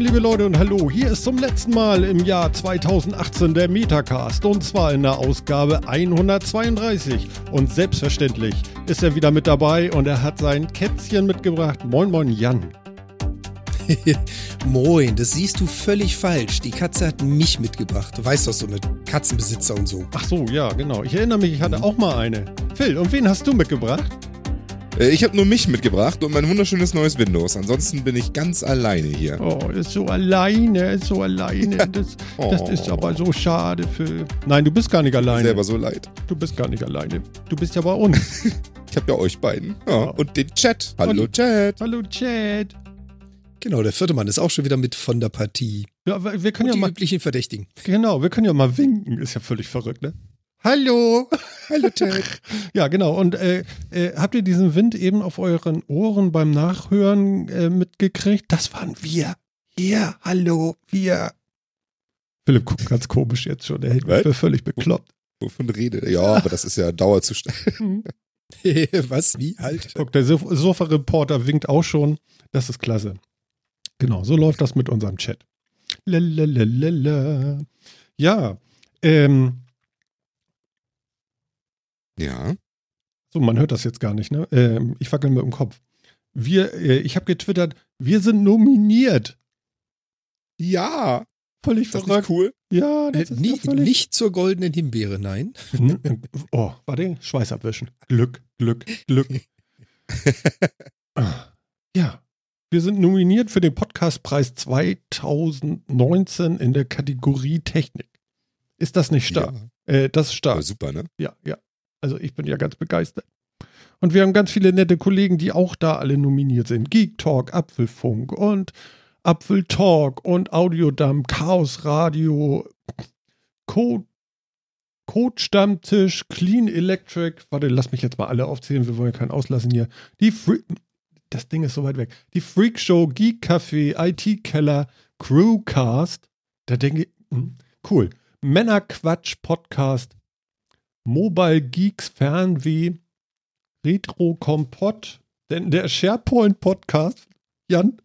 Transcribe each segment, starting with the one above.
Moin liebe Leute und hallo, hier ist zum letzten Mal im Jahr 2018 der Metacast und zwar in der Ausgabe 132 und selbstverständlich ist er wieder mit dabei und er hat sein Kätzchen mitgebracht. Moin moin Jan. Moin, das siehst du völlig falsch. Die Katze hat mich mitgebracht. Du weißt doch, so eine Katzenbesitzer und so. Ach so, ja, genau. Ich erinnere mich, ich hatte auch mal eine. Phil, und wen hast du mitgebracht? Äh, Ich habe nur mich mitgebracht und mein wunderschönes neues Windows. Ansonsten bin ich ganz alleine hier. Oh, ist so alleine, ist so alleine. Das, das ist Oh. aber so schade, Phil. Nein, du bist gar nicht alleine. Selber so leid. Du bist gar nicht alleine. Du bist ja bei uns. Ich habe ja euch beiden. Ja, Ja. Und den Chat. Hallo Und- Chat. Hallo Chat. Genau, der vierte Mann ist auch schon wieder mit von der Partie. Ja, wir wir können Und ja die mal, üblichen Verdächtigen. genau, wir können ja mal winken. Ist ja völlig verrückt, ne? Hallo. Hallo Chat. Ja, genau. Und äh, äh, habt ihr diesen Wind eben auf euren Ohren beim Nachhören äh, mitgekriegt? Das waren wir. Hier, hallo, wir. Philipp guckt ganz komisch jetzt schon. Der hält mich für völlig bekloppt. Wovon rede? Ja, aber das ist ja Dauerzustand. Was? Wie? Halt. Guck, der Sof- Sofa-Reporter winkt auch schon. Das ist klasse. Genau, so läuft das mit unserem Chat. Lalalala. Ja, ähm, Ja. so, man hört das jetzt gar nicht, ne? Ähm, ich wackel mit dem Kopf. Wir, äh, ich habe getwittert, wir sind nominiert. Ja. Völlig Ist das verrückt. nicht cool? Ja, Äh, das ist nie, ja völlig nicht zur goldenen Himbeere, nein. Hm, Oh, warte, Schweiß abwischen. Glück, Glück, Glück. Ah, ja, wir sind nominiert für den Podcastpreis 2019 in der Kategorie Technik. Ist das nicht stark? Ja. Äh, das ist stark. Aber super, ne? Ja, ja. Also ich bin ja ganz begeistert. Und wir haben ganz viele nette Kollegen, die auch da alle nominiert sind. Geek Talk, Apfelfunk und Apfel Talk und Audiodump, Chaos Radio, Code, Code Stammtisch, Clean Electric. Warte, lass mich jetzt mal alle aufzählen, wir wollen ja keinen auslassen hier. Die Free das Ding ist so weit weg. Die Freak Show, Geek Café, IT Keller, Crewcast. Da denke ich, hm, cool. Männerquatsch Podcast, Mobile Geeks Fernweh, Retro Kompott, denn der SharePoint Podcast, Jan,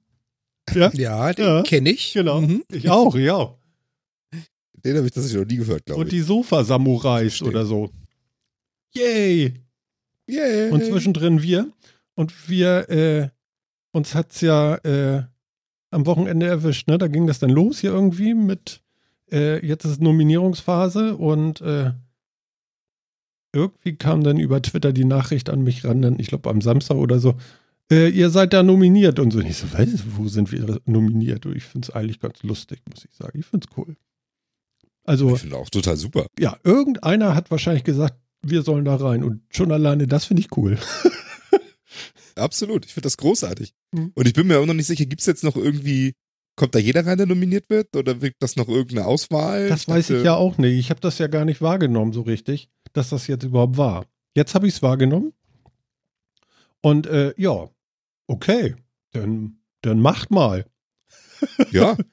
ja, Ja, den Ja. kenne ich. genau, Mhm. ich auch, ja. Den habe ich tatsächlich noch nie gehört, glaube Und ich. die Sofa-Samurais oder so. Yay! Yeah. Und zwischendrin wir. Und wir, äh, uns hat's ja äh, am Wochenende erwischt, ne? Da ging das dann los hier irgendwie mit, äh, jetzt ist Nominierungsphase und äh, irgendwie kam dann über Twitter die Nachricht an mich ran, dann, ich glaube am Samstag oder so, äh, ihr seid da nominiert und so. Und ich so, was, wo sind wir nominiert? Und ich finde es eigentlich ganz lustig, muss ich sagen. Ich finde es cool. Also, Ich finde auch total super. ja, irgendeiner hat wahrscheinlich gesagt, wir sollen da rein. Und schon alleine das finde ich cool. Absolut. Ich finde das großartig. Mhm. Und ich bin mir auch noch nicht sicher, gibt es jetzt noch irgendwie, kommt da jeder rein, der nominiert wird? Oder wird das noch irgendeine Auswahl? Das weiß ich dachte- ja auch nicht. Ich habe das ja gar nicht wahrgenommen so richtig, dass das jetzt überhaupt war. Jetzt habe ich es wahrgenommen. Und äh, ja, okay, dann, dann macht mal. Ja.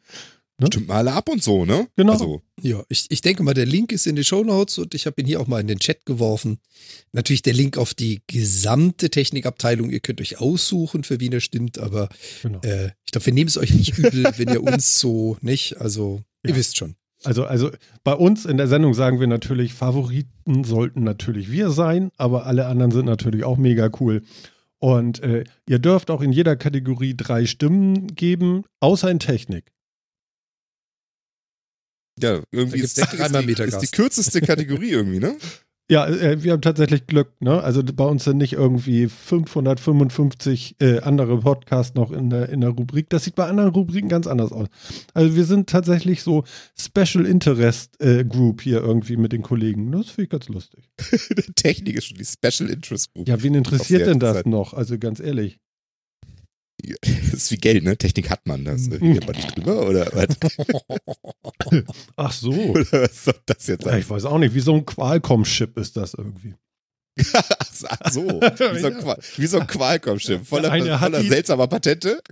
Ne? Stimmt mal alle ab und so, ne? Genau. Also, Ja, ich, ich denke mal, der Link ist in den Shownotes und ich habe ihn hier auch mal in den Chat geworfen. Natürlich der Link auf die gesamte Technikabteilung. Ihr könnt euch aussuchen, für wen er stimmt, aber Genau. äh, ich glaube, wir nehmen es euch nicht übel, wenn ihr uns so nicht. Also, ihr Ja. wisst schon. Also, also bei uns in der Sendung sagen wir natürlich, Favoriten sollten natürlich wir sein, aber alle anderen sind natürlich auch mega cool. Und äh, ihr dürft auch in jeder Kategorie drei Stimmen geben, außer in Technik. ja, irgendwie ist, ist, die, ist die kürzeste Kategorie irgendwie, ne? Ja, äh, wir haben tatsächlich Glück, ne? Also bei uns sind nicht irgendwie 555 äh, andere Podcasts noch in der, in der Rubrik. Das sieht bei anderen Rubriken ganz anders aus. Also wir sind tatsächlich so Special Interest äh, Group hier irgendwie mit den Kollegen. Das finde ich ganz lustig. Technik ist schon die Special Interest Group. Ja, wen interessiert denn das noch? Also ganz ehrlich. Das ist wie Geld, ne? Technik hat man. Das Mhm. redet man nicht drüber, oder was? Ach so. oder was soll das jetzt Ja, sein? ich weiß auch nicht, wie so ein Qualcomm-Chip ist das irgendwie. Ach so, wie so ein, Ja. Qual so ein Qualcomm-Schiff. Voller, voller seltsamer Patente.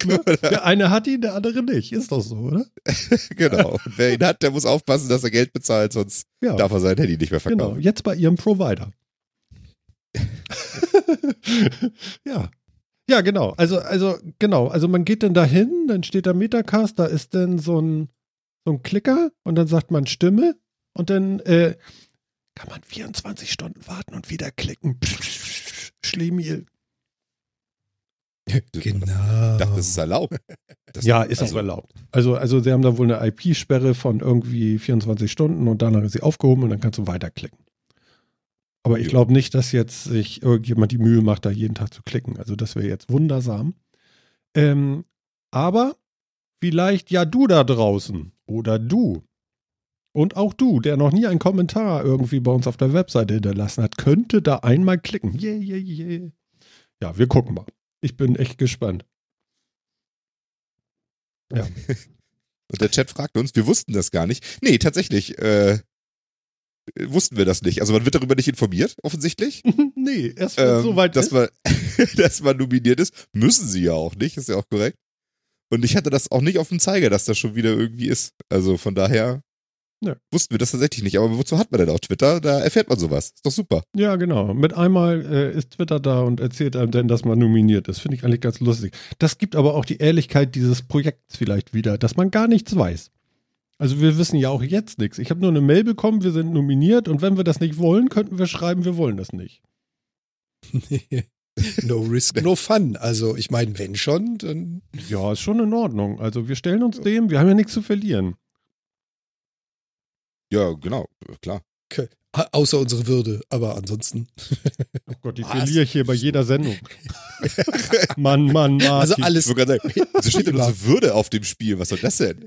Der eine hat ihn, der andere nicht. Ist doch so, oder? genau. Und wer ihn hat, der muss aufpassen, dass er Geld bezahlt, sonst Ja. darf er sein Handy nicht mehr Genau, verkaufen. jetzt bei ihrem Provider. ja. Ja, genau. Also, also, genau. Also man geht dann dahin, dann steht da Metacast, da ist dann so ein, so ein Klicker und dann sagt man Stimme und dann äh, kann man 24 Stunden warten und wieder klicken. Schlemiel. Genau. Ich dachte, das ist erlaubt. Das, Ja, ist also, auch erlaubt. Also, also sie haben da wohl eine IP-Sperre von irgendwie 24 Stunden und danach ist sie aufgehoben und dann kannst du weiterklicken. Aber ich glaube nicht, dass jetzt sich irgendjemand die Mühe macht, da jeden Tag zu klicken. Also das wäre jetzt wundersam. Ähm, aber vielleicht ja du da draußen oder du und auch du, der noch nie einen Kommentar irgendwie bei uns auf der Webseite hinterlassen hat, könnte da einmal klicken. Yeah, yeah, yeah. Ja, wir gucken mal. Ich bin echt gespannt. Und der Chat fragt uns, wir wussten das gar nicht. Nee, tatsächlich, äh, wussten wir das nicht. Also man wird darüber nicht informiert, offensichtlich. nee, erst wenn Ähm, soweit dass ist. man, dass man nominiert ist. Müssen sie ja auch nicht, ist ja auch korrekt. Und ich hatte das auch nicht auf dem Zeiger, dass das schon wieder irgendwie ist. Also von daher Ja. wussten wir das tatsächlich nicht. Aber wozu hat man denn auch Twitter? Da erfährt man sowas. Ist doch super. Ja, genau. Mit einmal äh, ist Twitter da und erzählt einem dann, dass man nominiert ist. Finde ich eigentlich ganz lustig. Das gibt aber auch die Ehrlichkeit dieses Projekts vielleicht wieder, dass man gar nichts weiß. Also wir wissen ja auch jetzt nichts. Ich habe nur eine Mail bekommen, wir sind nominiert und wenn wir das nicht wollen, könnten wir schreiben, wir wollen das nicht. no risk, no fun. Also ich meine, wenn schon, dann Ja, ist schon in Ordnung. Also wir stellen uns dem, wir haben ja nichts zu verlieren. Ja, genau. Klar. a- außer unsere Würde. Aber ansonsten. Oh Gott, die Was? verliere ich hier bei jeder Sendung. Mann, Mann, Martin. Also alles. sagen, so steht denn unsere Würde auf dem Spiel. Was soll das denn?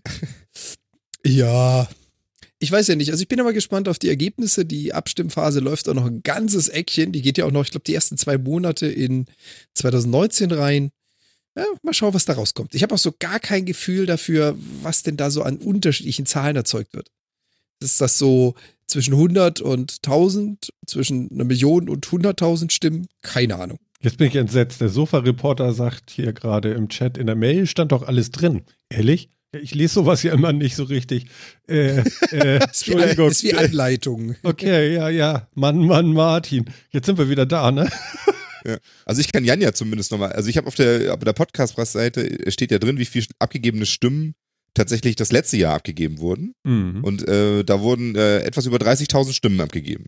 Ja. Ich weiß ja nicht. Also ich bin aber gespannt auf die Ergebnisse. Die Abstimmphase läuft auch noch ein ganzes Eckchen. Die geht ja auch noch, ich glaube, die ersten zwei Monate in 2019 rein. Ja, mal schauen, was da rauskommt. Ich habe auch so gar kein Gefühl dafür, was denn da so an unterschiedlichen Zahlen erzeugt wird. Ist das so zwischen 100 und 1000, zwischen einer Million und 100.000 Stimmen? Keine Ahnung. Jetzt bin ich entsetzt. Der Sofa-Reporter sagt hier gerade im Chat, in der Mail stand doch alles drin. Ehrlich? Ich lese sowas ja immer nicht so richtig. Äh, äh, Das ist wie, wie Anleitung. Okay, ja, ja. Mann, Mann, Martin. Jetzt sind wir wieder da, ne? Also ich kann Jan ja zumindest nochmal, also ich habe auf der, auf der Podcast-Seite steht ja drin, wie viel abgegebene Stimmen tatsächlich das letzte Jahr abgegeben wurden. Mhm. Und äh, da wurden äh, etwas über 30.000 Stimmen abgegeben.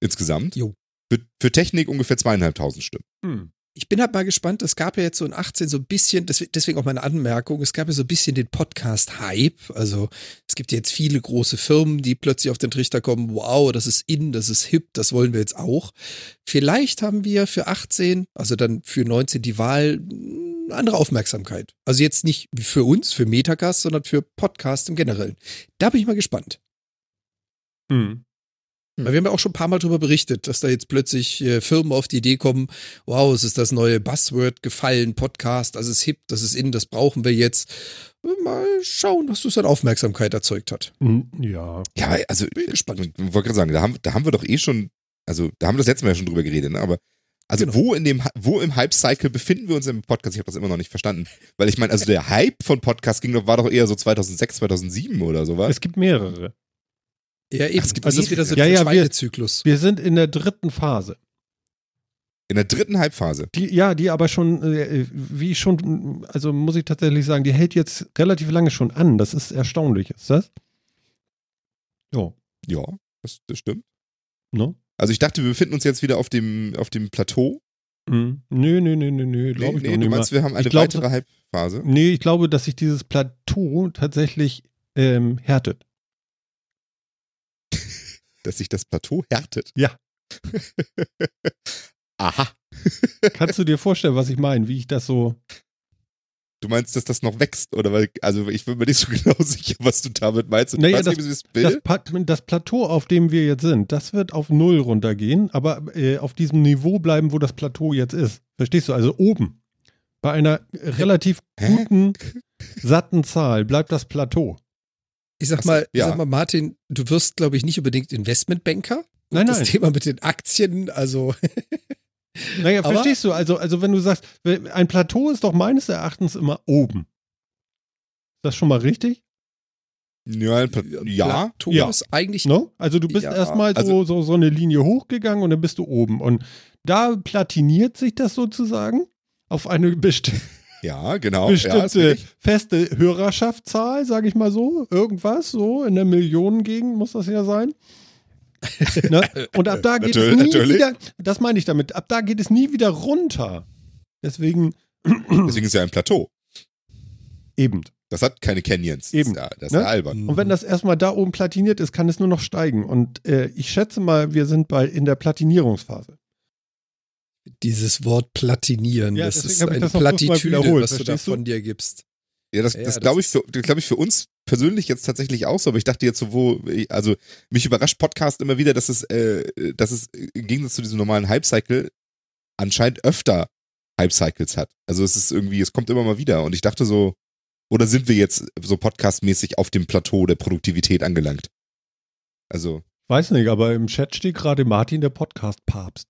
Insgesamt. Jo. Für, für Technik ungefähr zweieinhalbtausend Stimmen. Hm. Ich bin halt mal gespannt, es gab ja jetzt so in 18 so ein bisschen, deswe- deswegen auch meine Anmerkung, es gab ja so ein bisschen den Podcast-Hype. Also es gibt jetzt viele große Firmen, die plötzlich auf den Trichter kommen, wow, das ist in, das ist hip, das wollen wir jetzt auch. Vielleicht haben wir für 18, also dann für 19 die Wahl, eine andere Aufmerksamkeit. Also jetzt nicht für uns, für Metacast, sondern für Podcast im Generellen. Da bin ich mal gespannt. Hm. Weil wir haben ja auch schon ein paar Mal darüber berichtet, dass da jetzt plötzlich äh, Firmen auf die Idee kommen, wow, es ist das neue Buzzword gefallen, Podcast, das ist hip, das ist in, das brauchen wir jetzt. Mal schauen, was das an Aufmerksamkeit erzeugt hat. Hm, Ja. Ja, also, Bin gespannt. ich wollte gerade sagen, da haben, da haben wir doch eh schon, also da haben wir das letzte Mal ja schon drüber geredet, ne? aber also Genau. wo in dem, wo im Hype-Cycle befinden wir uns im Podcast? Ich habe das immer noch nicht verstanden. Weil ich meine, also der Hype von Podcast ging doch, war doch eher so 2006, 2007 oder sowas. Es gibt mehrere. Ja, eben. es gibt das ist also- wieder so ja, der ja, wir- Schweinezyklus. Wir sind in der dritten Phase. In der dritten Hype-Phase. Die, ja, die aber schon, äh, wie schon, also muss ich tatsächlich sagen, die hält jetzt relativ lange schon an. Das ist erstaunlich, ist das? Ja, Ja, das, das stimmt. ne? Also ich dachte, wir befinden uns jetzt wieder auf dem, auf dem Plateau. Mhm. Nö, nö, nö, nö, nö, glaube ich nee, du meinst, wir haben eine glaub, weitere Hype-Phase. Nee, ich glaube, dass sich dieses Plateau tatsächlich ähm, härtet. Dass sich das Plateau härtet. Ja. Aha. Kannst du dir vorstellen, was ich meine, wie ich das so. Du meinst, dass das noch wächst? Oder weil, also ich bin mir nicht so genau sicher, was du damit meinst. Und Naja, weißt das- du, das das Plateau, auf dem wir jetzt sind, das wird auf Null runtergehen, aber äh, auf diesem Niveau bleiben, wo das Plateau jetzt ist. Verstehst du? Also oben. Bei einer relativ Hä? guten, satten Zahl bleibt das Plateau. Ich sag mal, ich ja. sag mal, Martin, du wirst, glaube ich, nicht unbedingt Investmentbanker. Nein, Das nein. Thema mit den Aktien, also Naja, Aber- verstehst du? Also, also wenn du sagst, ein Plateau ist doch meines Erachtens immer oben. Ist das schon mal richtig? Ja, ein Pla ja. Plateau Ja. ist eigentlich No? Also du bist Ja, erstmal so, also- so, so eine Linie hochgegangen und dann bist du oben. Und da platiniert sich das sozusagen. auf eine besti Ja, genau. Ja, bestimmte richtig. feste Hörerschaftszahl, sage ich mal so. Irgendwas, so in der Millionengegend muss das ja sein. ne? Und ab da geht es nie natürlich. wieder, das meine ich damit, ab da geht es nie wieder runter. Deswegen Deswegen ist ja ein Plateau. eben. Das hat keine Canyons. Eben, Das ist ja, ne? ja albern. Und wenn das erstmal da oben platiniert ist, kann es nur noch steigen. Und äh, ich schätze mal, wir sind bei in der Platinierungsphase. Dieses Wort platinieren, Ja, das ist eine das Plattitüde, was du da von dir gibst. Ja, das, Ja, das das glaube ich, für, glaub ich für uns persönlich jetzt tatsächlich auch so, aber ich dachte jetzt so, wo, also mich überrascht Podcast immer wieder, dass es, äh, dass es im Gegensatz zu diesem normalen Hype-Cycle anscheinend öfter Hype-Cycles hat. Also es ist irgendwie, es kommt immer mal wieder und ich dachte so, oder sind wir jetzt so podcastmäßig auf dem Plateau der Produktivität angelangt? Also, Weiß nicht, aber im Chat steht gerade Martin, der Podcast-Papst.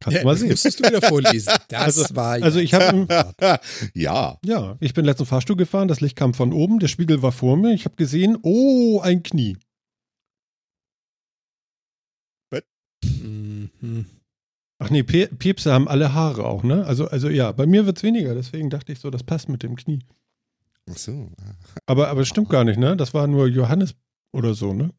Kannst du mal das sehen. musstest du wieder vorlesen. Das Also- war ja also ich habe im, ja, Ja, ich bin letzten Fahrstuhl gefahren, das Licht kam von oben, der Spiegel war vor mir, ich habe gesehen, oh, ein Knie. Mhm. Ach nee, Pe Päpste haben alle Haare auch, ne? Also, also ja, bei mir wird's weniger, deswegen dachte ich so, das passt mit dem Knie. ach so. Aber, aber stimmt gar nicht, ne? Das war nur Johannes oder so, ne?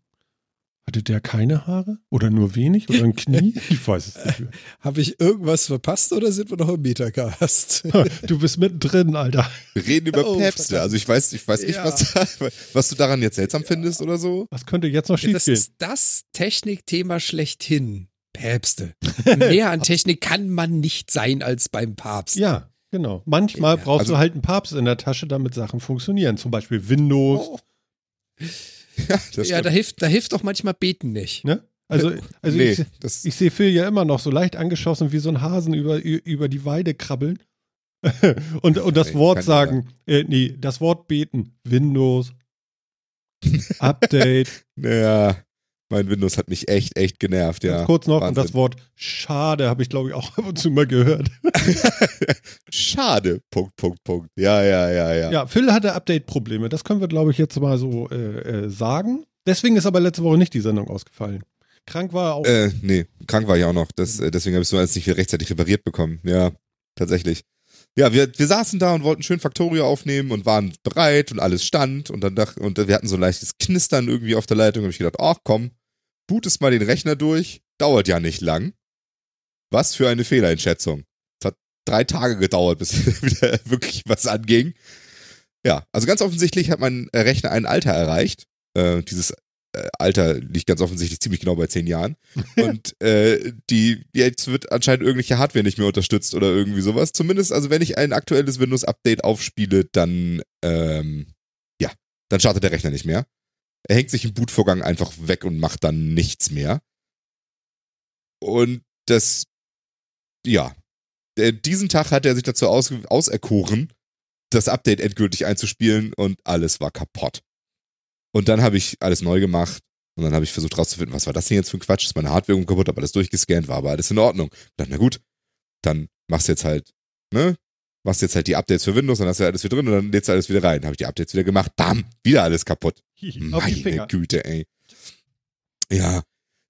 Hatte der keine Haare? Oder nur wenig? Oder ein Knie? Ich weiß es nicht mehr. Habe ich irgendwas verpasst oder sind wir noch im Metacast? Du bist mittendrin, Alter. Wir reden über Oh, Päpste. Also ich weiß, ich weiß nicht, Ja. was, was du daran jetzt seltsam findest oder so. Was könnte jetzt noch das schiefgehen? ist das Technikthema schlechthin. Päpste. Mehr an Technik kann man nicht sein als beim Papst. Ja, genau. Manchmal Ja, brauchst also- du halt einen Papst in der Tasche, damit Sachen funktionieren. Zum Beispiel Windows. Oh, Ja, das ja stimmt. da hilft, da hilft doch manchmal Beten nicht. Ne? Also, also nee, ich, das, Ich sehe Phil ja immer noch so leicht angeschossen wie so ein Hasen über, über die Weide krabbeln. und, und das Nee, Wort sagen, äh, nee, das Wort beten. Windows, Update, ja, mein Windows hat mich echt, echt genervt, ja. ganz kurz noch. Und Wahnsinn. das Wort schade habe ich, glaube ich, auch ab und zu mal gehört. Schade. Punkt, Punkt, Punkt. Ja, ja, ja, ja. Ja, Phil hatte Update-Probleme. Das können wir, glaube ich, jetzt mal so äh, äh, sagen. Deswegen ist aber letzte Woche nicht die Sendung ausgefallen. Krank war er auch. Äh, nee, krank war ich auch noch. Das, äh, deswegen habe ich so alles nicht rechtzeitig repariert bekommen. Ja, tatsächlich. Ja, wir, wir saßen da und wollten schön Factorio aufnehmen und waren bereit und alles stand und dann dacht, und wir hatten so ein leichtes Knistern irgendwie auf der Leitung. habe ich gedacht, ach komm, bootest mal den Rechner durch. Dauert ja nicht lang. Was für eine Fehleinschätzung. Es hat drei Tage gedauert, bis wieder wirklich was anging. Ja, also ganz offensichtlich hat mein äh, Rechner ein Alter erreicht. Äh, dieses äh, Alter liegt ganz offensichtlich ziemlich genau bei zehn Jahren. Und äh, die jetzt wird anscheinend irgendwelche Hardware nicht mehr unterstützt oder irgendwie sowas. Zumindest, also wenn ich ein aktuelles Windows-Update aufspiele, dann ähm, ja, dann startet der Rechner nicht mehr. Er hängt sich im Bootvorgang einfach weg und macht dann nichts mehr. Und das, ja, äh, diesen Tag hat er sich dazu aus, auserkoren, das Update endgültig einzuspielen und alles war kaputt. Und dann habe ich alles neu gemacht und dann habe ich versucht rauszufinden, was war das denn jetzt für ein Quatsch? Ist meine Hardware kaputt, habe alles durchgescannt, war aber alles in Ordnung. Und dann, na gut, dann machst du jetzt halt, ne? Machst jetzt halt die Updates für Windows, dann hast du alles wieder drin und dann lädst du alles wieder rein. Habe ich die Updates wieder gemacht, bam, wieder alles kaputt. Meine. Güte, ey. Ja,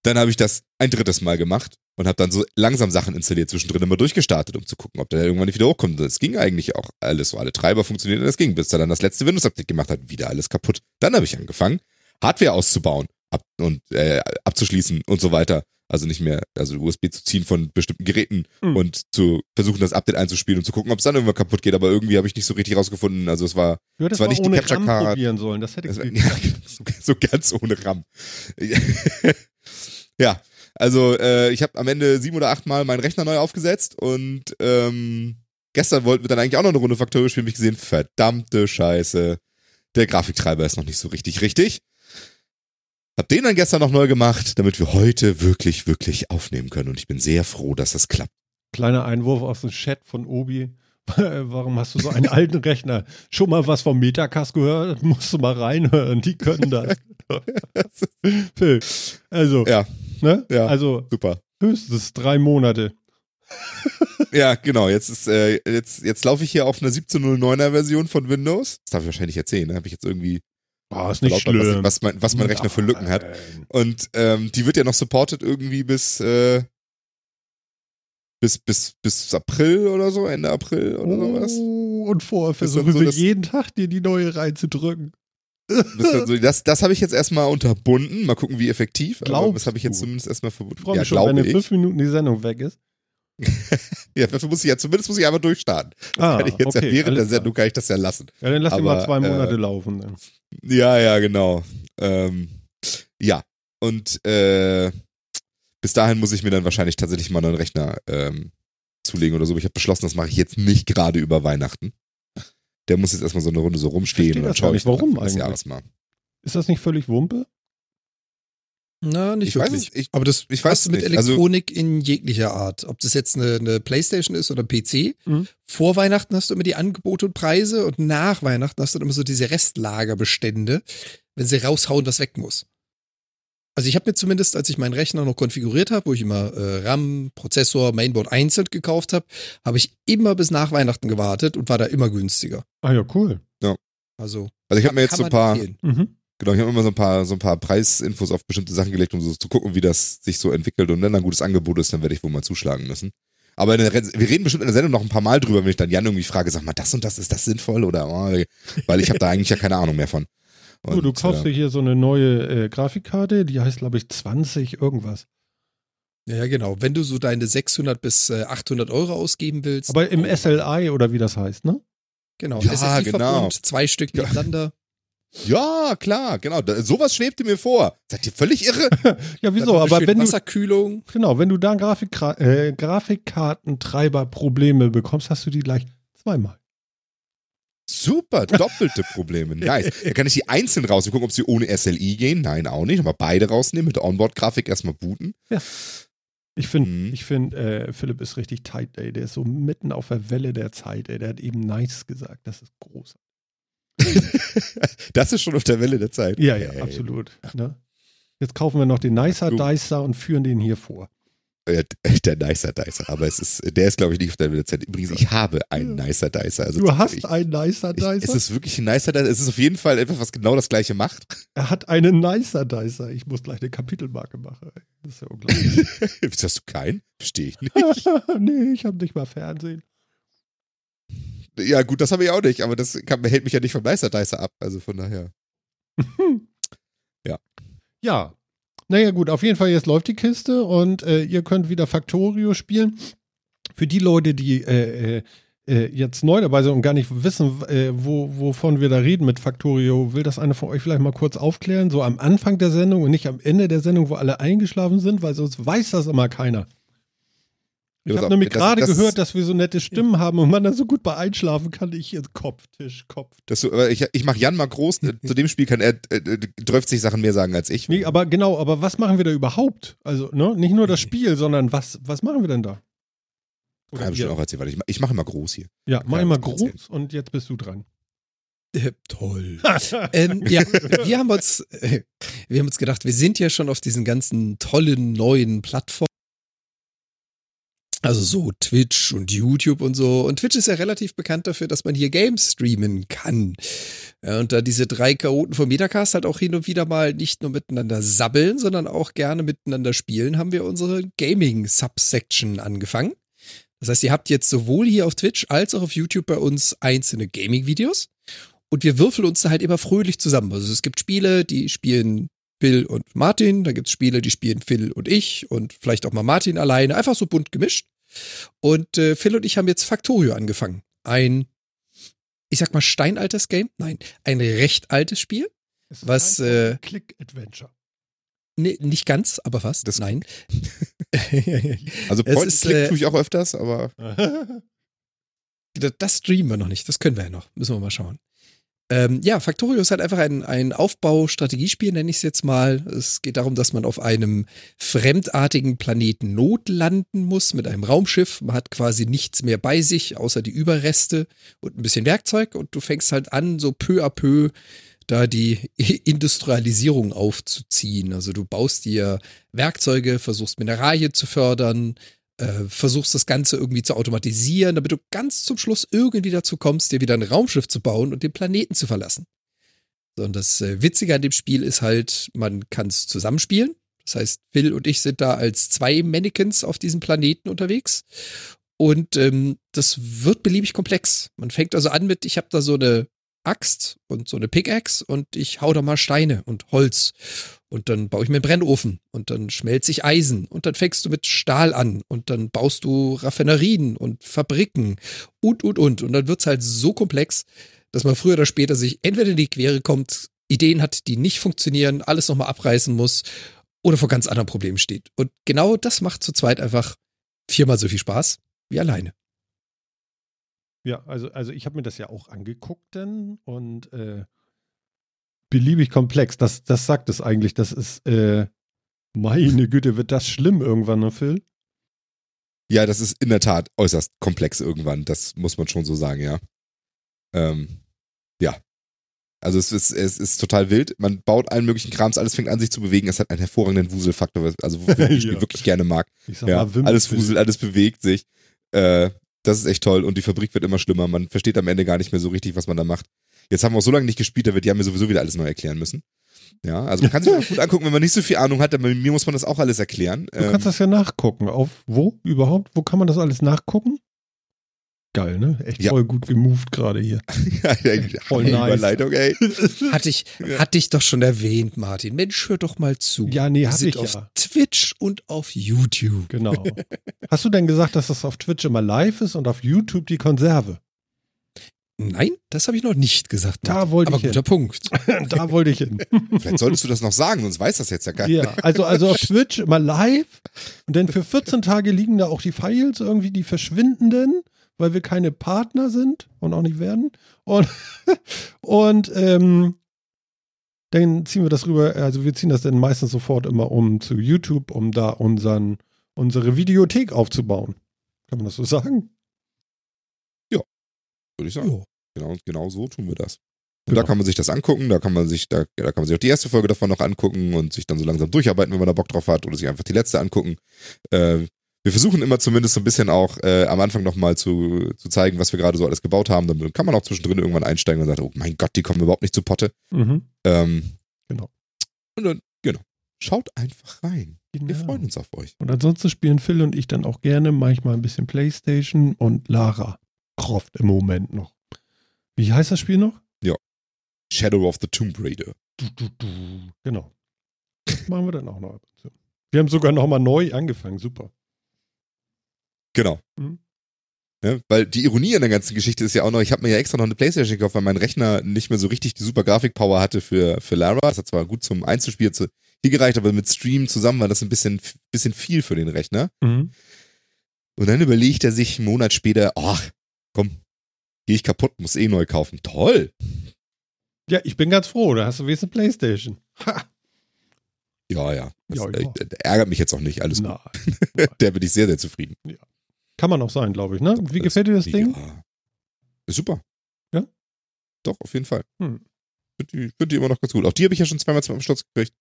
dann habe ich das ein drittes Mal gemacht und habe dann so langsam Sachen installiert, zwischendrin immer durchgestartet, um zu gucken, ob der irgendwann nicht wieder hochkommt. Und es ging eigentlich auch alles so, alle Treiber funktionierten, das ging, bis er dann das letzte Windows-Update gemacht hat, wieder alles kaputt. Dann habe ich angefangen, Hardware auszubauen ab und äh, abzuschließen und so weiter. Also nicht mehr, also USB zu ziehen von bestimmten Geräten Mhm. und zu versuchen, das Update einzuspielen und zu gucken, ob es dann irgendwann kaputt geht. Aber irgendwie habe ich nicht so richtig rausgefunden. Also es war Du hättest war mal nicht die ohne Capture RAM Card. probieren sollen. Das hätte das, ich ja, so, so ganz ohne RAM. ja, also äh, ich habe am Ende sieben oder acht Mal meinen Rechner neu aufgesetzt und ähm, gestern wollten wir dann eigentlich auch noch eine Runde Factorio spielen, hab ich gesehen, verdammte Scheiße, der Grafiktreiber ist noch nicht so richtig richtig. Hab den dann gestern noch neu gemacht, damit wir heute wirklich, wirklich aufnehmen können und ich bin sehr froh, dass das klappt. Kleiner Einwurf aus dem Chat von Obi. Warum hast du so einen alten Rechner? Schon mal was vom Metacast gehört? Musst du mal reinhören, die können das. Phil, also, Ja, ne? ja. Also super. höchstens drei Monate. Ja, genau. Jetzt ist äh, jetzt jetzt laufe ich hier auf einer 1709er Version von Windows. Das darf ich wahrscheinlich erzählen. Ne? Habe ich jetzt irgendwie Oh, ist nicht schlimm. was mein was mein Rechner für Lücken hat. Und ähm, die wird ja noch supported irgendwie bis äh, bis, bis, bis April oder so, Ende April oder sowas. Oh, und vorher versuchen so, jeden Tag dir die neue reinzudrücken. So, das, das habe ich jetzt erstmal unterbunden. Mal gucken, wie effektiv. aber Glaubst das habe ich jetzt du? zumindest erstmal verbunden. Ich freue Ja, mich schon, wenn in fünf Minuten die Sendung weg ist. Ja, dafür muss ich ja zumindest muss ich einmal durchstarten. Ah, kann ich jetzt ja okay, während der. Sendung kann ich das ja lassen. Ja, dann lass die mal Aber, zwei äh, Monate laufen. Dann. Ja, ja, genau. Ähm, ja. Und äh, bis dahin muss ich mir dann wahrscheinlich tatsächlich mal einen Rechner ähm, zulegen oder so. Aber Ich habe beschlossen, das mache ich jetzt nicht gerade über Weihnachten. Der muss jetzt erstmal so eine Runde so rumstehen und dann das schaue ich Warum eigentlich? Mal. Ist das nicht völlig Wumpe? Na, nicht Ich weiß wirklich. es- ich- Aber das ich weiß mit nicht. Also- Elektronik in jeglicher Art. Ob das jetzt eine, eine Playstation ist oder ein PC. Mhm. Vor Weihnachten hast du immer die Angebote und Preise und nach Weihnachten hast du dann immer so diese Restlagerbestände, wenn sie raushauen, was weg muss. Also ich habe mir zumindest, als ich meinen Rechner noch konfiguriert habe, wo ich immer äh, RAM, Prozessor, Mainboard einzeln gekauft habe, habe ich immer bis nach Weihnachten gewartet und war da immer günstiger. Ah ja, cool. Also Also ich habe mir jetzt so ein paar. Mhm. Genau, ich habe immer so ein paar, so ein paar Preisinfos auf bestimmte Sachen gelegt, um so zu gucken, wie das sich so entwickelt. Und wenn da ein gutes Angebot ist, dann werde ich wohl mal zuschlagen müssen. Aber der, wir reden bestimmt in der Sendung noch ein paar Mal drüber, wenn ich dann Jan irgendwie frage, sag mal, das und das, ist das sinnvoll? Oder, oh, weil ich habe da eigentlich ja keine Ahnung mehr von. Du, du Und, kaufst äh, dir hier so eine neue äh, Grafikkarte, die heißt, glaube ich, 20 irgendwas. Ja, ja, genau. Wenn du so deine 600 bis äh, 800 Euro ausgeben willst. Aber im oh, SLI oder wie das heißt, ne? Genau, Ja, SLI-Verbund, genau. zwei Stück Ja. nebeneinander. Ja, klar, genau. Da, sowas schwebte mir vor. Seid ihr völlig irre? Ja, wieso? Aber wenn du, Wasserkühlung. genau, wenn du da Grafikkra äh, Grafikkartentreiber-Probleme bekommst, hast du die gleich zweimal. Super, doppelte Probleme. Nice. Da kann ich die einzeln rausnehmen, gucken, ob sie ohne SLI gehen. Nein, auch nicht. Aber beide rausnehmen, mit der Onboard-Grafik erstmal booten. Ich finde, Mhm. ich finde, äh, Philipp ist richtig tight, ey. Der ist so mitten auf der Welle der Zeit, ey. Der hat eben nice gesagt. Das ist groß. Das ist schon auf der Welle der Zeit. Ja, ja, Hey. absolut. Ne? Jetzt kaufen wir noch den Nicer Dicer und führen den hier vor. Der Nicer Dicer. Aber es ist, der ist, glaube ich, nicht auf der Welle der Zeit. Übrigens, ich habe einen Nicer Dicer. Also Du hast ich, einen Nicer ich, Dicer? Es ist wirklich ein Nicer Dicer. Es ist auf jeden Fall etwas, was genau das gleiche macht. er hat einen Nicer Dicer. Ich muss gleich eine Kapitelmarke machen. Das ist ja unglaublich. Wieso hast du keinen? Verstehe ich nicht. nee, ich habe nicht mal Fernsehen. Ja, gut, das habe ich auch nicht. Aber das kann, hält mich ja nicht vom Nicer Dicer ab. Also von daher. Ja. Naja, gut, auf jeden Fall, jetzt läuft die Kiste und äh, ihr könnt wieder Factorio spielen. Für die Leute, die äh, äh, äh, jetzt neu dabei sind und gar nicht wissen, äh, wo, wovon wir da reden mit Factorio, will das einer von euch vielleicht mal kurz aufklären? So am Anfang der Sendung und nicht am Ende der Sendung, wo alle eingeschlafen sind, weil sonst weiß das immer keiner. Ich Ja, habe nämlich gerade gehört, dass wir so nette Stimmen haben und man dann so gut bei einschlafen kann. Ich jetzt Kopftisch, Kopf. Das ich, ich mache Jan mal groß. Äh, Zu dem Spiel kann er äh, äh, 30 Sachen mehr sagen als ich. Nee, aber genau, aber was machen wir da überhaupt? Also, ne, nicht nur das Spiel, sondern was, was machen wir denn da? Kann ich ihr? bestimmt auch erzählen, weil ich, ich mache immer groß hier. ja, mach ich mal groß und jetzt bist du dran. Äh, toll. ähm, ja, wir haben uns, äh, wir haben uns gedacht, wir sind ja schon auf diesen ganzen tollen neuen Plattformen. Also so Twitch und YouTube und so. Und Twitch ist ja relativ bekannt dafür, dass man hier Games streamen kann. Ja, und da diese drei Chaoten vom Metacast halt auch hin und wieder mal nicht nur miteinander sabbeln, sondern auch gerne miteinander spielen, haben wir unsere Gaming-Subsection angefangen. Das heißt, ihr habt jetzt sowohl hier auf Twitch als auch auf YouTube bei uns einzelne Gaming-Videos. Und wir würfeln uns da halt immer fröhlich zusammen. Also es gibt Spiele, die spielen Phil und Martin, dann gibt es Spiele, die spielen Phil und ich und vielleicht auch mal Martin alleine, einfach so bunt gemischt. Und äh, Phil und ich haben jetzt Factorio angefangen. Ein, ich sag mal, steinaltes Game? Nein, ein recht altes Spiel. Es ist Was, äh, Click-Adventure. Nee, nicht ganz, aber fast. Das- Nein. Also Point ist, Click äh, tue ich auch öfters, aber Das, das streamen wir noch nicht. Das können wir ja noch. Müssen wir mal schauen. Ähm, ja, Factorio ist halt einfach ein, ein Aufbau-Strategiespiel, nenne ich es jetzt mal. Es geht darum, dass man auf einem fremdartigen Planeten notlanden muss mit einem Raumschiff. Man hat quasi nichts mehr bei sich, außer die Überreste und ein bisschen Werkzeug. Und du fängst halt an, so peu à peu da die Industrialisierung aufzuziehen. Also du baust dir Werkzeuge, versuchst Mineralien zu fördern, äh, versuchst das Ganze irgendwie zu automatisieren, damit du ganz zum Schluss irgendwie dazu kommst, dir wieder ein Raumschiff zu bauen und den Planeten zu verlassen. So, und das äh, Witzige an dem Spiel ist halt, man kann es zusammenspielen. Das heißt, Phil und ich sind da als zwei Mannequins auf diesem Planeten unterwegs. Und ähm, das wird beliebig komplex. Man fängt also an mit, ich habe da so eine Axt und so eine Pickaxe und ich hau da mal Steine und Holz. Und dann baue ich mir einen Brennofen und dann schmelze ich Eisen und dann fängst du mit Stahl an und dann baust du Raffinerien und Fabriken und, und, und. Und dann wird's halt so komplex, dass man früher oder später sich entweder in die Quere kommt, Ideen hat, die nicht funktionieren, alles nochmal abreißen muss oder vor ganz anderen Problemen steht. Und genau das macht zu zweit einfach viermal so viel Spaß wie alleine. Ja, also, also ich habe mir das ja auch angeguckt denn und äh, beliebig komplex. Das, das sagt es eigentlich. Das ist, äh, meine Güte, wird das schlimm irgendwann, ne, Phil? Ja, das ist in der Tat äußerst komplex irgendwann. Das muss man schon so sagen, ja. Ähm, ja. Also es ist, es ist total wild. Man baut allen möglichen Krams, alles fängt an sich zu bewegen. Es hat einen hervorragenden Wuselfaktor, also wofür ich Ja. wirklich gerne mag. Ich sag Ja, mal, Wimpel. alles wuselt, alles bewegt sich. Äh, das ist echt toll und die Fabrik wird immer schlimmer. Man versteht am Ende gar nicht mehr so richtig, was man da macht. Jetzt haben wir auch so lange nicht gespielt, da wird die haben mir sowieso wieder alles neu erklären müssen. Ja, also man kann sich das gut angucken, wenn man nicht so viel Ahnung hat, dann bei mir muss man das auch alles erklären. Du kannst das ja nachgucken. Auf wo überhaupt? Wo kann man das alles nachgucken? Geil, ne? Echt Ja. voll gut gemoved gerade hier. ja, Voll nice. Überleitung, ey. Hatte ich, Ja. hatte ich doch schon erwähnt, Martin. Mensch, hör doch mal zu. Ja, nee, Wir hab sind ich auf ja. Twitch und auf YouTube. Genau. Hast du denn gesagt, dass das auf Twitch immer live ist und auf YouTube die Konserve? Nein, das habe ich noch nicht gesagt. Da wollte Aber ich hin. guter Punkt. da wollte ich hin. Vielleicht solltest du das noch sagen, sonst weiß das jetzt ja keiner. Ja, also, also auf Twitch immer live und dann für 14 Tage liegen da auch die Files irgendwie, die verschwindenden, weil wir keine Partner sind und auch nicht werden. Und, und ähm, dann ziehen wir das rüber, also wir ziehen das dann meistens sofort immer um zu YouTube, um da unseren, unsere Videothek aufzubauen. Kann man das so sagen? Würde ich sagen. Jo. Genau, genau so tun wir das. Und Genau. da kann man sich das angucken, da kann man sich, da, da kann man sich auch die erste Folge davon noch angucken und sich dann so langsam durcharbeiten, wenn man da Bock drauf hat, oder sich einfach die letzte angucken. Äh, wir versuchen immer zumindest so ein bisschen auch äh, am Anfang nochmal zu, zu zeigen, was wir gerade so alles gebaut haben. Dann kann man auch zwischendrin irgendwann einsteigen und sagen, oh mein Gott, die kommen überhaupt nicht zu Potte. Mhm. Ähm, Genau. Und dann, genau. Schaut einfach rein. Wir Genau. freuen uns auf euch. Und ansonsten spielen Phil und ich dann auch gerne manchmal ein bisschen Playstation und Lara Croft im Moment noch. Wie heißt das Spiel noch? Shadow of the Tomb Raider. Du, du, du. Genau. Machen wir dann auch noch ab und zu. Wir haben sogar noch mal neu angefangen. Super. Genau. Mhm. Ne? Weil die Ironie an der ganzen Geschichte ist ja auch noch, ich habe mir ja extra noch eine Playstation gekauft, weil mein Rechner nicht mehr so richtig die super Grafikpower hatte für, für Lara. Das hat zwar gut zum Einzelspiel zu, hier gereicht, aber mit Stream zusammen war das ein bisschen, bisschen viel für den Rechner. Mhm. Und dann überlegt er sich einen Monat später, ach, komm, gehe ich kaputt, muss eh neu kaufen. Toll. Ja, ich bin ganz froh. Da hast du wenigstens eine Playstation. Ha. Ja, ja. Das, Ja, ja. Äh, ärgert mich jetzt auch nicht, alles gut. Nein. Der bin ich sehr, sehr zufrieden. Kann man auch sein, glaube ich. Ne? Wie gefällt dir das Ding? Ja. Super. Ja? Doch, auf jeden Fall. Hm. Finde die, find die immer noch ganz gut. Auch die habe ich ja schon zweimal zum Sturz gekriegt.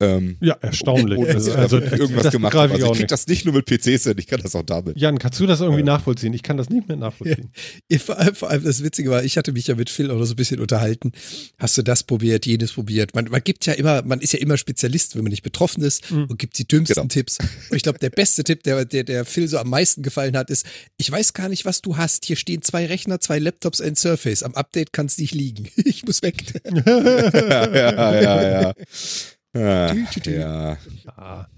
Ähm, Ja, erstaunlich. ohne dass ich also, dafür irgendwas das gemacht habe. ich Also ich krieg nicht. das nicht nur mit PCs hin, ich kann das auch damit. Jan, kannst du das irgendwie Ja. nachvollziehen? Ich kann das nicht mehr nachvollziehen. Ja, vor, allem, vor allem das Witzige war, ich hatte mich ja mit Phil auch noch so ein bisschen unterhalten. Hast du das probiert, jenes probiert? Man, man gibt ja immer, man ist ja immer Spezialist, wenn man nicht betroffen ist Mhm. und gibt die dümmsten Genau. Tipps. Und ich glaube, der beste Tipp, der, der, der Phil so am meisten gefallen hat, ist, ich weiß gar nicht, was du hast. Hier stehen zwei Rechner, zwei Laptops, ein Surface. Am Update kann es nicht liegen. Ich muss weg. ja, ja, ja, ja. Ah, tü. ja, ja.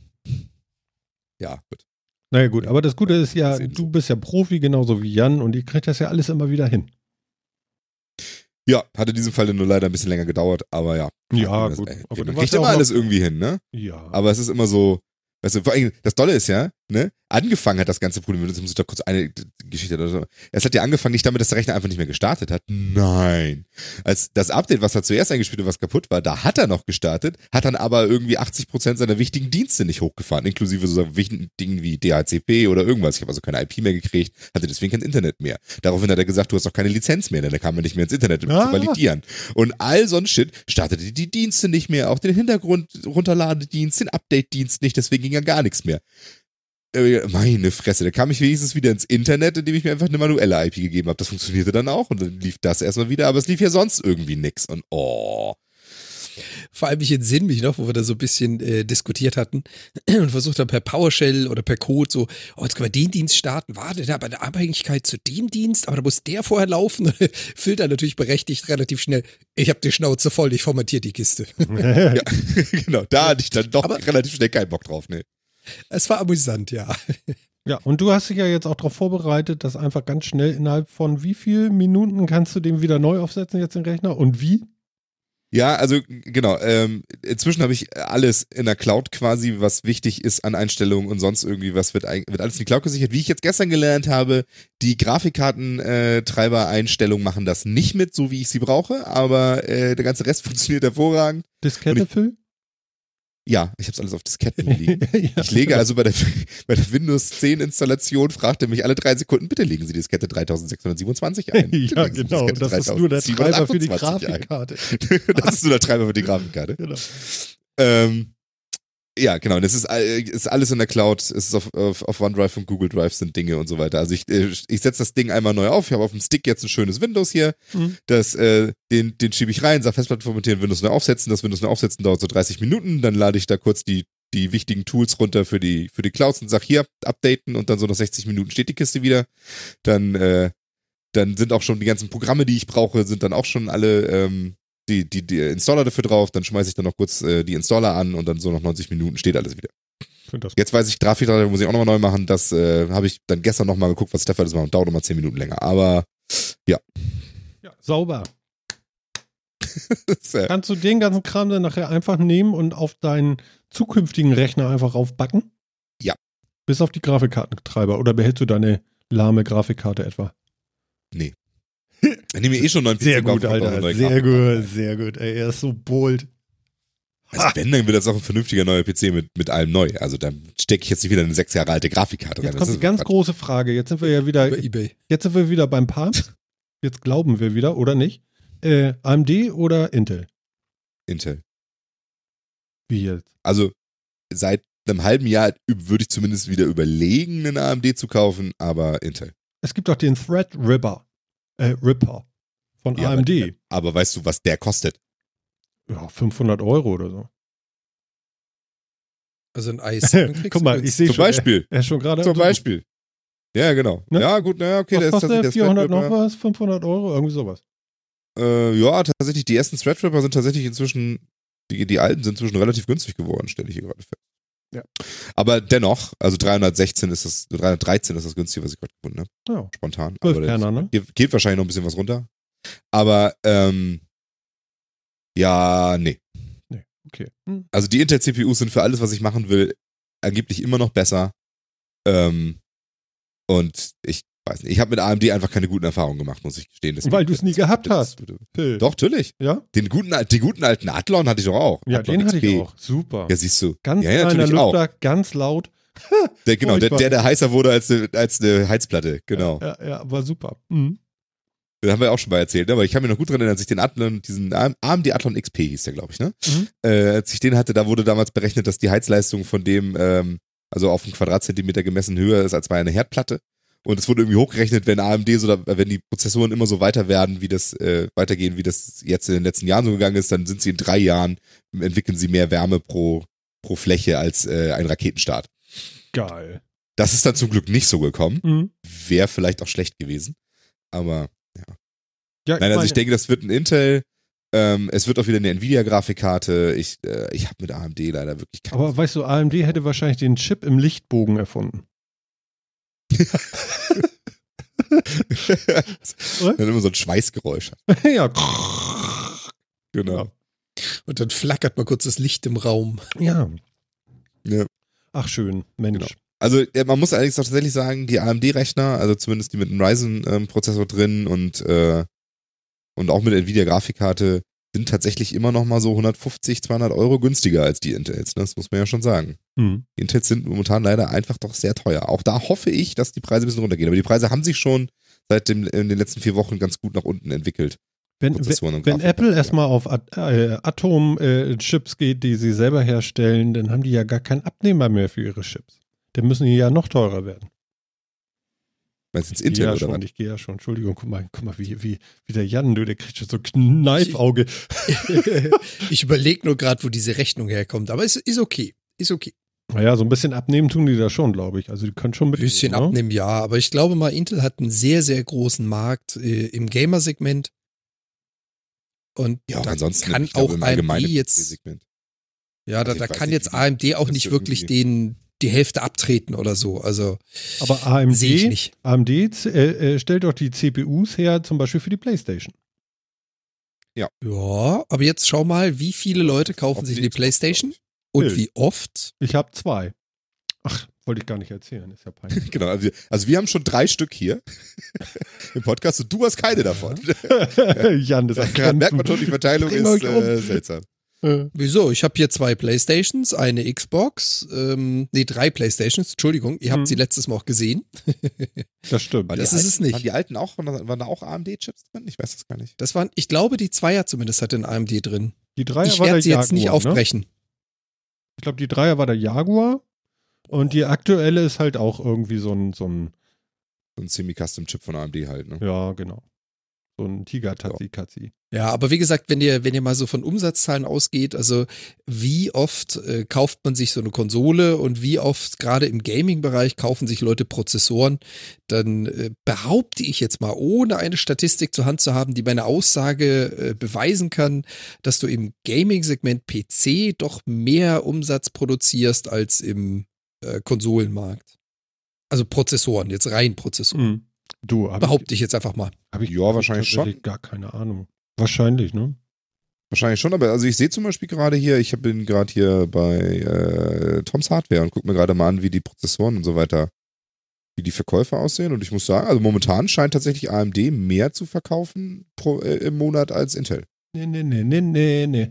ja, gut. Naja, gut. Aber das Gute ist ja, du bist ja Profi, genauso wie Jan, und ihr kriegt das ja alles immer wieder hin. Ja, hat in diesem Fall nur leider ein bisschen länger gedauert, aber ja. Ja, Das, gut. ey, Aber man kriegt immer alles irgendwie hin, ne? Ja. Aber es ist immer so, weißt du, vor allem, das Dolle ist ja, ne, angefangen hat das ganze Problem, das muss ich da kurz eine Geschichte oder so. Es hat ja angefangen nicht damit, dass der Rechner einfach nicht mehr gestartet hat. Nein. Als das Update, was er zuerst eingespielt hat, was kaputt war, da hat er noch gestartet, hat dann aber irgendwie 80 Prozent seiner wichtigen Dienste nicht hochgefahren, inklusive so wichtigen Dingen wie DHCP oder irgendwas. Ich habe also keine IP mehr gekriegt, hatte deswegen kein Internet mehr. Daraufhin hat er gesagt, du hast doch keine Lizenz mehr, denn da kam er nicht mehr ins Internet, um Ah. zu validieren. Und all so ein Shit startete die Dienste nicht mehr, auch den Hintergrund runterladedienst, den Update-Dienst nicht, deswegen ging ja gar nichts mehr. Äh, Meine Fresse, da kam ich wenigstens wieder ins Internet, indem ich mir einfach eine manuelle IP gegeben habe. Das funktionierte dann auch und dann lief das erstmal wieder, aber es lief ja sonst irgendwie nix. Und oh. Vor allem, ich entsinne mich noch, wo wir da so ein bisschen äh, diskutiert hatten und versucht haben per PowerShell oder per Code so, oh, jetzt können wir den Dienst starten, warte, da bei der Abhängigkeit zu dem Dienst, aber da muss der vorher laufen. Filter natürlich berechtigt relativ schnell. Ich habe die Schnauze voll, ich formatiere die Kiste. ja, genau, da hatte ich dann doch Aber- relativ schnell keinen Bock drauf. Nee. Es war amüsant, ja. Ja, und du hast dich ja jetzt auch darauf vorbereitet, dass einfach ganz schnell innerhalb von wie vielen Minuten kannst du den wieder neu aufsetzen, jetzt den Rechner? Und wie? Ja, also genau. Ähm, inzwischen habe ich alles in der Cloud quasi, was wichtig ist an Einstellungen und sonst irgendwie was wird, wird alles in die Cloud gesichert. Wie ich jetzt gestern gelernt habe, die Grafikkartentreiber-Einstellungen machen das nicht mit, so wie ich sie brauche, aber äh, der ganze Rest funktioniert hervorragend. Diskette füllen? Ja, ich habe alles auf Disketten liegen. ja. Ich lege also bei der, bei der Windows 10 Installation, fragt er mich alle drei Sekunden, bitte legen Sie die Diskette 3627 ein. Ja, genau. Das ist nur der Treiber für die 3728 ein. Grafikkarte. das ist nur der Treiber für die Grafikkarte. Genau. Ähm, ja, genau. Das ist, all- ist alles in der Cloud. Es ist auf, auf, auf OneDrive und Google Drive sind Dinge und so weiter. Also ich, äh, ich setze das Ding einmal neu auf. Ich habe auf dem Stick jetzt ein schönes Windows hier. Mhm. Das, äh, den, den schiebe ich rein, sage Festplatte formatieren, Windows neu aufsetzen. Das Windows neu aufsetzen dauert so 30 Minuten. Dann lade ich da kurz die, die wichtigen Tools runter für die, für die Clouds und sag hier updaten und dann so nach 60 Minuten steht die Kiste wieder. Dann, äh, dann sind auch schon die ganzen Programme, die ich brauche, sind dann auch schon alle ähm, die, die, die Installer dafür drauf, dann schmeiße ich dann noch kurz äh, die Installer an und dann so nach 90 Minuten steht alles wieder. Das Jetzt weiß ich, Grafiktreiber muss ich auch nochmal neu machen. Das äh, habe ich dann gestern nochmal geguckt, was der Fall ist, und dauert nochmal 10 Minuten länger. Aber ja, sauber. das, äh, Kannst du den ganzen Kram dann nachher einfach nehmen und auf deinen zukünftigen Rechner einfach raufbacken? Ja. Bis auf die Grafikkartentreiber. Oder behältst du deine lahme Grafikkarte etwa? Ich nehme mir eh schon einen neuen PC Sehr kaufen, gut, Alter. neue Sehr gut, sehr gut. Ey, er ist so bold. Also wenn, dann wird das auch ein vernünftiger neuer PC mit, mit allem neu. Also dann stecke ich jetzt nicht wieder eine sechs Jahre alte Grafikkarte rein. Jetzt Das kommt ist die ganz Quatsch. große Frage. Jetzt sind wir ja wieder, Über Ebay. jetzt sind wir wieder beim Papst. Jetzt glauben wir wieder, oder nicht? Äh, AMD oder Intel? Intel. Wie jetzt? Also seit einem halben Jahr würde ich zumindest wieder überlegen, einen AMD zu kaufen, aber Intel. Es gibt doch den Threadripper. Äh, Ripper. Von Ja, AMD. aber- Aber weißt du, was der kostet? ja, 500 Euro oder so. Also ein i7 kriegst Guck mal, ich sehe Zum schon. Beispiel. Er, er ist schon gerade. Zum. Beispiel. Ja, genau. Ne? Ja, gut, naja, okay, der was ist kostet der? tatsächlich 400 noch was? 500 Euro? Irgendwie sowas. Äh, ja, tatsächlich, die ersten Threadripper sind tatsächlich inzwischen, die, die alten sind inzwischen relativ günstig geworden, stelle ich hier gerade fest. Ja. Aber dennoch, also 316 ist das, 313 ist das günstige, was ich gerade gefunden habe. Ja. Spontan. 12 Aber Kerner, ne? geht, geht wahrscheinlich noch ein bisschen was runter. Aber, ähm, ja, nee. Okay. Hm. Also die Intel-CPUs sind für alles, was ich machen will, angeblich immer noch besser. Ähm, und ich weiß nicht, ich habe mit AMD einfach keine guten Erfahrungen gemacht, muss ich gestehen. Deswegen- Weil du es nie gehabt hast. Phil. Doch, natürlich. Ja? Den guten, den guten alten Athlon hatte ich doch auch. Ja, Athlon den hatte ich XP. auch. Super. Ja, siehst du. Ganz ja, ja, natürlich auch. Lüfter, ganz laut. Der, genau, der, der, der heißer wurde als eine, als eine Heizplatte. Genau. Ja, ja, war super. Mhm. Das haben wir auch schon mal erzählt, ne? aber ich kann mir noch gut dran erinnern, als ich den Athlon, diesen AMD Athlon XP hieß der, glaube ich, ne? Mhm. Äh, als ich den hatte, da wurde damals berechnet, dass die Heizleistung von dem, ähm, also auf einen Quadratzentimeter gemessen höher ist als bei einer Herdplatte. Und es wurde irgendwie hochgerechnet, wenn AMD so, da- wenn die Prozessoren immer so weiter werden, wie das, äh, weitergehen, wie das jetzt in den letzten Jahren so gegangen ist, dann sind sie in drei Jahren, entwickeln sie mehr Wärme pro, pro Fläche als äh, ein Raketenstart. Geil. Das ist dann zum Glück nicht so gekommen. Mhm. Wäre vielleicht auch schlecht gewesen. Aber Ja, Nein, also ich denke, das wird ein Intel. Ähm, es wird auch wieder eine Nvidia-Grafikkarte. Ich, äh, ich habe mit AMD leider wirklich keine. Aber weißt du, AMD hätte wahrscheinlich den Chip im Lichtbogen erfunden. Dann immer so ein Schweißgeräusch. ja. Genau. Und dann flackert mal kurz das Licht im Raum. Ja. Ja. Ach, schön. Mensch. Genau. Also ja, man muss allerdings auch tatsächlich sagen, die AMD-Rechner, also zumindest die mit einem Ryzen-Prozessor drin und, äh, und auch mit Nvidia-Grafikkarte, sind tatsächlich immer noch mal so 150, 200 Euro günstiger als die Intels. Ne? Das muss man ja schon sagen. Mhm. Die Intels sind momentan leider einfach doch sehr teuer. Auch da hoffe ich, dass die Preise ein bisschen runtergehen. Aber die Preise haben sich schon seit dem, in den letzten vier Wochen ganz gut nach unten entwickelt. Wenn, wenn Grafikkarten, Apple ja. erstmal auf At äh, Atom-Chips geht, die sie selber herstellen, dann haben die ja gar keinen Abnehmer mehr für ihre Chips. Dann müssen die ja noch teurer werden. Meinst du ins Ich gehe Intel ja oder schon, was? ich gehe ja schon. Entschuldigung, guck mal, guck mal, wie, wie, wie der Jan, du, der kriegt schon so Kneifauge. ich überlege nur gerade, wo diese Rechnung herkommt, aber es ist okay. Ist okay. Naja, so ein bisschen abnehmen tun die da schon, glaube ich. Also die können schon Ein mit. bisschen ne? abnehmen, ja, aber ich glaube mal, Intel hat einen sehr, sehr großen Markt äh, im Gamer-Segment. Und Ja, da ansonsten kann ich glaube, auch AMD jetzt, ja, da, Also da kann nicht, jetzt AMD auch nicht wirklich den, die Hälfte abtreten oder so. Also Aber AMD, sehe ich nicht. AMD äh, äh, stellt doch die CPUs her, zum Beispiel für die PlayStation. Ja, aber jetzt schau mal, wie viele Leute kaufen Ob sich die die Playstation und Nö. wie oft? Ich habe zwei. Ach, wollte ich gar nicht erzählen, ist ja peinlich. Genau, also wir, also wir haben schon drei Stück hier im Podcast und du hast keine davon. Jan, das ist Da merkt man schon, die Verteilung Bring ist um. äh, seltsam. Äh, Wieso? Ich habe hier zwei Playstations, eine Xbox, ähm, nee, drei Playstations, Entschuldigung, ihr habt Mhm. sie letztes Mal auch gesehen. Das stimmt. Das ist alten, es nicht. Waren die alten auch, waren, da auch AMD-Chips drin? Ich weiß das gar nicht. Das waren, ich glaube, die Zweier zumindest hat den AMD drin. Die Dreier ich war der werde sie jetzt nicht Jaguar, Ne? aufbrechen. Ich glaube, die Dreier war der Jaguar. Und die aktuelle ist halt auch irgendwie so ein, so ein So ein Semi-Custom-Chip von AMD halt, ne? ja, genau. So ein Tiger-Tazi-Kazi. Ja, aber wie gesagt, wenn ihr, wenn ihr mal so von Umsatzzahlen ausgeht, also wie oft äh, kauft man sich so eine Konsole und wie oft gerade im Gaming-Bereich kaufen sich Leute Prozessoren, dann äh, behaupte ich jetzt mal, ohne eine Statistik zur Hand zu haben, die meine Aussage äh, beweisen kann, dass du im Gaming-Segment PC doch mehr Umsatz produzierst als im äh, Konsolenmarkt. Also Prozessoren, jetzt rein Prozessoren. Mhm. Du, Behaupte ich jetzt einfach mal. Hab ich, Ja, ich wahrscheinlich tatsächlich Gar keine Ahnung. Wahrscheinlich, ne? Wahrscheinlich schon, aber also ich sehe zum Beispiel gerade hier, ich bin gerade hier bei äh, Toms Hardware und gucke mir gerade mal an, wie die Prozessoren und so weiter, wie die Verkäufe aussehen. Und ich muss sagen, also momentan scheint tatsächlich AMD mehr zu verkaufen pro, äh, im Monat als Intel. Nee, nee, nee, nee, nee, nee.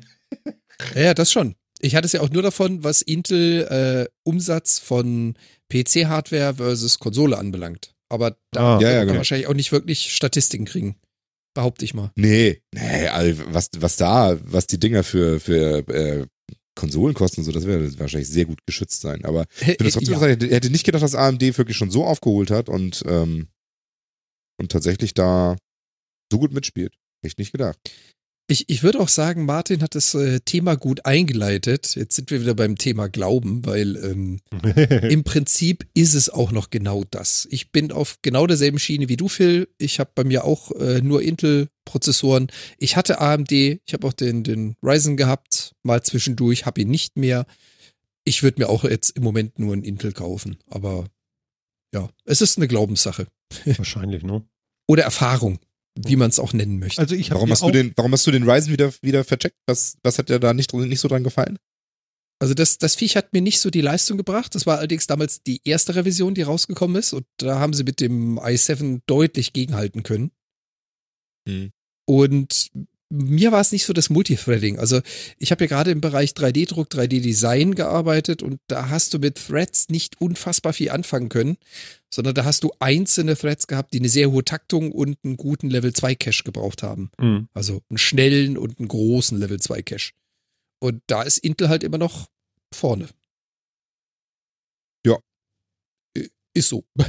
Ja, ja, das schon. Ich hatte es ja auch nur davon, was Intel äh, Umsatz von PC-Hardware versus Konsole anbelangt. Aber da Ah. Ja, ja, kann man genau. wahrscheinlich auch nicht wirklich Statistiken kriegen. Behaupte ich mal. Nee, nee, also was, was da, was die Dinger für, für äh, Konsolen kosten und so, das wird wahrscheinlich sehr gut geschützt sein. Aber ich es trotzdem ja. ich hätte nicht gedacht, dass AMD wirklich schon so aufgeholt hat und, ähm, und tatsächlich da so gut mitspielt. Echt nicht gedacht. Ich, ich würde auch sagen, Martin hat das äh, Thema gut eingeleitet. Jetzt sind wir wieder beim Thema Glauben, weil ähm, im Prinzip ist es auch noch genau das. Ich bin auf genau derselben Schiene wie du, Phil. Ich habe bei mir auch äh, nur Intel-Prozessoren. Ich hatte AMD, ich habe auch den, den Ryzen gehabt, mal zwischendurch, habe ihn nicht mehr. Ich würde mir auch jetzt im Moment nur einen Intel kaufen. Aber ja, es ist eine Glaubenssache. Wahrscheinlich, ne? Oder Erfahrung, wie man es auch nennen möchte. Also ich habe Warum hast, du den, warum hast du den Ryzen wieder, wieder vercheckt? Was, was hat dir da nicht, nicht so dran gefallen? Also das, das Viech hat mir nicht so die Leistung gebracht. Das war allerdings damals die erste Revision, die rausgekommen ist. Und da haben sie mit dem i7 deutlich gegenhalten können. Hm. Und mir war es nicht so das Multithreading. Also ich habe ja gerade im Bereich 3D-Druck, 3D-Design gearbeitet und da hast du mit Threads nicht unfassbar viel anfangen können, sondern da hast du einzelne Threads gehabt, die eine sehr hohe Taktung und einen guten Level 2 Cache gebraucht haben. Mhm. Also einen schnellen und einen großen Level 2 Cache. Und da ist Intel halt immer noch vorne. Ja. Ist so.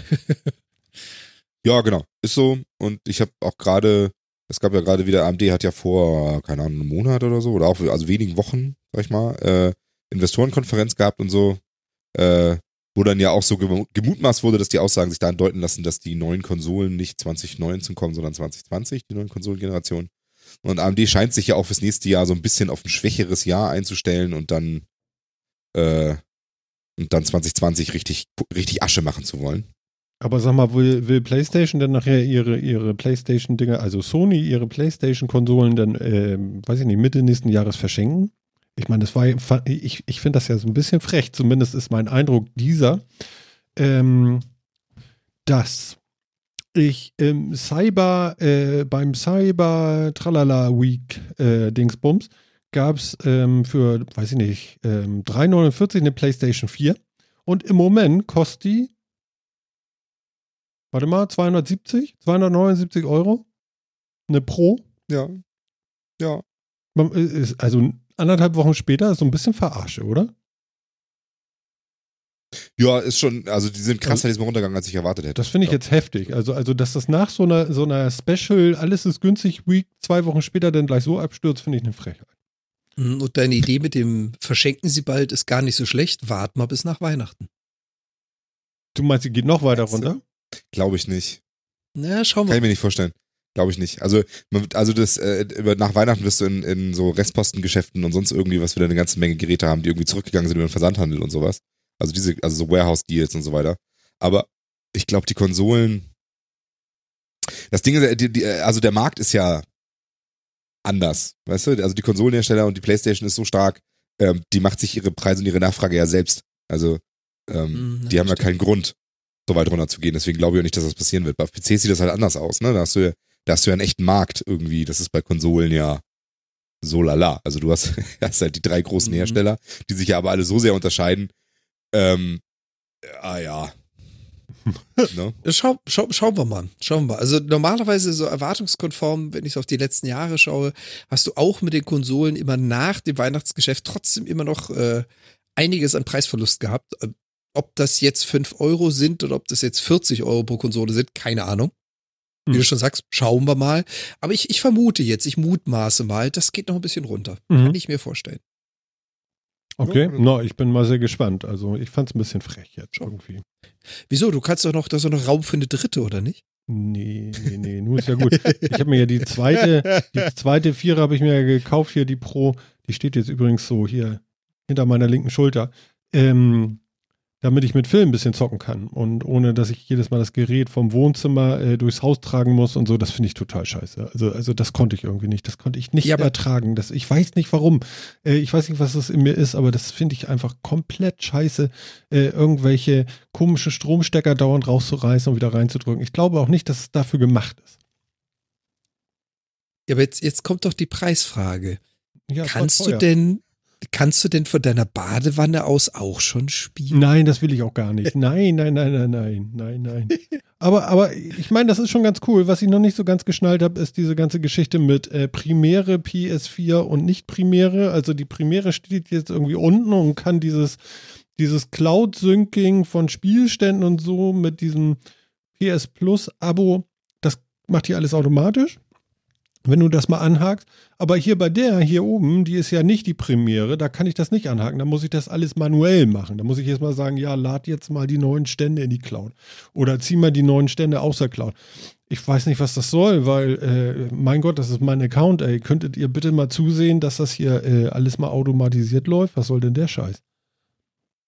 Ja, genau. Ist so. Und ich habe auch gerade, es gab ja gerade wieder, AMD hat ja vor, keine Ahnung, einem Monat oder so, oder auch, also wenigen Wochen, sag ich mal, äh, Investorenkonferenz gehabt und so, äh, wo dann ja auch so gemu- gemutmaßt wurde, dass die Aussagen sich dahin deuten lassen, dass die neuen Konsolen nicht 2019 kommen, sondern 2020, die neuen Konsolengenerationen. Und AMD scheint sich ja auch fürs nächste Jahr so ein bisschen auf ein schwächeres Jahr einzustellen und dann, äh, und dann 2020 richtig, richtig Asche machen zu wollen. Aber sag mal, will, will PlayStation denn nachher ihre, ihre PlayStation-Dinger, also Sony ihre PlayStation-Konsolen dann, ähm, weiß ich nicht, Mitte nächsten Jahres verschenken? Ich meine, das war, ich, ich finde das ja so ein bisschen frech, zumindest ist mein Eindruck dieser, ähm, dass ich im Cyber, äh, beim Cyber Tralala Week äh, Dingsbums gab es ähm, für, weiß ich nicht, ähm, 3,49 eine PlayStation 4 und im Moment kostet die Warte mal, 270? 279 Euro? Eine Pro? Ja. Ja. Man, äh, ist, also anderthalb Wochen später ist so ein bisschen verarsche, oder? Ja, ist schon, also die sind krasser diesmal runtergegangen, als ich erwartet hätte. Das finde ich ja. jetzt heftig. Also, also, dass das nach so einer, so einer Special, alles ist günstig Week, zwei Wochen später dann gleich so abstürzt, finde ich eine Frechheit. Mhm, Und deine Idee mit dem Verschenken Sie bald ist gar nicht so schlecht. Wart mal bis nach Weihnachten. Du meinst, sie geht noch weiter runter? Glaube ich nicht. Na, schauen Kann wir. ich mir nicht vorstellen. Glaube ich nicht. Also, man- also das, äh, über, nach Weihnachten wirst du in, in so Restpostengeschäften und sonst irgendwie, was wieder eine ganze Menge Geräte haben, die irgendwie zurückgegangen sind über den Versandhandel und sowas. Also diese, also so Warehouse-Deals und so weiter. Aber ich glaube, die Konsolen, das Ding ist, die, die, also der Markt ist ja anders, weißt du? Also die Konsolenhersteller und die Playstation ist so stark, ähm, die macht sich ihre Preise und ihre Nachfrage ja selbst. Also ähm, Mhm, die haben ja keinen Grund, so weit runter zu gehen. Deswegen glaube ich auch nicht, dass das passieren wird. Bei PC sieht das halt anders aus, ne? Da hast du ja, da hast du ja einen echten Markt irgendwie. Das ist bei Konsolen ja so lala. Also du hast, hast halt die drei großen Mhm. Hersteller, die sich ja aber alle so sehr unterscheiden. Ähm, ah ja. ne? Schau, schau, schauen wir mal. Schauen wir mal. Also normalerweise so erwartungskonform, wenn ich so auf die letzten Jahre schaue, hast du auch mit den Konsolen immer nach dem Weihnachtsgeschäft trotzdem immer noch äh, einiges an Preisverlust gehabt. Ob das jetzt 5 Euro sind oder ob das jetzt 40 Euro pro Konsole sind, keine Ahnung. Wie Hm. du schon sagst, schauen wir mal. Aber ich, ich vermute jetzt, ich mutmaße mal, das geht noch ein bisschen runter. Mhm. Kann ich mir vorstellen. Okay, no, ich bin mal sehr gespannt. Also ich fand es ein bisschen frech jetzt irgendwie. Wieso? Du kannst doch noch, da ist doch noch Raum für eine dritte, oder nicht? Nee, nee, nee, nur ist ja gut. Ich habe mir ja die zweite, die zweite Vierer habe ich mir ja gekauft, hier die Pro, die steht jetzt übrigens so hier hinter meiner linken Schulter, ähm, damit ich mit Film ein bisschen zocken kann und ohne, dass ich jedes Mal das Gerät vom Wohnzimmer äh, durchs Haus tragen muss und so, das finde ich total scheiße. Also, also das konnte ich irgendwie nicht, das konnte ich nicht Ja, ertragen. Das, ich weiß nicht warum, äh, ich weiß nicht, was das in mir ist, aber das finde ich einfach komplett scheiße, äh, irgendwelche komischen Stromstecker dauernd rauszureißen und wieder reinzudrücken. Ich glaube auch nicht, dass es dafür gemacht ist. Ja, aber jetzt, jetzt kommt doch die Preisfrage. Ja, Kannst du denn, kannst du denn von deiner Badewanne aus auch schon spielen? Nein, das will ich auch gar nicht. Nein, nein, nein, nein, nein, nein, nein. Aber, aber ich meine, das ist schon ganz cool. Was ich noch nicht so ganz geschnallt habe, ist diese ganze Geschichte mit äh, Primäre, PS4 und nicht Primäre. Also die Primäre steht jetzt irgendwie unten und kann dieses, dieses Cloud-Syncing von Spielständen und so mit diesem PS Plus-Abo, das macht hier alles automatisch. Wenn du das mal anhakst. Aber hier bei der, hier oben, die ist ja nicht die Premiere, da kann ich das nicht anhaken. Da muss ich das alles manuell machen. Da muss ich jetzt mal sagen, ja, lad jetzt mal die neuen Stände in die Cloud. Oder zieh mal die neuen Stände aus der Cloud. Ich weiß nicht, was das soll, weil, äh, mein Gott, das ist mein Account, ey. Könntet ihr bitte mal zusehen, dass das hier äh, alles mal automatisiert läuft? Was soll denn der Scheiß?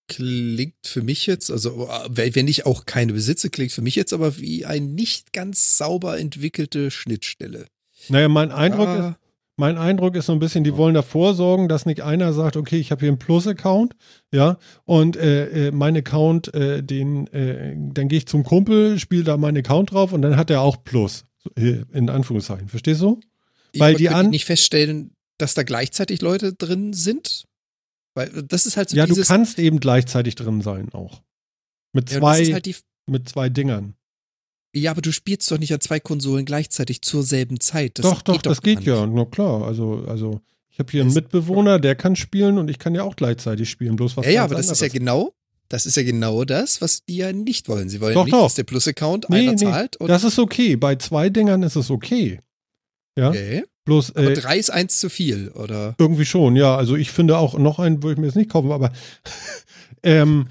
Klingt für mich jetzt, also äh, wenn ich auch keine besitze, klingt für mich jetzt aber wie eine nicht ganz sauber entwickelte Schnittstelle. Naja, mein Eindruck ist, Ah, Mein Eindruck ist so ein bisschen, die wollen davor sorgen, dass nicht einer sagt, okay, ich habe hier einen Plus-Account, ja, und äh, äh, mein Account, äh, den, äh, dann gehe ich zum Kumpel, spiele da meinen Account drauf und dann hat er auch Plus, äh, in Anführungszeichen. Verstehst du? ich weil wollte die an- nicht feststellen, dass da gleichzeitig Leute drin sind. Weil das ist halt so ja, du kannst eben gleichzeitig drin sein auch. Mit ja, zwei, ist halt mit zwei Dingern. Ja, aber du spielst doch nicht an zwei Konsolen gleichzeitig zur selben Zeit. Das doch, doch, das geht ja, nicht. na klar. Also, also ich habe hier einen Das- Mitbewohner, der kann spielen und ich kann ja auch gleichzeitig spielen, bloß was Ja, ja, aber das ist ja genau, das ist ja genau das, was die ja nicht wollen. Sie wollen Doch, nicht, doch. dass der Plus-Account Nee, einer nee, zahlt Das ist okay. Bei zwei Dingern ist es okay. Ja, okay. bloß Aber äh, drei ist eins zu viel, oder? Irgendwie schon, ja. Also ich finde auch, noch einen würde ich mir jetzt nicht kaufen, aber ähm,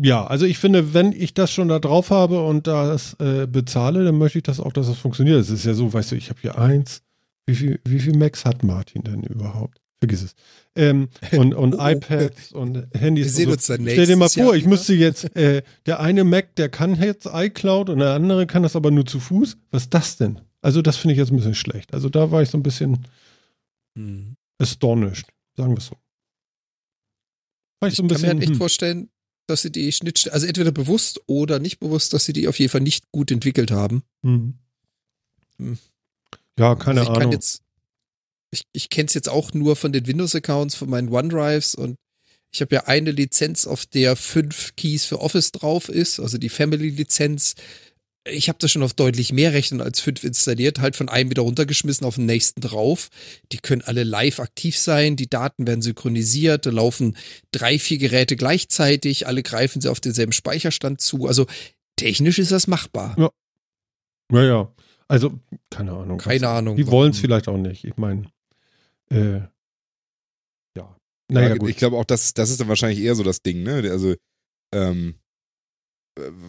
ja, also ich finde, wenn ich das schon da drauf habe und das äh, bezahle, dann möchte ich das auch, dass das funktioniert. Es ist ja so, weißt du, ich habe hier eins. Wie viel, wie viel Macs hat Martin denn überhaupt? Vergiss es. Ähm, und und Oh, iPads und Handys. Wir sehen und uns dann Stell dir mal vor, Jahr ich wieder. müsste jetzt, äh, der eine Mac, der kann jetzt iCloud und der andere kann das aber nur zu Fuß. Was ist das denn? Also das finde ich jetzt ein bisschen schlecht. Also da war ich so ein bisschen, Hm. astonished, sagen wir es so. War ich Ich so ein kann mir halt echt hm, vorstellen, dass sie die Schnittstelle, also entweder bewusst oder nicht bewusst, dass sie die auf jeden Fall nicht gut entwickelt haben. hm. Hm. Ja, keine also ich Kann Ahnung. jetzt, ich ich kenne es jetzt auch nur von den Windows-Accounts, von meinen OneDrives und ich habe ja eine Lizenz, auf der fünf Keys für Office drauf ist, also die Family-Lizenz. Ich habe das schon auf deutlich mehr Rechnern als fünf installiert, halt von einem wieder runtergeschmissen auf den nächsten drauf. Die können alle live aktiv sein, die Daten werden synchronisiert, da laufen drei, vier Geräte gleichzeitig, alle greifen sie auf denselben Speicherstand zu. Also technisch ist das machbar. Ja. Naja, also keine Ahnung. Keine Ahnung. Die wollen es vielleicht auch nicht. Ich meine, äh, ja. Naja, Ja, gut. Ich glaube auch, das, das ist dann wahrscheinlich eher so das Ding, ne? Also, ähm, äh,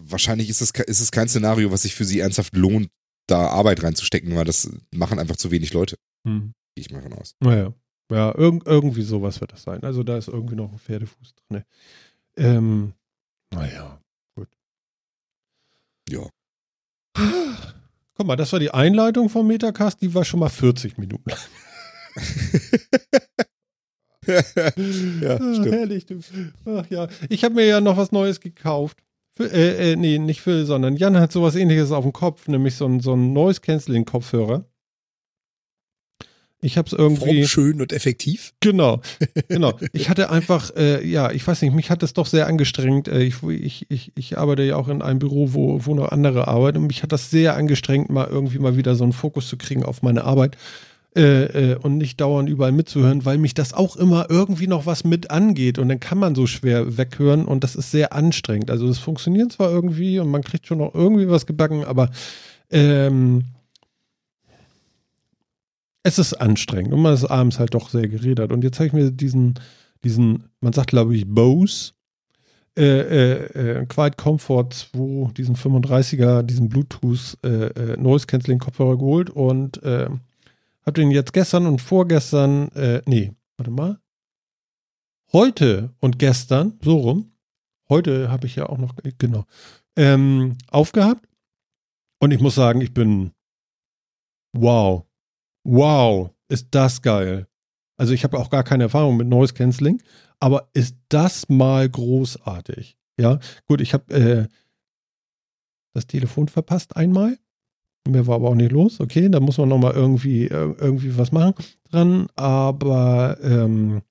wahrscheinlich ist es, ist es kein Szenario, was sich für sie ernsthaft lohnt, da Arbeit reinzustecken, weil das machen einfach zu wenig Leute. Hm. Gehe ich mal von aus. Naja. Ja, irg irgendwie sowas wird das sein. Also da ist irgendwie noch ein Pferdefuß drin. Ähm, naja, gut. Ja. Guck mal, das war die Einleitung vom Metacast, die war schon mal 40 Minuten lang. ja, Ah, stimmt. herrlich, du. Ach ja. Ich habe mir ja noch was Neues gekauft. Äh, äh, nee, nicht Phil, sondern Jan hat sowas ähnliches auf dem Kopf, nämlich so ein, so ein Noise-Canceling-Kopfhörer. Ich habe es irgendwie. Formschön und effektiv. Genau, genau. Ich hatte einfach, äh, ja, ich weiß nicht, mich hat es doch sehr angestrengt. Äh, ich, ich, ich, ich arbeite ja auch in einem Büro, wo, wo noch andere arbeiten und mich hat das sehr angestrengt, mal irgendwie mal wieder so einen Fokus zu kriegen auf meine Arbeit äh, äh, und nicht dauernd überall mitzuhören, weil mich das auch immer irgendwie noch was mit angeht und dann kann man so schwer weghören und das ist sehr anstrengend. Also es funktioniert zwar irgendwie und man kriegt schon noch irgendwie was gebacken, aber ähm, es ist anstrengend und man ist abends halt doch sehr geredet. Und jetzt habe ich mir diesen, diesen, man sagt glaube ich Bose, äh, äh, äh, Quiet Comfort 2, diesen 35er, diesen Bluetooth äh, Noise Cancelling Kopfhörer geholt und äh, habe den jetzt gestern und vorgestern, äh, nee, warte mal, heute und gestern, so rum, heute habe ich ja auch noch, äh, genau, ähm, aufgehabt und ich muss sagen, ich bin, wow, wow, ist das geil. Also ich habe auch gar keine Erfahrung mit Noise Cancelling, aber ist das mal großartig. Ja, gut, ich habe äh, das Telefon verpasst einmal. Mehr war aber auch nicht los. Okay, da muss man nochmal irgendwie, äh, irgendwie was machen dran. Aber ähm,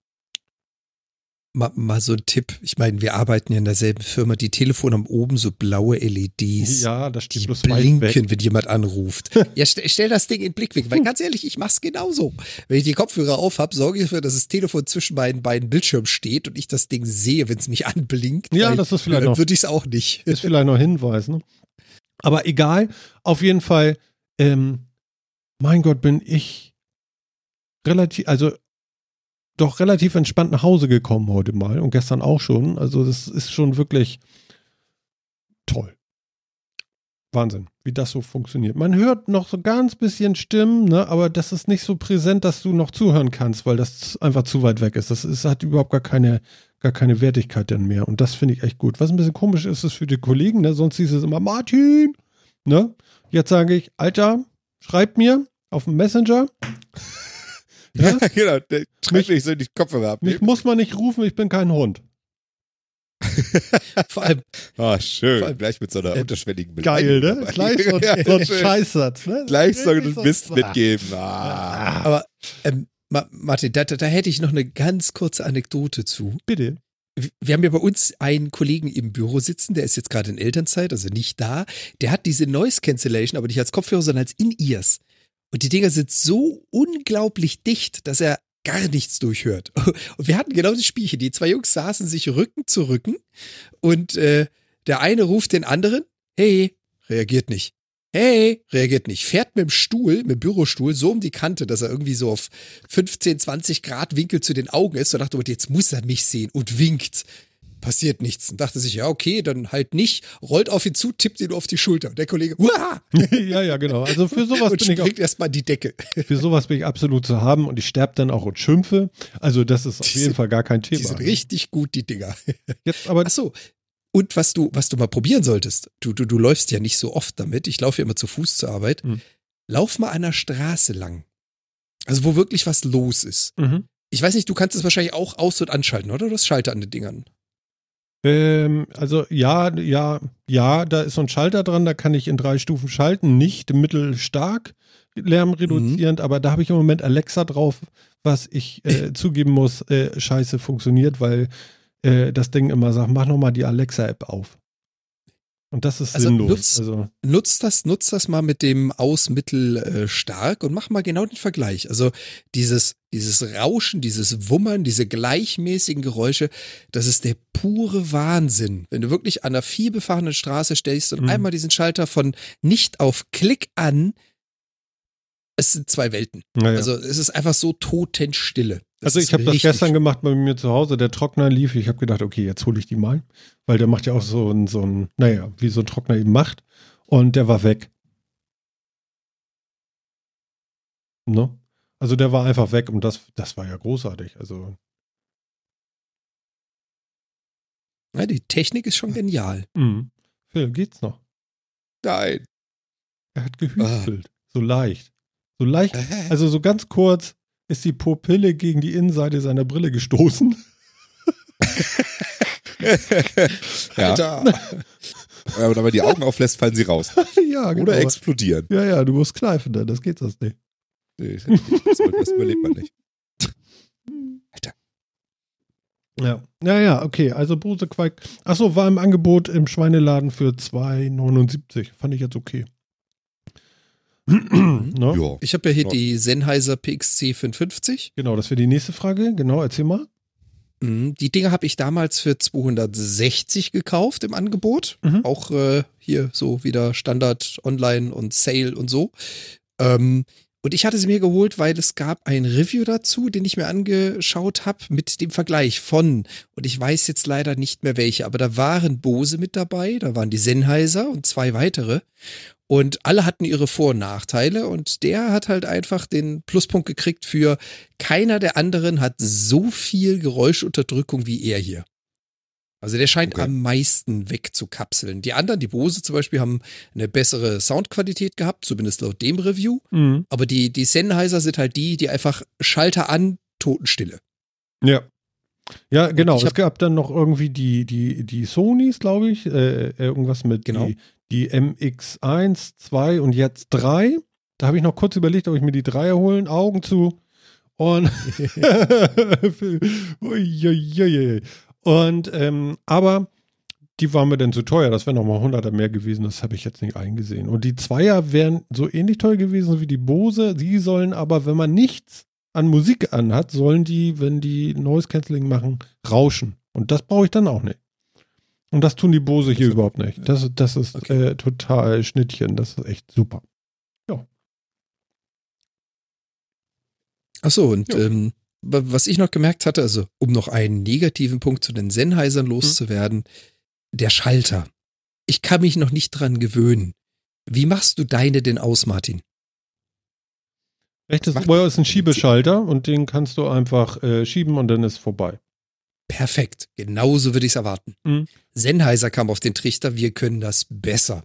Mal, mal so ein Tipp. Ich meine, wir arbeiten ja in derselben Firma. Die Telefone haben oben so blaue LEDs. ja, das steht Die bloß blinken, wenn jemand anruft. Ja, stell, stell das Ding in den Blickwinkel, weil ganz ehrlich, ich mach's genauso. Wenn ich die Kopfhörer auf habe, sorge ich dafür, dass das Telefon zwischen meinen beiden Bildschirmen steht und ich das Ding sehe, wenn es mich anblinkt. Ja, das ist vielleicht dann noch- würde ich es auch nicht. ist vielleicht noch Hinweis, ne? Aber egal, auf jeden Fall, ähm, mein Gott, bin ich relativ, also doch relativ entspannt nach Hause gekommen heute mal und gestern auch schon. Also das ist schon wirklich toll. Wahnsinn, wie das so funktioniert. Man hört noch so ganz bisschen Stimmen, ne, aber das ist nicht so präsent, dass du noch zuhören kannst, weil das einfach zu weit weg ist. Das ist, hat überhaupt gar keine, gar keine Wertigkeit dann mehr. Und das finde ich echt gut. Was ein bisschen komisch ist, ist für die Kollegen, ne? Sonst hieß es immer Martin. Ne? Jetzt sage ich, Alter, schreib mir auf dem Messenger. Ja, Ja? genau. Der schreibt nicht so die Kopfhörer Mich abnehmen. muss man nicht rufen, ich bin kein Hund. Vor allem, Ah, schön. Vor allem- Gleich mit so einer Äh, unterschwelligen Geil, Beleidigung ne? dabei. Gleich so, ein- Ja, so ein. Scheißsatz, ne? Gleich so einen Mist mitgeben. Ah. aber ähm, Ma Martin, da, da, hätte ich noch eine ganz kurze Anekdote zu. Bitte. wir haben ja bei uns einen Kollegen im Büro sitzen, der ist jetzt gerade in Elternzeit, also nicht da. Der hat diese Noise Cancellation, aber nicht als Kopfhörer, sondern als In-Ears. Und die Dinger sind so unglaublich dicht, dass er gar nichts durchhört. Und wir hatten genau das Spielchen. Die zwei Jungs saßen sich Rücken zu Rücken und äh, der eine ruft den anderen, hey, reagiert nicht. Hey, reagiert nicht. Fährt mit dem Stuhl, mit dem Bürostuhl, so um die Kante, dass er irgendwie so auf 15, 20 Grad Winkel zu den Augen ist und dachte, jetzt muss er mich sehen und winkt. Passiert nichts. Und dachte sich, ja, okay, dann halt nicht. Rollt auf ihn zu, tippt ihn auf die Schulter. Und der Kollege, Uah! ja, ja, genau. Also für sowas und bin ich auch, erstmal die Decke. für sowas bin ich absolut zu haben und ich sterbe dann auch und schimpfe. Also das ist auf Die jeden sind- Fall gar kein Die Thema. sind richtig gut, die Dinger. Jetzt aber Ach so. Und was du, was du mal probieren solltest, du, du, du läufst ja nicht so oft damit. Ich laufe ja immer zu Fuß zur Arbeit. Hm. Lauf mal an der Straße lang. Also wo wirklich was los ist. mhm. Ich weiß nicht, du kannst es wahrscheinlich auch aus- und anschalten, oder? Du hast Schalter an den Dingern. Ähm, also ja, ja, ja, da ist so ein Schalter dran, da kann ich in drei Stufen schalten, nicht mittelstark lärmreduzierend, aber da habe ich im Moment Alexa drauf, was ich äh, zugeben muss, äh, scheiße funktioniert, weil äh, das Ding immer sagt, mach nochmal die Alexa-App auf. Und das ist Also sinnlos. nutzt- also, Nutzt das, nutzt das mal mit dem Ausmittel äh, stark und mach mal genau den Vergleich. Also dieses, dieses Rauschen, dieses Wummern, diese gleichmäßigen Geräusche, das ist der pure Wahnsinn. Wenn du wirklich an einer vielbefahrenen Straße stehst und Mhm. einmal diesen Schalter von nicht auf Klick an, es sind zwei Welten. naja. Also es ist einfach so totenstille. Das Also ich habe das gestern gemacht bei mir zu Hause, der Trockner lief. Ich habe gedacht, okay, jetzt hole ich die mal, weil der macht ja auch so ein, so ein, naja, wie so ein Trockner eben macht. Und der war weg. Ne? Also der war einfach weg und das, das war ja großartig. Also, Ja, die Technik ist schon genial. mh. Phil, geht's noch? Nein. Er hat gehüstelt. So leicht. So leicht. Also so ganz kurz ist die Pupille gegen die Innenseite seiner Brille gestoßen. ja. Alter. Ja, Und wenn man die Augen auflässt, fallen sie raus. ja, genau. Oder explodieren. Ja, ja, du musst kneifen, dann, das geht das nicht. Nee, das, das überlebt man nicht. Ja, ja, ja, okay. Also Bose Quake. Achso, war im Angebot im Schweineladen für 2,79. Fand ich jetzt okay. No? Ja. Ich habe ja hier Ja. die Sennheiser PXC 550. Genau, das wäre die nächste Frage. Genau, erzähl mal. Mhm, Die Dinger habe ich damals für 260 gekauft im Angebot. Mhm. Auch äh, hier so wieder Standard Online und Sale und so. Ähm, und ich hatte sie mir geholt, weil es gab ein Review dazu, den ich mir angeschaut habe mit dem Vergleich von, und ich weiß jetzt leider nicht mehr welche, aber da waren Bose mit dabei, da waren die Sennheiser und zwei weitere. Und alle hatten ihre Vor- und Nachteile und der hat halt einfach den Pluspunkt gekriegt für keiner der anderen hat so viel Geräuschunterdrückung wie er hier. Also der scheint Okay. am meisten wegzukapseln. Die anderen, die Bose zum Beispiel, haben eine bessere Soundqualität gehabt, zumindest laut dem Review. Mhm. Aber die, die Sennheiser sind halt die, die einfach Schalter an, Totenstille. Ja. Ja, genau. Es gab dann noch irgendwie die, die, die Sonys, glaube ich. Äh, irgendwas mit Genau. die, die MX1, 2 und jetzt 3. Da habe ich noch kurz überlegt, ob ich mir die 3 holen. Augen zu. Und. Und, ähm, aber die waren mir dann zu teuer. Das wären nochmal 100er mehr gewesen. Das habe ich jetzt nicht eingesehen. Und die Zweier wären so ähnlich teuer gewesen wie die Bose. Die sollen aber, wenn man nichts an Musik anhat, sollen die, wenn die Noise Cancelling machen, rauschen. Und das brauche ich dann auch nicht. Und das tun die Bose hier ist- überhaupt nicht. Das, das ist Okay. äh, total Schnittchen. Das ist echt super. Ach so, und Ja. ähm, was ich noch gemerkt hatte, also um noch einen negativen Punkt zu den Sennheisern loszuwerden, der Schalter. Ich kann mich noch nicht dran gewöhnen. Wie machst du deine denn aus, Martin? Rechtes Macht- Ohr ist ein Schiebeschalter und den kannst du einfach äh, schieben und dann ist vorbei. Perfekt. Genauso würde ich es erwarten. Mhm. Sennheiser kam auf den Trichter, wir können das besser.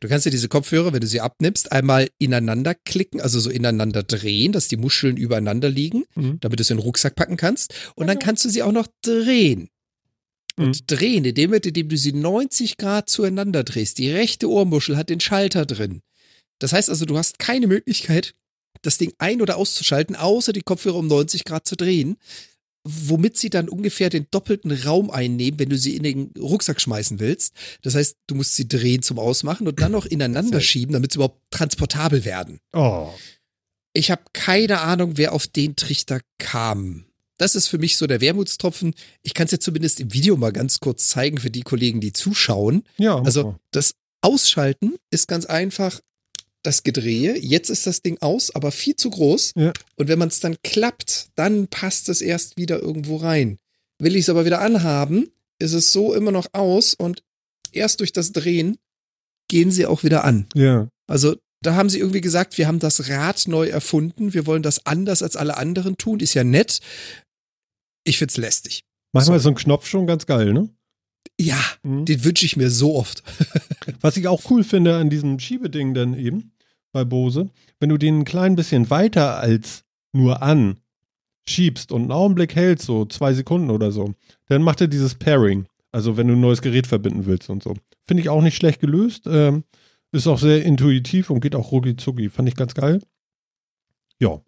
Du kannst dir diese Kopfhörer, wenn du sie abnimmst, einmal ineinander klicken, also so ineinander drehen, dass die Muscheln übereinander liegen, Mhm. damit du es in den Rucksack packen kannst. Und dann kannst du sie auch noch drehen. Und drehen, indem, indem du sie 90 Grad zueinander drehst. Die rechte Ohrmuschel hat den Schalter drin. Das heißt also, du hast keine Möglichkeit, das Ding ein- oder auszuschalten, außer die Kopfhörer um 90 Grad zu drehen, womit sie dann ungefähr den doppelten Raum einnehmen, wenn du sie in den Rucksack schmeißen willst. Das heißt, du musst sie drehen zum Ausmachen und dann noch ineinander schieben, damit sie überhaupt transportabel werden. Oh. Ich habe keine Ahnung, wer auf den Trichter kam. Das ist für mich so der Wermutstropfen. Ich kann es jetzt zumindest im Video mal ganz kurz zeigen für die Kollegen, die zuschauen. Ja, Also das Ausschalten ist ganz einfach das Gedrehe. Jetzt ist das Ding aus, aber viel zu groß. Ja. Und wenn man es dann klappt, dann passt es erst wieder irgendwo rein. Will ich es aber wieder anhaben, ist es so immer noch aus und erst durch das Drehen gehen sie auch wieder an. ja. Also da haben sie irgendwie gesagt, wir haben das Rad neu erfunden, wir wollen das anders als alle anderen tun, ist ja nett. Ich find's lästig. Manchmal ist so ein Knopf schon ganz geil, ne? Ja, Mhm. den wünsche ich mir so oft. Was ich auch cool finde an diesem Schiebeding dann eben bei Bose, wenn du den ein klein bisschen weiter als nur an schiebst und einen Augenblick hältst, so zwei Sekunden oder so, dann macht er dieses Pairing. Also wenn du ein neues Gerät verbinden willst und so. Finde ich auch nicht schlecht gelöst. Ähm, ist auch sehr intuitiv und geht auch rucki zucki. Fand ich ganz geil. Ja.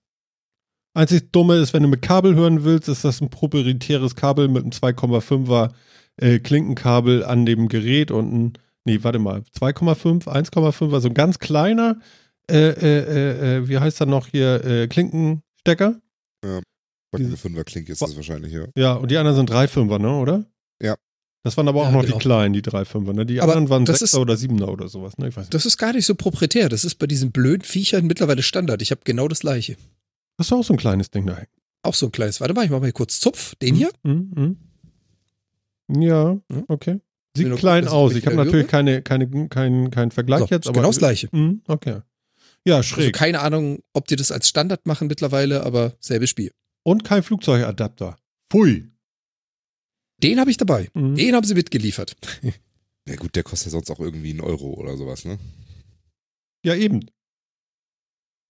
Einzig Dumme ist, wenn du mit Kabel hören willst, ist das ein proprietäres Kabel mit einem 2,5er äh, Klinkenkabel an dem Gerät und ein Nee, warte mal. 2,5, 1,5, also ein ganz kleiner, äh, äh, äh, äh, wie heißt er noch hier, äh, Klinkenstecker. Was Diese- eine Fünferklinke ist das wahrscheinlich, ja. Ja, und die anderen sind 3,5er, ne, oder? Ja. Das waren aber auch Ja, noch genau. die kleinen, die 3,5er, ne? Die Aber anderen waren das 6er ist- oder 7er oder sowas, ne? Ich weiß nicht. Das ist gar nicht so proprietär. Das ist bei diesen blöden Viechern mittlerweile Standard. Ich habe genau das gleiche. Hast du auch so ein kleines Ding da hängen? Auch so ein kleines. Warte mal, ich mach mal hier kurz Zupf. Den hier? Mhm, mhm. Ja, Hm? okay. Sieht nur klein aus. Ich habe natürlich keine, keine, keinen keinen Vergleich So, jetzt, aber. genau das gleiche. Mhm, okay. Ja, Also schräg. keine Ahnung, ob die das als Standard machen mittlerweile, aber selbes Spiel. Und kein Flugzeugadapter. Pfui. Den habe ich dabei. Mhm. Den haben sie mitgeliefert. Ja gut, der kostet ja sonst auch irgendwie einen Euro oder sowas, ne? Ja, eben.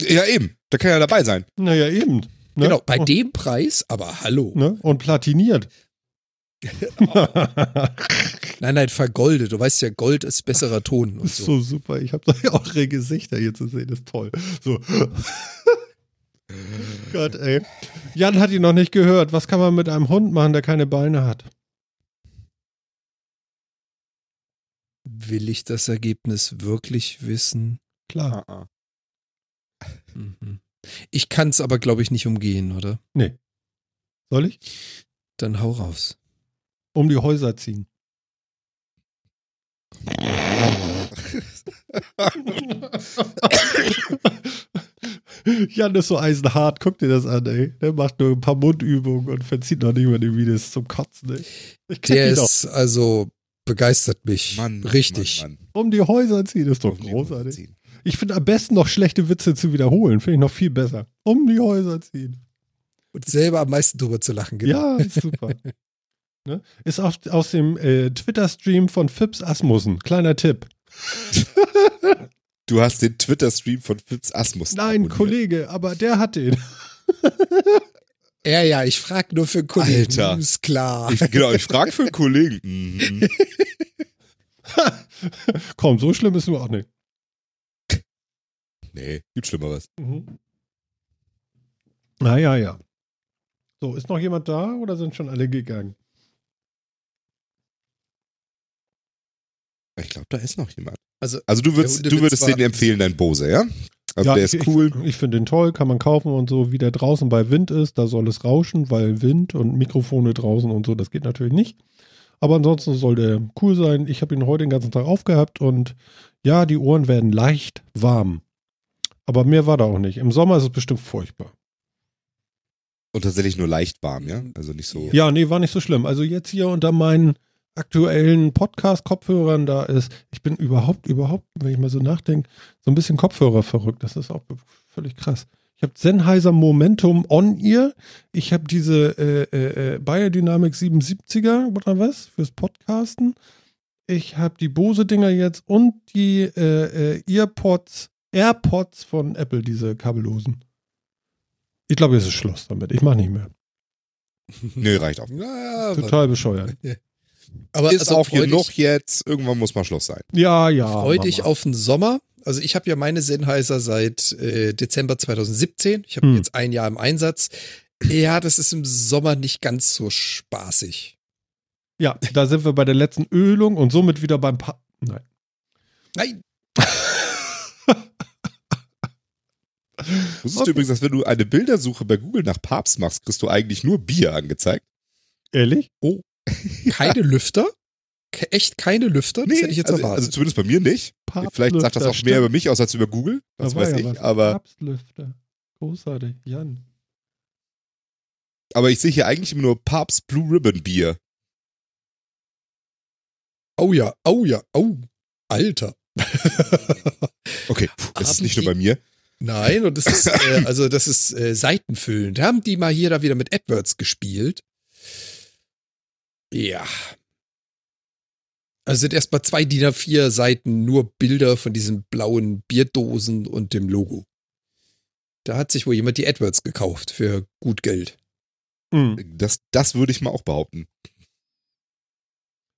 Ja, eben. Da kann ja dabei sein. Naja, eben. Ne? Genau, bei und, dem Preis, aber hallo. ne? und platiniert. Nein, nein, vergoldet. Du weißt ja, Gold ist besserer Ton und ist so. so super. Ich habe da auch ihre Gesichter hier zu sehen. Das ist toll. So. Gott, ey. Jan hat ihn noch nicht gehört. Was kann man mit einem Hund machen, der keine Beine hat? Will ich das Ergebnis wirklich wissen? Klar. Ah, Mhm. Ich kann es aber, glaube ich, nicht umgehen, oder? Soll ich? Dann hau raus. Um die Häuser ziehen. Jan ist so eisenhart, guck dir das an, ey. Der macht nur ein paar Mundübungen und verzieht noch nicht mal die Videos zum Kotzen, ey. Der ist also begeistert mich. Mann, Richtig. Mann, Mann. Um die Häuser ziehen, ist doch Um großartig. Ich finde am besten noch schlechte Witze zu wiederholen. Finde ich noch viel besser. Um die Häuser ziehen. Und selber am meisten drüber zu lachen, genau. Ja, ist super. ne? Ist aus, aus dem äh, Twitter-Stream von Fips Asmussen. Kleiner Tipp. Du hast den Twitter-Stream von Fips Asmus. Nein, abonniert. Kollege, aber der hat den. Ja, ja, ich frage nur für einen Kollegen. Alter. Ist klar. Ich, genau, ich frage für einen Kollegen. Mhm. Komm, so schlimm ist nur auch nicht. Nee, gibt Schlimmeres. Mhm. Na ja, ja. So, ist noch jemand da oder sind schon alle gegangen? Ich glaube, da ist noch jemand. Also, Also du würdest, du würdest den empfehlen, dein Bose, ja? Also ja, der ist ich, cool. Ich, ich finde den toll, kann man kaufen und so. Wie der draußen bei Wind ist, da soll es rauschen, weil Wind und Mikrofone draußen und so, das geht natürlich nicht. Aber ansonsten soll der cool sein. Ich habe ihn heute den ganzen Tag aufgehabt und ja, die Ohren werden leicht warm. Aber mehr war da auch nicht. Im Sommer ist es bestimmt furchtbar. Und tatsächlich nur leicht warm, ja? Also nicht so. Ja, nee, war nicht so schlimm. Also jetzt hier unter meinen aktuellen Podcast-Kopfhörern da ist, ich bin überhaupt, überhaupt, wenn ich mal so nachdenke, so ein bisschen Kopfhörer verrückt. Das ist auch völlig krass. Ich habe Sennheiser Momentum On-Ear. Ich habe diese äh, äh, äh, Biodynamic 77er oder was fürs Podcasten. Ich habe die Bose-Dinger jetzt und die äh, äh, Earpods, AirPods von Apple, diese kabellosen. Ich glaube, jetzt ist Schluss damit. Ich mache nicht mehr. Nee, reicht auch. Ja, Total bescheuert. aber Ist also auch genug jetzt. Irgendwann muss mal Schluss sein. Ja, ja. freu dich auf den Sommer. Also ich habe ja meine Sennheiser seit äh, Dezember 2017. Ich habe Hm. jetzt ein Jahr im Einsatz. Ja, das ist im Sommer nicht ganz so spaßig. Ja, da sind wir bei der letzten Ölung und somit wieder beim pa Nein. Nein, Wusstest Okay. du übrigens, dass wenn du eine Bildersuche bei Google nach Papst machst, kriegst du eigentlich nur Bier angezeigt? Ehrlich? Keine Lüfter? Ke echt keine Lüfter? Das hätte ich jetzt also, erwartet. also zumindest bei mir nicht. Vielleicht sagt das auch mehr über mich aus als über Google. Da Was war weiß ja ich. was. Aber, Papstlüfter. Großartig. Jan. aber ich sehe hier eigentlich immer nur Papst Blue Ribbon Bier. oh ja, oh ja, oh. Alter. Okay, puh, das ist nicht nur bei mir. Nein, und das ist, äh, also das ist äh, seitenfüllend. Haben die mal hier da wieder mit AdWords gespielt? Ja. Also sind erstmal zwei DIN A4 Seiten nur Bilder von diesen blauen Bierdosen und dem Logo. Da hat sich wohl jemand die AdWords gekauft für gut Geld. Hm. Das, das würde ich mal auch behaupten.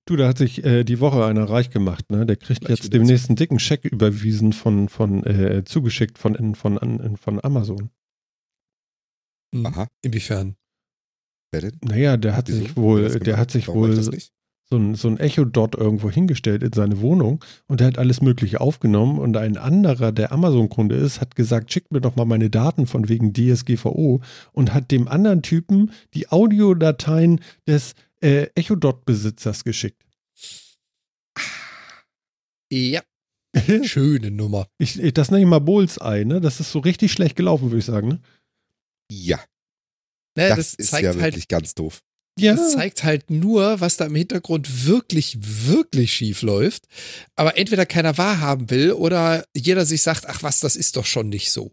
Du, da hat sich äh, die Woche einer reich gemacht, ne? Der kriegt Gleich jetzt demnächst einen dicken Scheck überwiesen von, von äh, zugeschickt von, in- von, an- von Amazon. Hm. Aha. Inwiefern? Wer denn? Naja, der hat Wieso? sich wohl, der hat sich Warum wohl so ein, so ein Echo-Dot irgendwo hingestellt in seine Wohnung und der hat alles Mögliche aufgenommen und ein anderer, der Amazon-Kunde ist, hat gesagt, schickt mir doch mal meine Daten von wegen DSGVO und hat dem anderen Typen die Audiodateien des äh, Echo-Dot-Besitzers geschickt. Ja, schöne Nummer. Ich, das nenne ich mal Bullseye, ne? Das ist so richtig schlecht gelaufen, würde ich sagen, ne? Ja, Ne, das, das, ist zeigt ja halt wirklich ganz doof. Ja. Das zeigt halt nur, was da im Hintergrund wirklich, wirklich schief läuft. Aber entweder keiner wahrhaben will oder jeder sich sagt, ach was, das ist doch schon nicht so.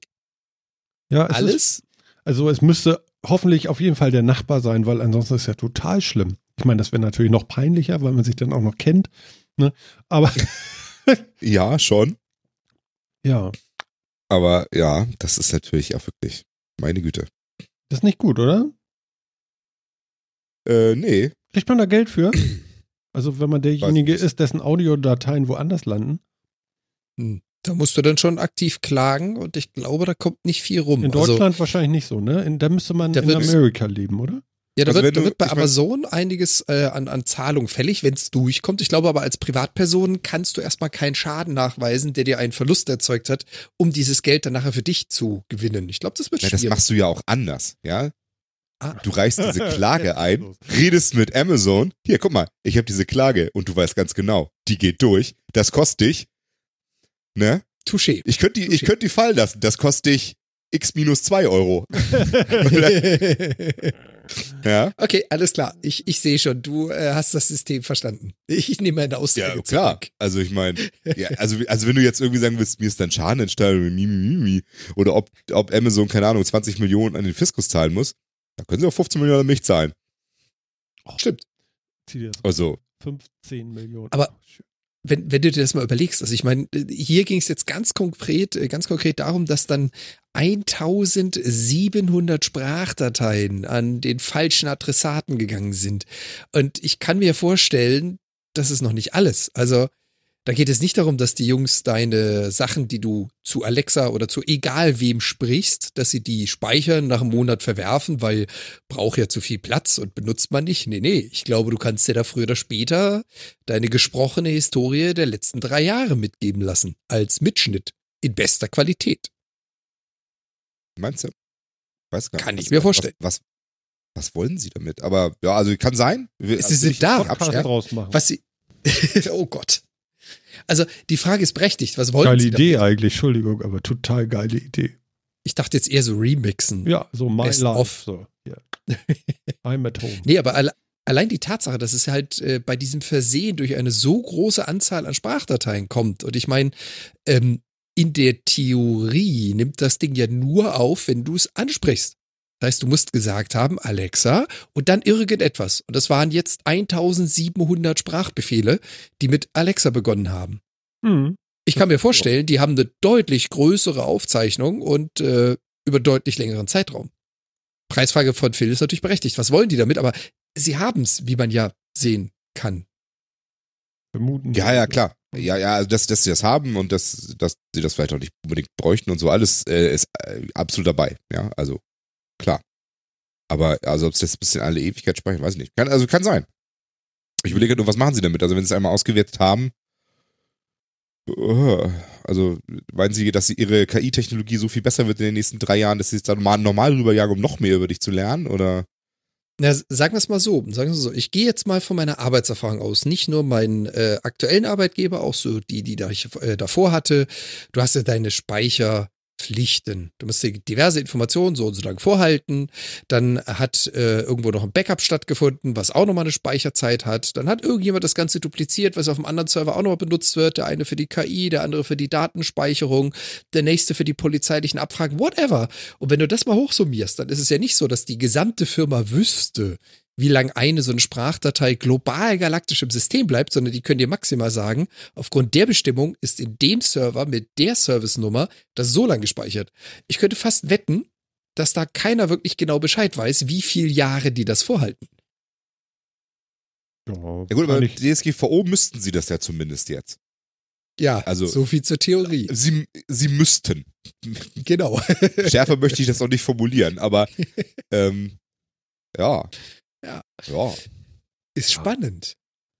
ja, es Ist, Alles? also es müsste hoffentlich auf jeden Fall der Nachbar sein, weil ansonsten ist es ja total schlimm. Ich meine, das wäre natürlich noch peinlicher, weil man sich dann auch noch kennt. Ne? Aber Ja, schon. ja, Aber ja, das ist natürlich auch wirklich, meine Güte. Das ist nicht gut, oder? Äh, nee. Kriegt man da Geld für? Also wenn man derjenige ist, dessen Audiodateien woanders landen. Hm. Da musst du dann schon aktiv klagen und ich glaube, da kommt nicht viel rum. In Also, Deutschland wahrscheinlich nicht so, ne? In, da müsste man in Amerika leben, oder? Ja, da Also wird, da wird bei ich mein- Amazon einiges äh, an, an Zahlung fällig, wenn es durchkommt. Ich glaube aber, als Privatperson kannst du erstmal keinen Schaden nachweisen, der dir einen Verlust erzeugt hat, um dieses Geld dann nachher für dich zu gewinnen. Ich glaube, das wird Ja, das schwierig. machst du ja auch anders, ja? Ah. Du reichst diese Klage ein, redest mit Amazon. Hier, guck mal, ich habe diese Klage und du weißt ganz genau, die geht durch. Das kostet dich, ne? Touché. Ich könnte die, ich könnte die fallen lassen. Das kostet dich x minus zwei Euro. Ja? okay, alles klar. Ich, ich sehe schon, du äh, hast das System verstanden. Ich nehme meine Aussage Ja, klar. zurück. Also ich meine, ja, also, also wenn du jetzt irgendwie sagen willst, mir ist dann Schaden entstanden, oder ob, ob Amazon, keine Ahnung, 20 Millionen an den Fiskus zahlen muss, dann können sie auch 15 Millionen an mich zahlen. Stimmt. Zieh dir das Also, 15 Millionen. Aber- Oh, wenn, wenn du dir das mal überlegst, also ich meine, hier ging es jetzt ganz konkret, äh, ganz konkret darum, dass dann 1700 Sprachdateien an den falschen Adressaten gegangen sind. Und ich kann mir vorstellen, das ist noch nicht alles. Also da geht es nicht darum, dass die Jungs deine Sachen, die du zu Alexa oder zu egal wem sprichst, dass sie die speichern, nach einem Monat verwerfen, weil braucht ja zu viel Platz und benutzt man nicht. Nee, nee, ich glaube, du kannst dir da früher oder später deine gesprochene Historie der letzten drei Jahre mitgeben lassen. Als Mitschnitt. In bester Qualität. Meinst du? Weiß gar nicht. Kann ich was- mir vorstellen. Was, was, was wollen sie damit? Aber ja, also kann sein. Wir- Sie also sind da. draus machen. Was sie. oh Gott. Also die Frage ist berechtigt. Was wollen geile sie Idee damit? eigentlich, Entschuldigung, aber total geile Idee. Ich dachte jetzt eher so remixen. Ja, so my Best life. of. So, ja. I'm at home. Nee, aber alle, allein die Tatsache, dass es halt äh, bei diesem Versehen durch eine so große Anzahl an Sprachdateien kommt. Und ich meine, ähm, in der Theorie nimmt das Ding ja nur auf, wenn du es ansprichst. Das heißt, du musst gesagt haben, Alexa, und dann irgendetwas. Und das waren jetzt 1700 Sprachbefehle, die mit Alexa begonnen haben. Hm. Ich kann mir vorstellen, die haben eine deutlich größere Aufzeichnung und äh, über deutlich längeren Zeitraum. Preisfrage von Phil ist natürlich berechtigt. Was wollen die damit? Aber sie haben es, wie man ja sehen kann. Vermuten. Ja, ja, klar. Ja, ja, also dass, dass sie das haben und dass, dass sie das vielleicht auch nicht unbedingt bräuchten und so, alles äh, ist äh, absolut dabei. Ja, also klar. Aber also ob es das ein bisschen alle Ewigkeit speichern, weiß ich nicht. Kann, also kann sein. Ich überlege nur, was machen sie damit? Also wenn sie es einmal ausgewertet haben, äh, also meinen sie, dass sie ihre KI-Technologie so viel besser wird in den nächsten drei Jahren, dass sie es dann mal normal rüberjagen, um noch mehr über dich zu lernen? Oder? Na, sagen wir es mal so, sagen wir so. Ich gehe jetzt mal von meiner Arbeitserfahrung aus. Nicht nur meinen äh, aktuellen Arbeitgeber, auch so die, die da ich äh, davor hatte. Du hast ja deine Speicherpflichten. Du musst dir diverse Informationen so und so lang vorhalten. Dann hat äh, irgendwo noch ein Backup stattgefunden, was auch nochmal eine Speicherzeit hat. Dann hat irgendjemand das Ganze dupliziert, was auf dem anderen Server auch nochmal benutzt wird. Der eine für die KI, der andere für die Datenspeicherung, der nächste für die polizeilichen Abfragen, whatever. Und wenn du das mal hochsummierst, dann ist es ja nicht so, dass die gesamte Firma wüsste, wie lang eine so eine Sprachdatei global galaktisch im System bleibt, sondern die können dir maximal sagen, aufgrund der Bestimmung ist in dem Server mit der Servicenummer das so lang gespeichert. Ich könnte fast wetten, dass da keiner wirklich genau Bescheid weiß, wie viele Jahre die das vorhalten. Ja, Ja gut, aber wahrscheinlich- DSGVO müssten sie das ja zumindest jetzt. Ja, Also- so viel zur Theorie. Sie, sie müssten. Genau. Schärfer möchte ich das auch nicht formulieren, aber ähm, ja. Ja. Ja. Ist spannend.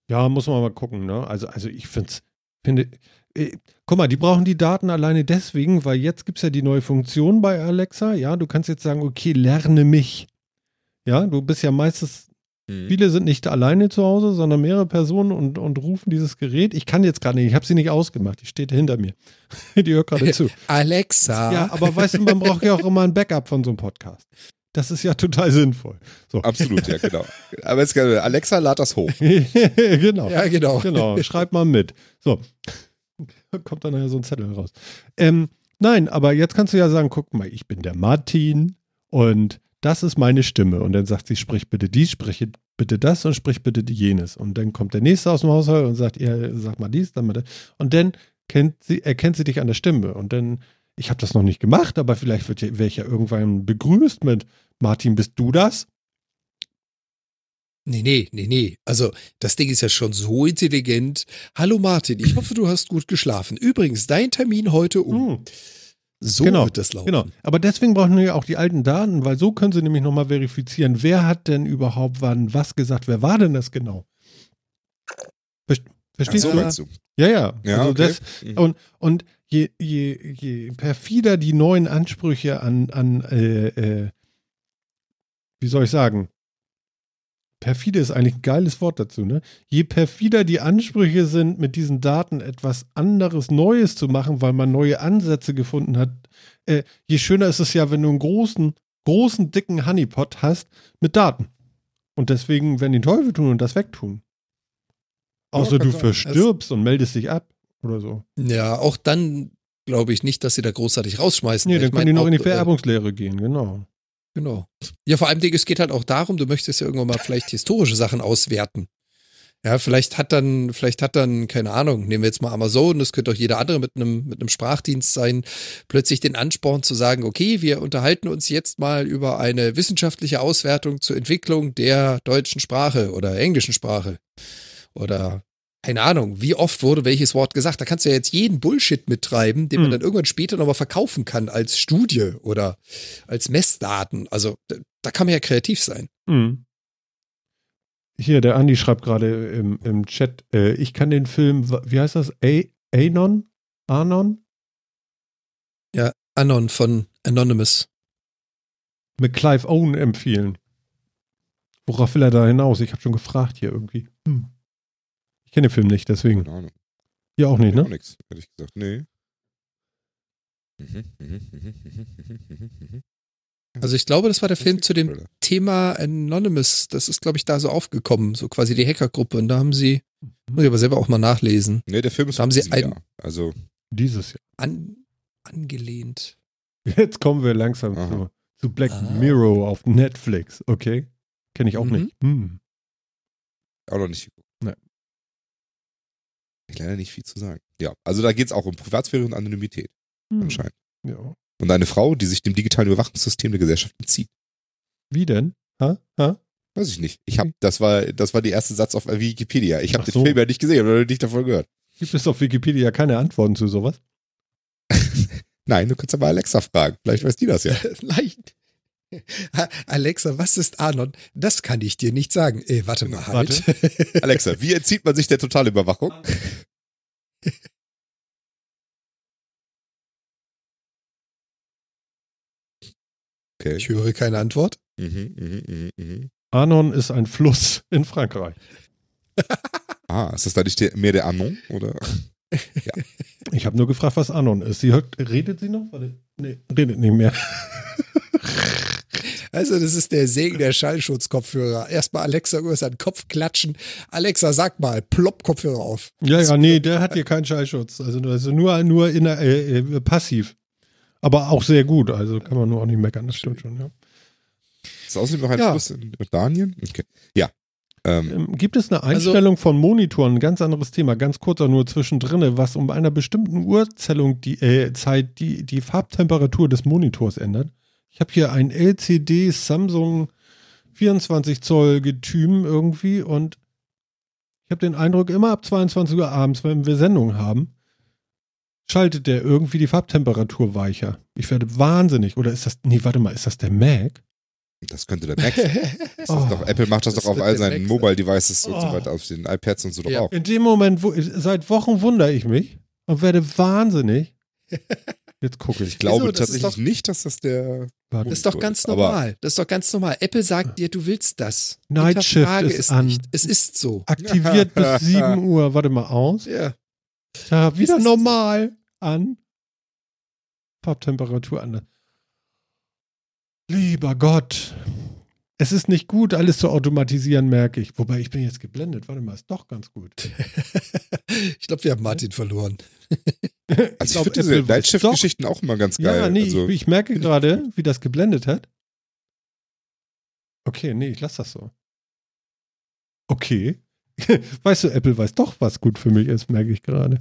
Ja, muss man mal gucken, ne? Also, also ich find's, finde, äh, guck mal, die brauchen die Daten alleine deswegen, weil jetzt gibt es ja die neue Funktion bei Alexa. Ja, du kannst jetzt sagen, okay, lerne mich. Ja, du bist ja meistens, Mhm. viele sind nicht alleine zu Hause, sondern mehrere Personen und, und rufen dieses Gerät. Ich kann jetzt gerade nicht, ich habe sie nicht ausgemacht, die steht hinter mir. die hört gerade zu. Alexa. Ja, aber weißt du, man braucht ja auch immer ein Backup von so einem Podcast. Das ist ja total sinnvoll. So. Absolut, ja, genau. Aber jetzt, Alexa, lad das hoch. genau. Ja, genau. Genau, schreib mal mit. So. Kommt dann nachher so ein Zettel raus. Ähm, nein, aber jetzt kannst du ja sagen, guck mal, ich bin der Martin und das ist meine Stimme. Und dann sagt sie, sprich bitte dies, sprich bitte das und sprich bitte jenes. Und dann kommt der Nächste aus dem Haushalt und sagt, ihr sag mal dies, dann mal das. Und dann kennt sie, erkennt sie dich an der Stimme. Und dann, ich habe das noch nicht gemacht, aber vielleicht wird ja, werde ich ja irgendwann begrüßt mit Martin, bist du das? Nee, nee, nee, nee. Also, das Ding ist ja schon so intelligent. Hallo Martin, ich hoffe, du hast gut geschlafen. Übrigens, dein Termin heute um. Hm. So Genau, wird das laufen. Genau. Aber deswegen brauchen wir ja auch die alten Daten, weil so können sie nämlich nochmal verifizieren, wer hat denn überhaupt wann was gesagt, wer war denn das genau? Verstehst so du? du. Ja, ja. Ja, also okay. das, Mhm. und und je, je, je perfider die neuen Ansprüche an, an äh, äh, wie soll ich sagen? Perfide ist eigentlich ein geiles Wort dazu, ne? Je perfider die Ansprüche sind, mit diesen Daten etwas anderes Neues zu machen, weil man neue Ansätze gefunden hat, äh, je schöner ist es ja, wenn du einen großen, großen, dicken Honeypot hast mit Daten. Und deswegen werden die Teufel tun und das wegtun. Außer du sein. verstirbst und meldest dich ab oder so. Ja, auch dann glaube ich nicht, dass sie da großartig rausschmeißen. Nee, Ich dann können mein, die noch in die auch, äh, Vererbungslehre gehen, genau. Genau. Ja, vor allem, es geht halt auch darum, du möchtest ja irgendwann mal vielleicht historische Sachen auswerten. Ja, vielleicht hat dann, vielleicht hat dann, keine Ahnung, nehmen wir jetzt mal Amazon, das könnte auch jeder andere mit einem, mit einem Sprachdienst sein, plötzlich den Ansporn zu sagen, okay, wir unterhalten uns jetzt mal über eine wissenschaftliche Auswertung zur Entwicklung der deutschen Sprache oder englischen Sprache. Oder keine Ahnung, wie oft wurde welches Wort gesagt. Da kannst du ja jetzt jeden Bullshit mittreiben, den man Hm. dann irgendwann später nochmal verkaufen kann als Studie oder als Messdaten. Also da, da kann man ja kreativ sein. Mhm. Hier, der Andi schreibt gerade im, im Chat, äh, ich kann den Film, wie heißt das? A Anon? Anon? Anon von Anonymous. Mit Clive Owen empfehlen. Worauf will er da hinaus? Ich habe schon gefragt hier irgendwie. Hm. Ich kenne den Film nicht, deswegen. Keine Ahnung. Ihr auch nicht, Auch ne? nix, ehrlich gesagt. Nee. Mhm, mhm, mhm. Also ich glaube, das war der Film zu dem. Thema Anonymous. Das ist, glaube ich, da so aufgekommen, so quasi die Hackergruppe. Und da haben sie, muss ich aber selber auch mal nachlesen, Nee, der Film ist Da haben von sie ein- Jahr. Also, Dieses Jahr. an, angelehnt. Jetzt kommen wir langsam Aha. zu, zu Black Ah. Mirror auf Netflix, okay? Kenne ich auch Mhm. nicht. Hm. auch noch nicht. Ich leider nicht viel zu sagen. Ja, also da geht es auch um Privatsphäre und Anonymität, Hm. anscheinend. Ja. Und eine Frau, die sich dem digitalen Überwachungssystem der Gesellschaft entzieht. Wie denn? Ha? Ha? Weiß ich nicht. Ich hab, das war, das war der erste Satz auf Wikipedia. Ich habe Ach den so. Film ja nicht gesehen, oder nicht davon gehört. Gibt es auf Wikipedia keine Antworten zu sowas? Nein, du kannst aber Alexa fragen. Vielleicht weiß die das ja. Nein. Alexa, was ist Anon? Das kann ich dir nicht sagen. Äh, warte mal halt. Alexa, wie entzieht man sich der Totalüberwachung? Okay. Ich höre keine Antwort. Mhm, mhm, mhm, mhm. Anon ist ein Fluss in Frankreich. Ah, ist das da nicht der, mehr der Anon? Oder? Ich habe nur gefragt, was Anon ist. Sie hört, redet sie noch? Warte. Nee, redet nicht mehr. Also, das ist der Segen der Schallschutzkopfhörer. Erstmal Alexa über seinen Kopf klatschen. Alexa, sag mal, plopp Kopfhörer auf. Ja, ja, nee, der hat hier keinen Schallschutz. Also, also nur, nur in äh, äh, passiv. Aber auch sehr gut. Also kann man nur auch nicht meckern. Das stimmt schon, ja. Ist außerdem noch ein Ja. Fluss in Jordanien? Okay. Ja. Ähm, Ähm, gibt es eine Einstellung von Monitoren, ein ganz anderes Thema, ganz kurz auch nur zwischendrin, was um einer bestimmten Uhrzählung die äh, Zeit die, die Farbtemperatur des Monitors ändert? Ich habe hier ein LCD Samsung 24 Zoll Getüm irgendwie und ich habe den Eindruck, immer ab 22 Uhr abends, wenn wir Sendung haben, schaltet der irgendwie die Farbtemperatur weicher. Ich werde wahnsinnig. Oder ist das, nee, warte mal, ist das der Mac? Das könnte der Mac. Das Oh. ist doch, Apple macht das, Das doch auf all seinen Mac Mobile Devices und so Oh. weiter, auf den iPads und so doch Ja. auch. In dem Moment, wo, seit Wochen wundere ich mich und werde wahnsinnig. Jetzt gucke ich. Ich glaube Wieso? Das ist tatsächlich nicht, dass das der. Das ist doch ganz normal. Das ist doch ganz normal. Apple sagt dir, du willst das. Night Shift ist es an. nicht. Es ist so. Aktiviert bis 7 Uhr. Warte mal aus. Ja. Ja, wieder ist- normal an. Farbtemperatur an. Lieber Gott. Es ist nicht gut, alles zu automatisieren, merke ich. Wobei, ich bin jetzt geblendet. Warte mal, ist doch ganz gut. ich glaube, wir haben Martin verloren. Also ich, glaub, finde diese Apple weiß Night Shift doch- Geschichten auch immer ganz geil. Ja, nee, also, ich, ich merke gerade, wie das geblendet hat. Okay, nee, ich lasse das so. Okay. Weißt du, Apple weiß doch, was gut für mich ist, merke ich gerade.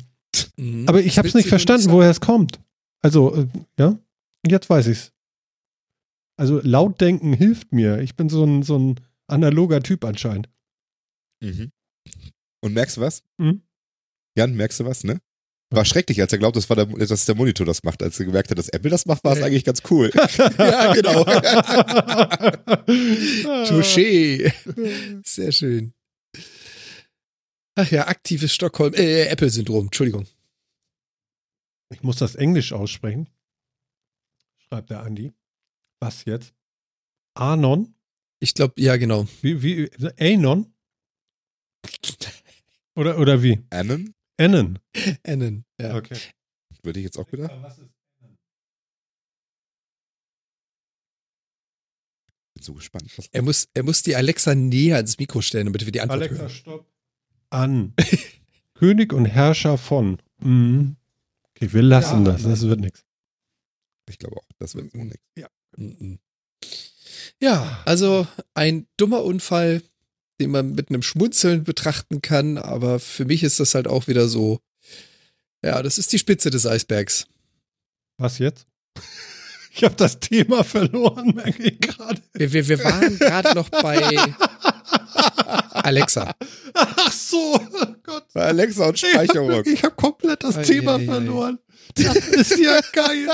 Mhm. Aber ich habe es nicht verstanden, woher es kommt. Also, äh, ja, jetzt weiß ich's. Also laut denken hilft mir. Ich bin so ein, so ein analoger Typ anscheinend. mhm. Und merkst du was? Mhm. Jan, merkst du was, ne? War schrecklich, als er glaubt, das war der, dass der Monitor das macht. Als er gemerkt hat, dass Apple das macht, war es eigentlich ganz cool. Ja, genau. Touché. Sehr schön. Ach ja, aktives Stockholm, äh, Apple-Syndrom, Entschuldigung. Ich muss das Englisch aussprechen. Schreibt der Andi. Was jetzt? Anon? Ich glaube, ja, genau. Wie, wie, Anon? Oder, oder wie? Anon? Anon. Anon, ja. Okay. Würde ich jetzt auch wieder. Was ist Bin so gespannt. Was Er muss, er muss die Alexa näher ans Mikro stellen, damit wir die Antwort Alexa, hören. stopp. An. König und Herrscher von. Mhm. Okay, wir lassen Ja, das. Das wird nichts. ich glaube auch, das wird so nichts. Mhm. Ja, also ein dummer Unfall, den man mit einem Schmunzeln betrachten kann, aber für mich ist das halt auch wieder so, ja, das ist die Spitze des Eisbergs. Was jetzt? Ich habe das Thema verloren, merke ich gerade. Wir, wir, wir waren gerade noch bei Alexa. Ach so, oh Gott. Alexa und Ich habe Speicherung. hab komplett das Ei, Thema ei, ei. verloren. Das ist ja geil.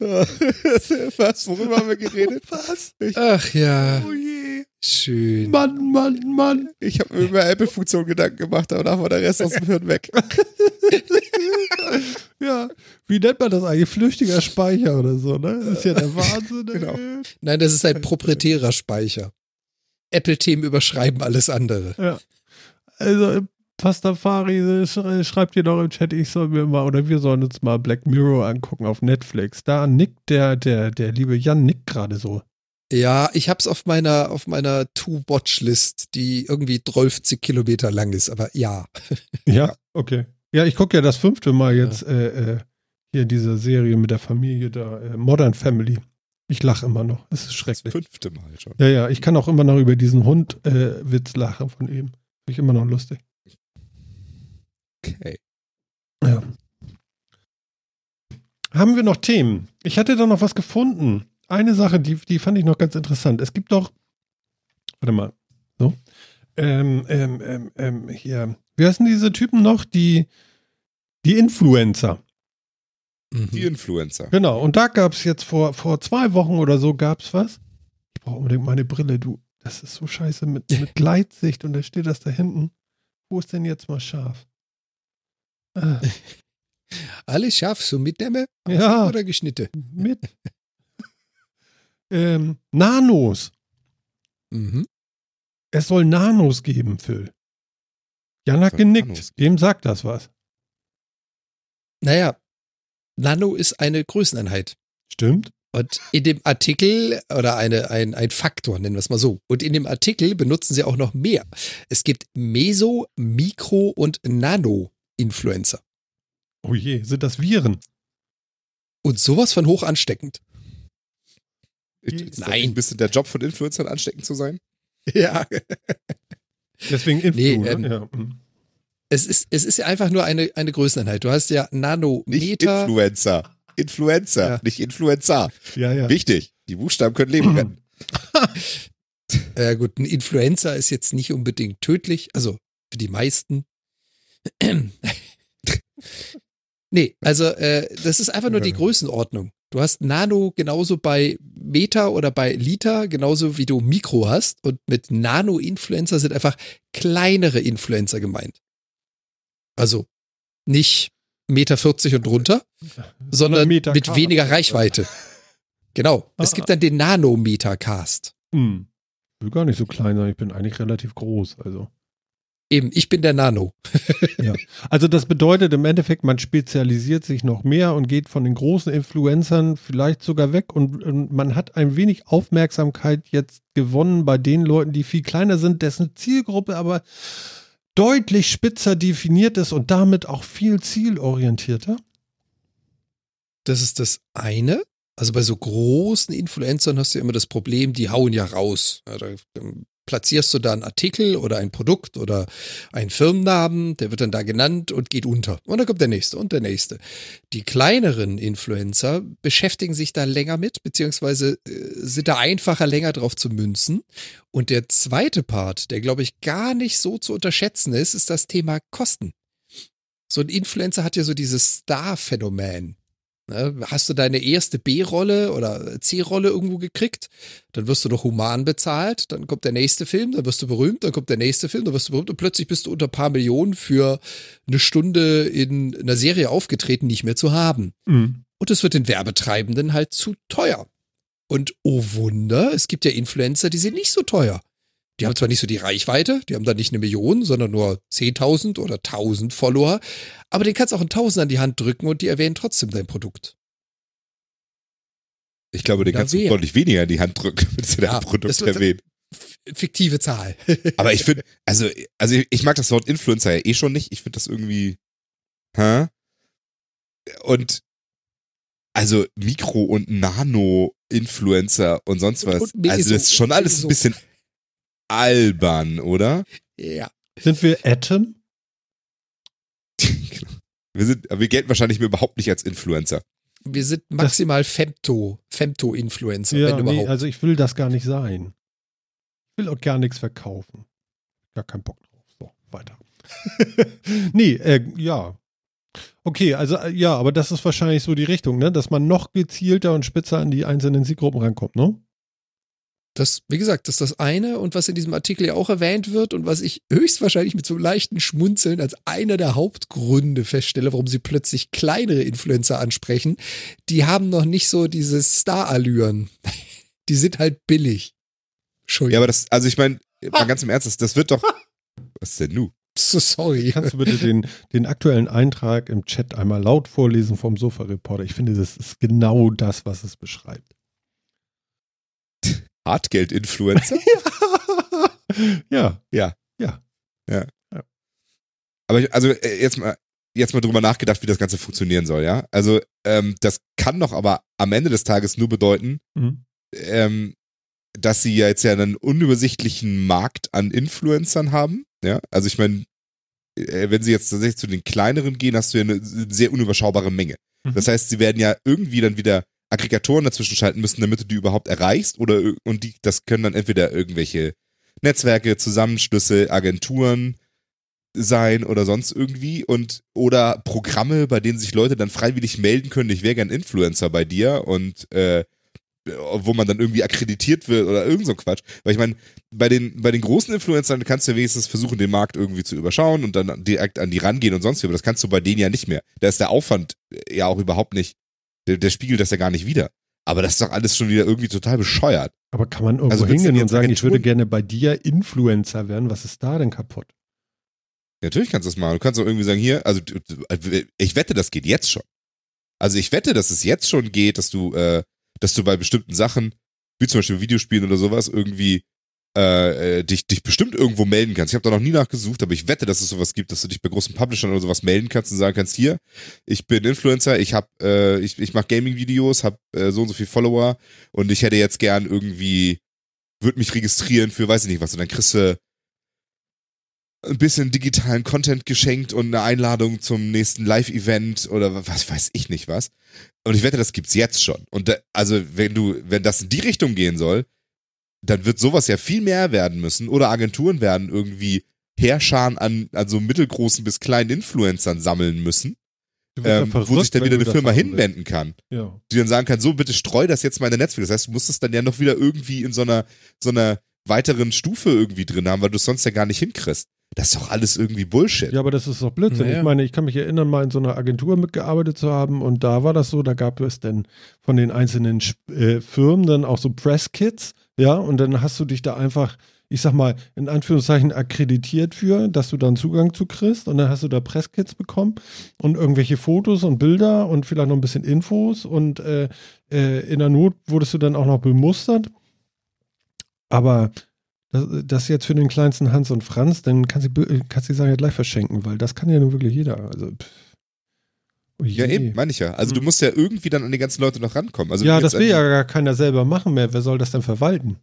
Was? Worüber haben wir geredet? Was? Ach ja, Oh je. schön. Mann, Mann, Mann. Ich habe mir über Apple-Funktion Gedanken gemacht, aber danach war der Rest aus dem Hirn weg. Ja, wie nennt man das eigentlich? Flüchtiger Speicher oder so, ne? Das ist ja der Wahnsinn. Genau. Nein, das ist ein proprietärer Speicher. Apple-Themen überschreiben alles andere. Ja. Also, Pastafari sch- schreibt ihr doch im Chat, ich soll mir mal, oder wir sollen uns mal Black Mirror angucken auf Netflix. Da nickt der, der, der liebe Jan nickt gerade so. Ja, ich hab's auf meiner, auf meiner To-Watch-List, die irgendwie 12 Kilometer lang ist, aber ja. Ja, okay. Ja, ich gucke ja das fünfte Mal jetzt äh, äh, hier diese Serie mit der Familie da, äh, Modern Family. Ich lache immer noch. Es ist Das schrecklich. fünfte Mal schon. Ja, ja, ich kann auch immer noch über diesen Hund äh, lachen von eben. Finde ich immer noch lustig. Okay. Ja. Haben wir noch Themen? Ich hatte da noch was gefunden. Eine Sache, die, die fand ich noch ganz interessant. Es gibt doch, warte mal, so, ähm, ähm, ähm, ähm, hier, wie heißen diese Typen noch? Die, die Influencer. Die Mhm. Influencer. Genau, und da gab es jetzt vor, vor zwei Wochen oder so, gab es was. Ich brauche unbedingt meine Brille, du. Das ist so scheiße mit, mit Gleitsicht und da steht das da hinten. Wo ist denn jetzt mal scharf? Ah, Alles scharf, so mitnehmen Ja. oder geschnitten? mit. ähm, Nanos. Mhm. Es soll Nanos geben, Phil. Jan hat genickt. Dem sagt das was. Naja, Nano ist eine Größeneinheit. Stimmt? Und in dem Artikel, oder eine, ein, ein Faktor, nennen wir es mal so. Und in dem Artikel benutzen sie auch noch mehr. Es gibt Meso, Mikro und Nano-Influencer. Oh je, sind das Viren? Und sowas von hoch ansteckend. Ist das Nein. nicht ein bisschen der Job von Influencern ansteckend zu sein? Ja. Deswegen Influ, Nee, ne? ähm, ja. hm. Es ist, es ist ja einfach nur eine, eine Größeneinheit. Du hast ja Nicht Nanometer. Influencer. Influencer, Ja. nicht Influencer. ja, ja. Wichtig. Die Buchstaben können Leben retten. Äh, gut, ein Influencer ist jetzt nicht unbedingt tödlich, also für die meisten. Nee, also äh, das ist einfach nur die Größenordnung. Du hast Nano genauso bei Meta oder bei Liter, genauso wie du Mikro hast. Und mit Nano-Influencer sind einfach kleinere Influencer gemeint. Also nicht Meter 40 und drunter, sondern Meter mit weniger Reichweite. Genau. Es Ah. gibt dann den Nanometer-Cast. Hm. Ich will gar nicht so klein sein, ich bin eigentlich relativ groß. Also. Eben, ich bin der Nano. also das bedeutet im Endeffekt, man spezialisiert sich noch mehr und geht von den großen Influencern vielleicht sogar weg und, und man hat ein wenig Aufmerksamkeit jetzt gewonnen bei den Leuten, die viel kleiner sind, dessen Zielgruppe aber deutlich spitzer definiert ist und damit auch viel zielorientierter. Das ist das eine. Also bei so großen Influencern hast du ja immer das Problem, die hauen ja raus. Ja, da ähm, platzierst du da einen Artikel oder ein Produkt oder einen Firmennamen, der wird dann da genannt und geht unter. Und dann kommt der nächste und der nächste. Die kleineren Influencer beschäftigen sich da länger mit, beziehungsweise äh, sind da einfacher länger drauf zu münzen. Und der zweite Part, der glaube ich gar nicht so zu unterschätzen ist, ist das Thema Kosten. So ein Influencer hat ja so dieses Star-Phänomen. Ne, Hast du deine erste B-Rolle oder C-Rolle irgendwo gekriegt, dann wirst du doch human bezahlt, dann kommt der nächste Film, dann wirst du berühmt, dann kommt der nächste Film, dann wirst du berühmt und plötzlich bist du unter ein paar Millionen für eine Stunde in einer Serie aufgetreten, nicht mehr zu haben. Mhm. Und es wird den Werbetreibenden halt zu teuer. Und oh Wunder, es gibt ja Influencer, die sind nicht so teuer. Die haben zwar nicht so die Reichweite, die haben dann nicht eine Million, sondern nur 10.000 oder 1.000 Follower, aber den kannst du auch ein Tausend an die Hand drücken und die erwähnen trotzdem dein Produkt. Ich glaube, den kannst du deutlich weniger in die Hand drücken, wenn sie Ja, dein Produkt erwähnen. Fiktive Zahl. Aber ich finde, also, also ich mag das Wort Influencer ja eh schon nicht. Ich finde das irgendwie, hä? Und also Mikro- und Nano-Influencer und sonst was. Und Meso- also das ist schon alles ein bisschen albern, oder? ja. Sind wir Atom? Wir sind, wir gelten wahrscheinlich überhaupt nicht als Influencer. Wir sind maximal Femto, Femto-Influencer, Ja, wenn nee, überhaupt. also ich will das gar nicht sein. Ich will auch gar nichts verkaufen. Gar keinen Bock drauf. So, weiter. nee, äh, ja. Okay, also äh, ja, aber das ist wahrscheinlich so die Richtung, ne? Dass man noch gezielter und spitzer an die einzelnen Zielgruppen rankommt, ne? Das, wie gesagt, das ist das eine und was in diesem Artikel ja auch erwähnt wird und was ich höchstwahrscheinlich mit so einem leichten Schmunzeln als einer der Hauptgründe feststelle, warum sie plötzlich kleinere Influencer ansprechen, die haben noch nicht so diese Star-Allüren. Die sind halt billig. Ja, Entschuldigung. aber das, also ich meine, mal ganz im Ernst, das, das wird doch. Was ist denn nu? so sorry. Kannst du bitte den, den aktuellen Eintrag im Chat einmal laut vorlesen vom Sofa-Reporter? Ich finde, das ist genau das, was es beschreibt. Hartgeld-Influencer? ja. Aber ich, also äh, jetzt mal, jetzt mal drüber nachgedacht, wie das Ganze funktionieren soll, ja? Also, ähm, das kann doch aber am Ende des Tages nur bedeuten, Mhm. ähm, dass sie ja jetzt ja einen unübersichtlichen Markt an Influencern haben, ja? Also ich meine, äh, wenn sie jetzt tatsächlich zu den kleineren gehen, hast du ja eine sehr unüberschaubare Menge. Mhm. Das heißt, sie werden ja irgendwie dann wieder Aggregatoren dazwischen schalten müssen, damit du die überhaupt erreichst oder und die, das können dann entweder irgendwelche Netzwerke, Zusammenschlüsse, Agenturen sein oder sonst irgendwie und oder Programme, bei denen sich Leute dann freiwillig melden können, ich wäre gern Influencer bei dir und äh, wo man dann irgendwie akkreditiert wird oder irgend so Quatsch. Weil ich meine, bei den, bei den großen Influencern kannst du wenigstens versuchen, den Markt irgendwie zu überschauen und dann direkt an die rangehen und sonst wie, aber das kannst du bei denen ja nicht mehr. Da ist der Aufwand ja auch überhaupt nicht, der, der spiegelt das ja gar nicht wieder. Aber das ist doch alles schon wieder irgendwie total bescheuert. Aber kann man irgendwo Also hingehen und sagen, ich würde gerne bei dir Influencer werden? Was ist da denn kaputt? Natürlich kannst du das machen. Du kannst auch irgendwie sagen, hier, also ich wette, das geht jetzt schon. Also ich wette, dass es jetzt schon geht, dass du, äh, dass du bei bestimmten Sachen, wie zum Beispiel Videospielen oder sowas, irgendwie äh, äh, dich, dich bestimmt irgendwo melden kannst. Ich habe da noch nie nachgesucht, aber ich wette, dass es sowas gibt, dass du dich bei großen Publishern oder sowas melden kannst und sagen kannst, hier, ich bin Influencer, ich hab, äh, ich, ich mache Gaming-Videos, habe äh, so und so viel Follower und ich hätte jetzt gern irgendwie, würde mich registrieren für, weiß ich nicht was, und dann kriegst du ein bisschen digitalen Content geschenkt und eine Einladung zum nächsten Live-Event oder was weiß ich nicht was. Und ich wette, das gibt's jetzt schon. Und da, also, wenn du, wenn das in die Richtung gehen soll, dann wird sowas ja viel mehr werden müssen. Oder Agenturen werden irgendwie Heerscharen an, an so mittelgroßen bis kleinen Influencern sammeln müssen, ähm, wo verrückt, sich dann wieder eine Firma hinwenden kann, willst. Ja. die dann sagen kann, so bitte streu das jetzt mal in dein Netzwerk. Das heißt, du musst es dann ja noch wieder irgendwie in so einer, so einer weiteren Stufe irgendwie drin haben, weil du es sonst ja gar nicht hinkriegst. Das ist doch alles irgendwie Bullshit. Ja, aber das ist doch Blödsinn. Naja. Ich meine, ich kann mich erinnern, mal in so einer Agentur mitgearbeitet zu haben und da war das so, da gab es dann von den einzelnen äh, Firmen dann auch so Presskits, ja, und dann hast du dich da einfach, ich sag mal, in Anführungszeichen akkreditiert für, dass du dann Zugang zu kriegst und dann hast du da Presskits bekommen und irgendwelche Fotos und Bilder und vielleicht noch ein bisschen Infos und äh, äh, in der Not wurdest du dann auch noch bemustert. Aber das, das jetzt für den kleinsten Hans und Franz, dann kannst du, kannst du die Sache ja gleich verschenken, weil das kann ja nun wirklich jeder. Also. Oh Ja, eben, meine ich ja. Also du Hm. musst ja irgendwie dann an die ganzen Leute noch rankommen. Also ja, das will ja gar keiner selber machen mehr. Wer soll das denn verwalten?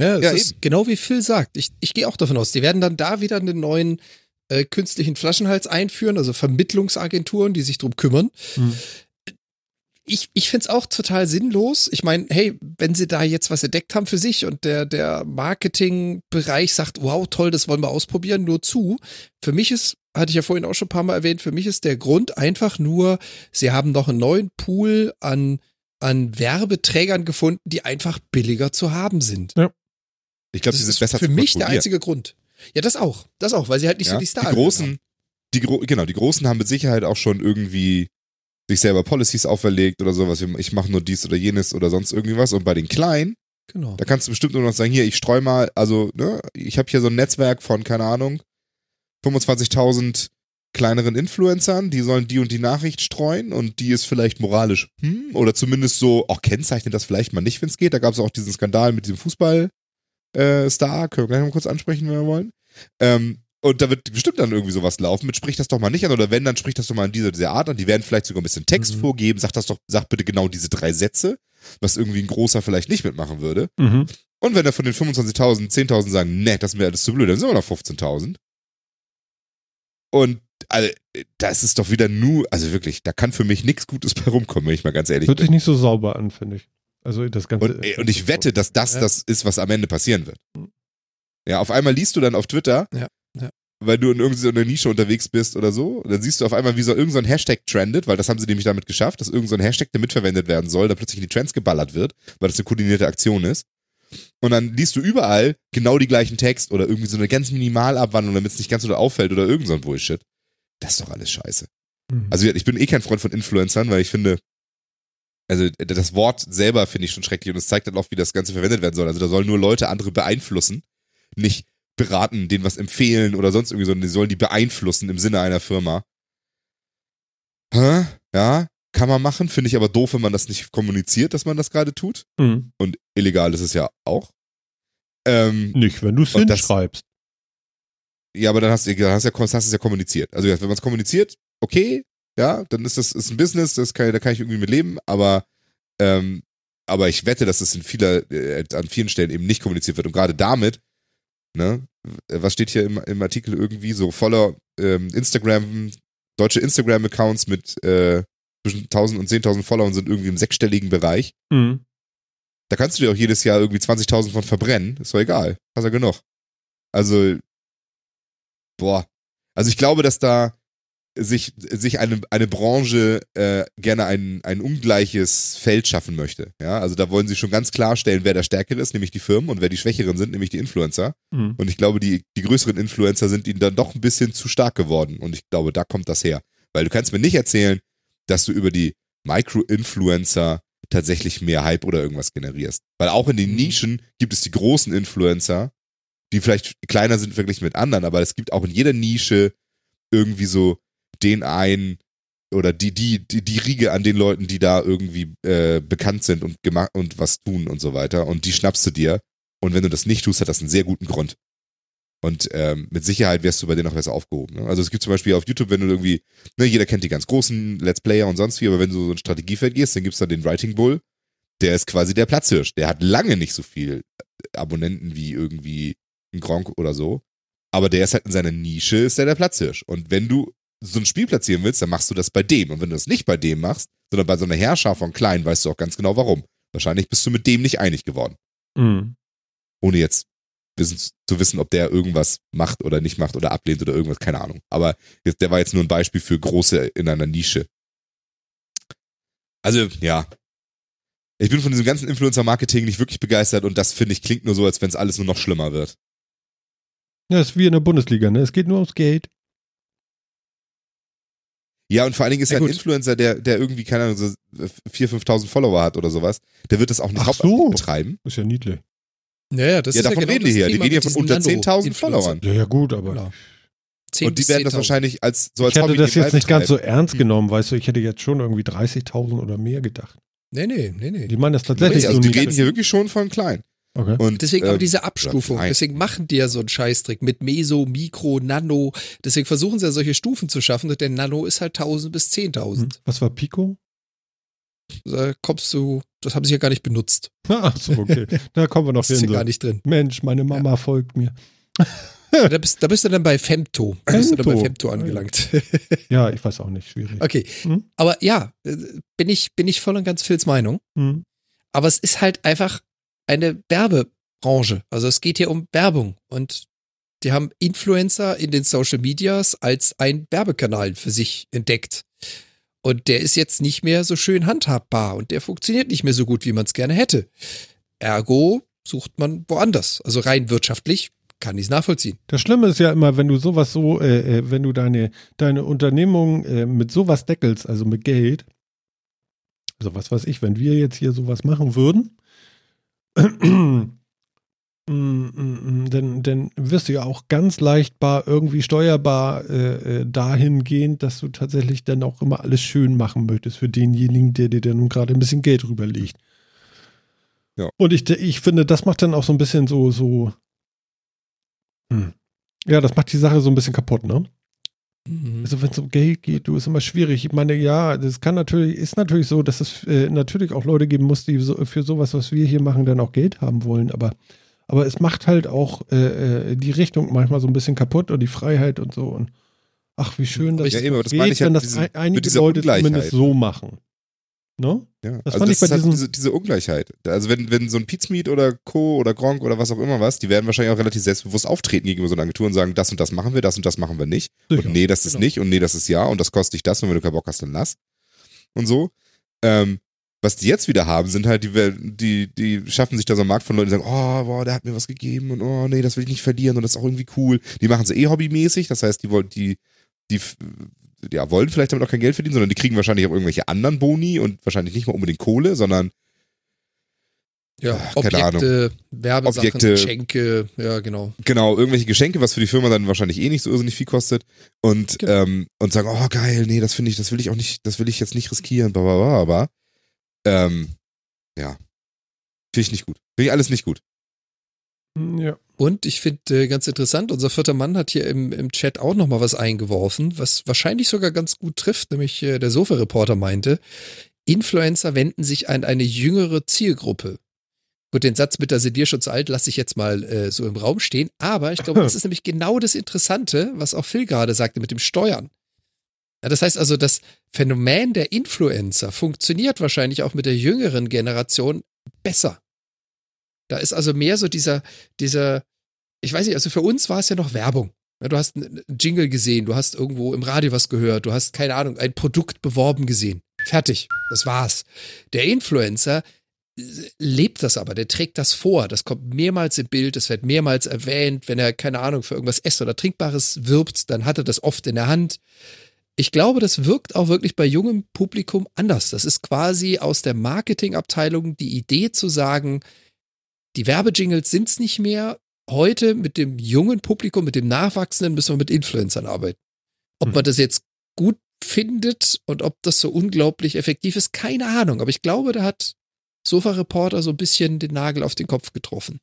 Ja, es Ja, ist genau wie Phil sagt. Ich, ich gehe auch davon aus, die werden dann da wieder einen neuen äh, künstlichen Flaschenhals einführen, also Vermittlungsagenturen, die sich drum kümmern. Hm. Ich, ich finde es auch total sinnlos. Ich meine, hey, wenn sie da jetzt was entdeckt haben für sich und der, der Marketingbereich sagt, wow, toll, das wollen wir ausprobieren, nur zu. Für mich ist, hatte ich ja vorhin auch schon ein paar Mal erwähnt, für mich ist der Grund einfach nur, sie haben noch einen neuen Pool an, an Werbeträgern gefunden, die einfach billiger zu haben sind. ich glaube, Das die sind ist besser für zu mich der einzige Grund. Ja, das auch. Das auch, weil sie halt nicht ja? so die Stars Die großen, die gro genau, die großen haben mit Sicherheit auch schon irgendwie sich selber Policies auferlegt oder sowas. Ich mache nur dies oder jenes oder sonst irgendwie was. Und bei den kleinen, Genau. da kannst du bestimmt nur noch sagen, hier, ich streu mal, also, ne, ich habe hier so ein Netzwerk von, keine Ahnung, 25.000 kleineren Influencern, die sollen die und die Nachricht streuen und die ist vielleicht moralisch, hm, oder zumindest so, auch kennzeichnet das vielleicht mal nicht, wenn es geht. Da gab es auch diesen Skandal mit diesem Fußball-Star, können wir gleich noch kurz ansprechen, wenn wir wollen. Ähm, und da wird bestimmt dann irgendwie sowas laufen mit, sprich das doch mal nicht an, oder wenn, dann sprich das doch mal in dieser, dieser Art an. Die werden vielleicht sogar ein bisschen Text Mhm. vorgeben, sag das doch, sag bitte genau diese drei Sätze, was irgendwie ein großer vielleicht nicht mitmachen würde. Mhm. Und wenn da von den 25.000 10.000 sagen, ne, das ist mir alles zu blöd, dann sind wir noch 15.000. Und also, das ist doch wieder nur, also wirklich, da kann für mich nichts Gutes bei rumkommen, wenn ich mal ganz ehrlich Hört bin. sich nicht so sauber an, finde ich. Also das Ganze. Und, äh, und ich wette, dass das Ja. das ist, was am Ende passieren wird. Ja, auf einmal liest du dann auf Twitter, ja. Weil du in irgendeiner Nische unterwegs bist oder so, und dann siehst du auf einmal, wie so irgendein so Hashtag trendet, weil das haben sie nämlich damit geschafft, dass irgendein so Hashtag, der mitverwendet werden soll, da plötzlich in die Trends geballert wird, weil das eine koordinierte Aktion ist. Und dann liest du überall genau die gleichen Text oder irgendwie so eine ganz Minimalabwandlung, damit es nicht ganz so auffällt oder irgend so ein Bullshit. Das ist doch alles scheiße. Mhm. Also ich bin eh kein Freund von Influencern, weil ich finde, also das Wort selber finde ich schon schrecklich und es zeigt dann auch, wie das Ganze verwendet werden soll. Also da sollen nur Leute andere beeinflussen, nicht beraten, denen was empfehlen oder sonst irgendwie, sondern die sollen die beeinflussen im Sinne einer Firma. Hä? Ja, kann man machen, finde ich aber doof, wenn man das nicht kommuniziert, dass man das gerade tut. Mhm. Und illegal ist es ja auch. Ähm, Nicht, wenn du es hinschreibst. Ja, aber dann hast du dann hast du ja, hast es ja kommuniziert. Also wenn man es kommuniziert, okay, ja, dann ist das ist ein Business, das kann, da kann ich irgendwie mit leben, aber ähm, aber ich wette, dass es in vieler, äh, an vielen Stellen eben nicht kommuniziert wird. Und gerade damit, ne, was steht hier im, im Artikel irgendwie, so voller ähm, Instagram, deutsche Instagram-Accounts mit äh, zwischen 1000 und 10.000 Followern sind irgendwie im sechsstelligen Bereich. Mhm. Da kannst du dir auch jedes Jahr irgendwie 20.000 von verbrennen. Ist doch egal. Hast ja genug. Also, boah. Also ich glaube, dass da sich, sich eine, eine Branche äh, gerne ein, ein ungleiches Feld schaffen möchte. Ja, also da wollen sie schon ganz klarstellen, wer der Stärkere ist, nämlich die Firmen, und wer die Schwächeren sind, nämlich die Influencer. Mhm. Und ich glaube, die, die größeren Influencer sind ihnen dann doch ein bisschen zu stark geworden. Und ich glaube, da kommt das her. Weil du kannst mir nicht erzählen, dass du über die Micro-Influencer tatsächlich mehr Hype oder irgendwas generierst. Weil auch in den Mhm. Nischen gibt es die großen Influencer, die vielleicht kleiner sind verglichen mit anderen, aber es gibt auch in jeder Nische irgendwie so den einen oder die, die, die, die Riege an den Leuten, die da irgendwie äh, bekannt sind und gemacht und was tun und so weiter. Und die schnappst du dir. Und wenn du das nicht tust, hat das einen sehr guten Grund. Und ähm, mit Sicherheit wärst du bei denen auch besser aufgehoben. Ne? Also es gibt zum Beispiel auf YouTube, wenn du irgendwie, ne, jeder kennt die ganz großen Let's Player und sonst wie, aber wenn du so ein Strategiefeld gehst, dann gibt's da den Writing Bull, der ist quasi der Platzhirsch. Der hat lange nicht so viel Abonnenten wie irgendwie ein Gronk oder so. Aber der ist halt in seiner Nische, ist der der Platzhirsch. Und wenn du so ein Spiel platzieren willst, dann machst du das bei dem. Und wenn du das nicht bei dem machst, sondern bei so einer Herrscher von Klein, weißt du auch ganz genau warum. Wahrscheinlich bist du mit dem nicht einig geworden. Mhm. Ohne jetzt wissen, zu wissen, ob der irgendwas macht oder nicht macht oder ablehnt oder irgendwas, keine Ahnung. Aber jetzt, der war jetzt nur ein Beispiel für große in einer Nische. Also, ja. Ich bin von diesem ganzen Influencer-Marketing nicht wirklich begeistert und das finde ich klingt nur so, als wenn es alles nur noch schlimmer wird. Ja, ist wie in der Bundesliga, ne? Es geht nur ums Geld. Ja, und vor allen Dingen ist Ja, ja ein. Influencer, der, der irgendwie, keine Ahnung, so 4.000, 5.000 Follower hat oder sowas, der wird das auch nicht Ach so. betreiben. Ist ja niedlich. Ja, ja, das ja, ist davon ja genau reden wir das hier. Die reden hier mit von unter 10.000 Nano-Influencern. Followern. Ja, ja, gut, aber. Genau. 10 Und die werden das 10.000. wahrscheinlich als so als Ich hätte Hobby das jetzt nicht ganz so ernst Hm. genommen, weißt du, ich hätte jetzt schon irgendwie 30.000 oder mehr gedacht. Nee, nee, nee, nee. Die meinen das tatsächlich Nee, also so die reden hier wirklich schon von klein. Okay. Und, Deswegen aber ähm, diese Abstufung, deswegen machen die ja so einen Scheißtrick mit Meso, Mikro, Nano. Deswegen versuchen sie ja solche Stufen zu schaffen. Der Nano ist halt 1000 bis 10.000. Hm. Was war Pico? Da kommst du, das haben sie ja gar nicht benutzt. Ach so, okay. Da kommen wir noch Das ist hin. ja gar nicht drin. Mensch, meine Mama folgt mir. Da bist, da bist du dann bei Femto. Da bist du dann bei Femto. Femto angelangt. Ja, ich weiß auch nicht, schwierig. okay. Hm? Aber ja, äh, bin ich, bin ich voll und ganz Phils Meinung. Hm. Aber es ist halt einfach eine Werbebranche. Also es geht hier um Werbung und die haben Influencer in den Social Medias als ein Werbekanal für sich entdeckt. Und der ist jetzt nicht mehr so schön handhabbar und der funktioniert nicht mehr so gut, wie man es gerne hätte. Ergo sucht man woanders. Also rein wirtschaftlich kann ich es nachvollziehen. Das Schlimme ist ja immer, wenn du sowas so, äh, äh, wenn du deine, deine Unternehmung äh, mit sowas deckelst, also mit Geld, also was weiß ich, wenn wir jetzt hier sowas machen würden, dann, dann wirst du ja auch ganz leichtbar irgendwie steuerbar äh, äh, dahingehend, dass du tatsächlich dann auch immer alles schön machen möchtest für denjenigen, der dir dann nun gerade ein bisschen Geld rüberlegt. Ja. Und ich, ich finde, das macht dann auch so ein bisschen so, so, hm. ja, das macht die Sache so ein bisschen kaputt, ne? Also wenn es um Geld geht, du ist immer schwierig. Ich meine, ja, das kann natürlich, ist natürlich so, dass es äh, natürlich auch Leute geben muss, die so, für sowas, was wir hier machen, dann auch Geld haben wollen. Aber, aber es macht halt auch äh, äh, die Richtung manchmal so ein bisschen kaputt und die Freiheit und so. Und ach, wie schön das Ja, eben, das geht, ich halt wenn mit das diesem- ein, einige Leute zumindest so machen. Ne? Ja, Das also fand das ich bei ist halt diese, diese Ungleichheit. Also wenn, wenn so ein Pizmeet oder Co. oder Gronk oder was auch immer was, die werden wahrscheinlich auch relativ selbstbewusst auftreten gegenüber so einer Agentur und sagen, das und das machen wir, das und das machen wir nicht. Sicher. Und nee, das ist Genau. nicht und nee, das ist ja und das kostet dich das und wenn du keinen Bock hast, dann lass. Und so. Ähm, was die jetzt wieder haben, sind halt, die, die, die schaffen sich da so einen Markt von Leuten, die sagen, oh, boah, der hat mir was gegeben und oh, nee, das will ich nicht verlieren und das ist auch irgendwie cool. Die machen sie eh hobbymäßig, das heißt, die wollen, die, die, ja, wollen vielleicht damit auch kein Geld verdienen, sondern die kriegen wahrscheinlich auch irgendwelche anderen Boni und wahrscheinlich nicht mal unbedingt Kohle, sondern Ja, Ah, keine Objekte, Werbesachen, Objekte. Geschenke, ja, genau. genau, irgendwelche Geschenke, was für die Firma dann wahrscheinlich eh nicht so irrsinnig viel kostet und, Genau. ähm, und sagen, oh geil, nee, das finde ich, das will ich auch nicht, das will ich jetzt nicht riskieren, bla, bla, bla, aber, ähm, ja, finde ich nicht gut. Finde ich alles nicht gut. Ja. Und ich finde äh, ganz interessant, unser vierter Mann hat hier im, im Chat auch noch mal was eingeworfen, was wahrscheinlich sogar ganz gut trifft, nämlich äh, der Sofa-Reporter meinte, Influencer wenden sich an eine jüngere Zielgruppe. Gut, den Satz mit, da sind wir schon zu alt, lasse ich jetzt mal äh, so im Raum stehen. Aber ich glaube, das ist nämlich genau das Interessante, was auch Phil gerade sagte mit dem Steuern. Ja, das heißt also, das Phänomen der Influencer funktioniert wahrscheinlich auch mit der jüngeren Generation besser. Da ist also mehr so dieser, dieser, ich weiß nicht, also für uns war es ja noch Werbung. Du hast einen Jingle gesehen, du hast irgendwo im Radio was gehört, du hast, keine Ahnung, ein Produkt beworben gesehen. Fertig. Das war's. Der Influencer äh, lebt das aber, der trägt das vor. Das kommt mehrmals im Bild, es wird mehrmals erwähnt. Wenn er, keine Ahnung, für irgendwas Essen oder Trinkbares wirbt, dann hat er das oft in der Hand. Ich glaube, das wirkt auch wirklich bei jungem Publikum anders. Das ist quasi aus der Marketingabteilung die Idee zu sagen, die Werbejingles sind's nicht mehr. Heute mit dem jungen Publikum, mit dem Nachwachsenden müssen wir mit Influencern arbeiten. Ob Hm. man das jetzt gut findet und ob das so unglaublich effektiv ist, keine Ahnung. Aber ich glaube, da hat Sofa Reporter so ein bisschen den Nagel auf den Kopf getroffen.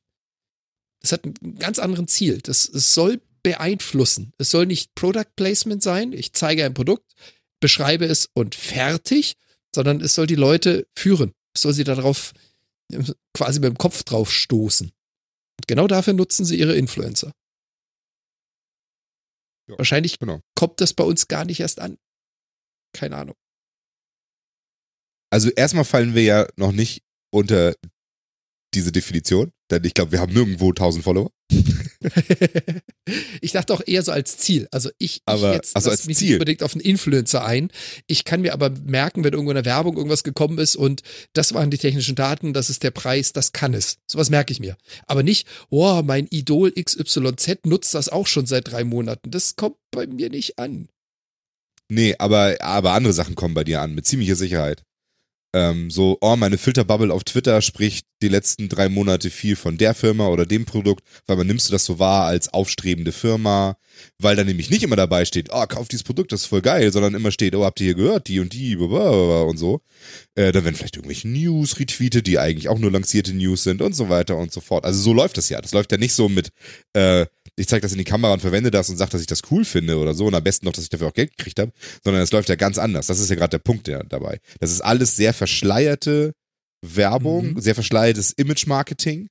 Das hat ein ganz anderen Ziel. Das, es soll beeinflussen. Es soll nicht Product Placement sein. Ich zeige ein Produkt, beschreibe es und fertig, sondern es soll die Leute führen. Es soll sie darauf quasi mit dem Kopf drauf stoßen. Und genau dafür nutzen sie ihre Influencer. Ja, Wahrscheinlich genau. kommt das bei uns gar nicht erst an. Keine Ahnung. Also erstmal fallen wir ja noch nicht unter diese Definition, denn ich glaube, wir haben nirgendwo 1000 Follower. ich dachte auch eher so als Ziel. Also ich, Aber- ich jetzt ach so, lass als mich Ziel. nicht unbedingt auf einen Influencer ein. Ich kann mir aber merken, wenn irgendwo in der Werbung irgendwas gekommen ist und das waren die technischen Daten, das ist der Preis, das kann es. Sowas merke ich mir. Aber nicht, oh, mein Idol XYZ nutzt das auch schon seit drei Monaten. Das kommt bei mir nicht an. Nee, aber, aber andere Sachen kommen bei dir an, mit ziemlicher Sicherheit. Ähm, so, oh, meine Filterbubble auf Twitter spricht die letzten drei Monate viel von der Firma oder dem Produkt, weil man nimmst du das so wahr als aufstrebende Firma, weil da nämlich nicht immer dabei steht, oh, kauf dieses Produkt, das ist voll geil, sondern immer steht, oh, habt ihr hier gehört, die und die, blablabla und so. Äh, da werden vielleicht irgendwelche News retweetet, die eigentlich auch nur lancierte News sind und so weiter und so fort. Also so läuft das ja. Das läuft ja nicht so mit, äh, ich zeige das in die Kamera und verwende das und sage, dass ich das cool finde oder so und am besten noch, dass ich dafür auch Geld gekriegt habe, sondern es läuft ja ganz anders. Das ist ja gerade der Punkt der, dabei. Das ist alles sehr verschleierte Werbung, Mhm. sehr verschleiertes Image-Marketing.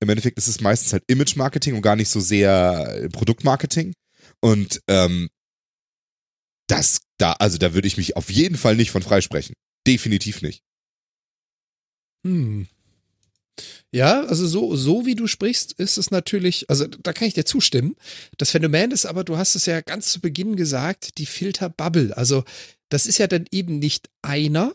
Im Endeffekt ist es meistens halt Image-Marketing und gar nicht so sehr äh, Produktmarketing. Und ähm, das, da, also da würde ich mich auf jeden Fall nicht von freisprechen. Definitiv nicht. Hm. Ja, also so, so wie du sprichst, ist es natürlich, also da kann ich dir zustimmen. Das Phänomen ist aber, du hast es ja ganz zu Beginn gesagt, die Filterbubble. Also das ist ja dann eben nicht einer.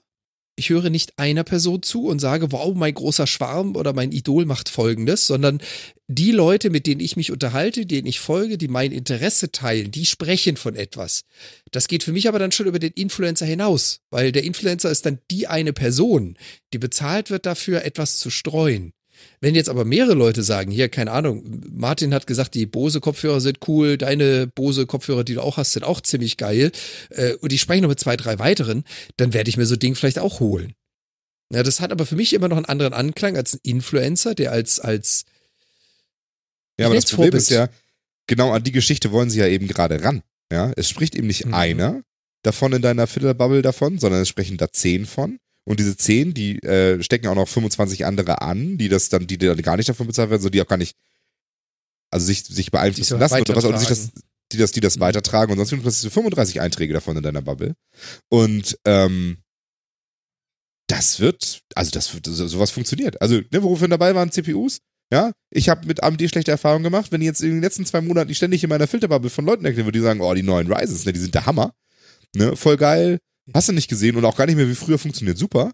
Ich höre nicht einer Person zu und sage, wow, mein großer Schwarm oder mein Idol macht Folgendes, sondern die Leute, mit denen ich mich unterhalte, denen ich folge, die mein Interesse teilen, die sprechen von etwas. Das geht für mich aber dann schon über den Influencer hinaus, weil der Influencer ist dann die eine Person, die bezahlt wird dafür, etwas zu streuen. Wenn jetzt aber mehrere Leute sagen, hier, keine Ahnung, Martin hat gesagt, die Bose-Kopfhörer sind cool, deine Bose-Kopfhörer, die du auch hast, sind auch ziemlich geil, äh, und die sprechen noch mit zwei, drei weiteren, dann werde ich mir so ein Ding vielleicht auch holen. Ja, das hat aber für mich immer noch einen anderen Anklang als ein Influencer, der als, als, Ja, aber Ich das Problem Vorbild. ist ja, genau an die Geschichte wollen sie ja eben gerade ran. Ja, es spricht eben nicht Mhm. einer davon in deiner Filterbubble davon, sondern es sprechen da zehn von. Und diese zehn, die äh, stecken auch noch 25 andere an, die das dann, die dann gar nicht davon bezahlt werden, so die auch gar nicht, also sich, sich beeinflussen lassen oder was, oder sich das, die das, die das Mhm. weitertragen und sonst hast du 35 Einträge davon in deiner Bubble. Und ähm, das wird, also das wird, so, sowas funktioniert. Also, ne, wofür dabei waren CPUs? Ja, ich habe mit AMD schlechte Erfahrungen gemacht, wenn die jetzt in den letzten zwei Monaten ständig in meiner Filterbubble von Leuten erklären, würde die sagen, oh, die neuen Rises, ne, die sind der Hammer. Ne, voll geil. Hast du nicht gesehen und auch gar nicht mehr wie früher funktioniert super.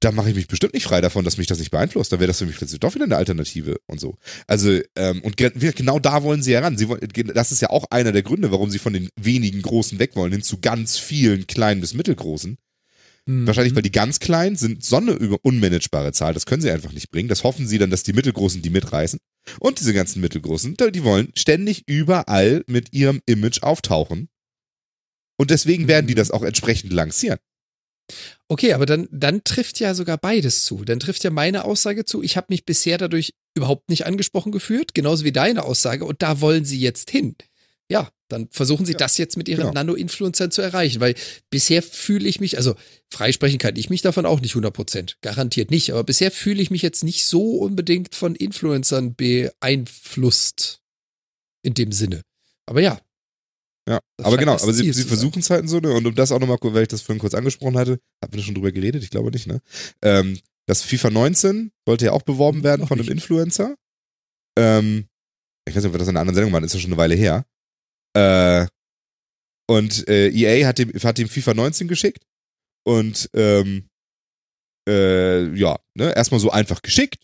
Da mache ich mich bestimmt nicht frei davon, dass mich das nicht beeinflusst. Da wäre das für mich plötzlich doch wieder eine Alternative und so. Also, ähm, und ge- genau da wollen sie ja ran. Sie wollen, das ist ja auch einer der Gründe, warum sie von den wenigen Großen weg wollen, hin zu ganz vielen kleinen bis mittelgroßen. Mhm. Wahrscheinlich, weil die ganz kleinen sind so eine über unmanagebare Zahl. Das können sie einfach nicht bringen. Das hoffen sie dann, dass die Mittelgroßen die mitreißen. Und diese ganzen Mittelgroßen, die wollen ständig überall mit ihrem Image auftauchen. Und deswegen werden die das auch entsprechend lancieren. Okay, aber dann, dann trifft ja sogar beides zu. Dann trifft ja meine Aussage zu, ich habe mich bisher dadurch überhaupt nicht angesprochen gefühlt, genauso wie deine Aussage, und da wollen sie jetzt hin. Ja, dann versuchen sie Ja, das jetzt mit ihren genau. Nano-Influencern zu erreichen, weil bisher fühle ich mich, also freisprechen kann ich mich davon auch nicht 100 Prozent, garantiert nicht, aber bisher fühle ich mich jetzt nicht so unbedingt von Influencern beeinflusst in dem Sinne. Aber ja, Ja, Das aber genau, aber sie, sie versuchen es halt in so eine, und um das auch nochmal, weil ich das vorhin kurz angesprochen hatte, hatten wir schon drüber geredet, ich glaube nicht, ne? Ähm, das FIFA 19 sollte ja auch beworben werden Noch von einem. Influencer. Ähm, ich weiß nicht, ob wir das in einer anderen Sendung waren, ist ja schon eine Weile her. Äh, und äh, EA hat dem, hat dem FIFA 19 geschickt und ähm, äh, ja, ne, erstmal so einfach geschickt.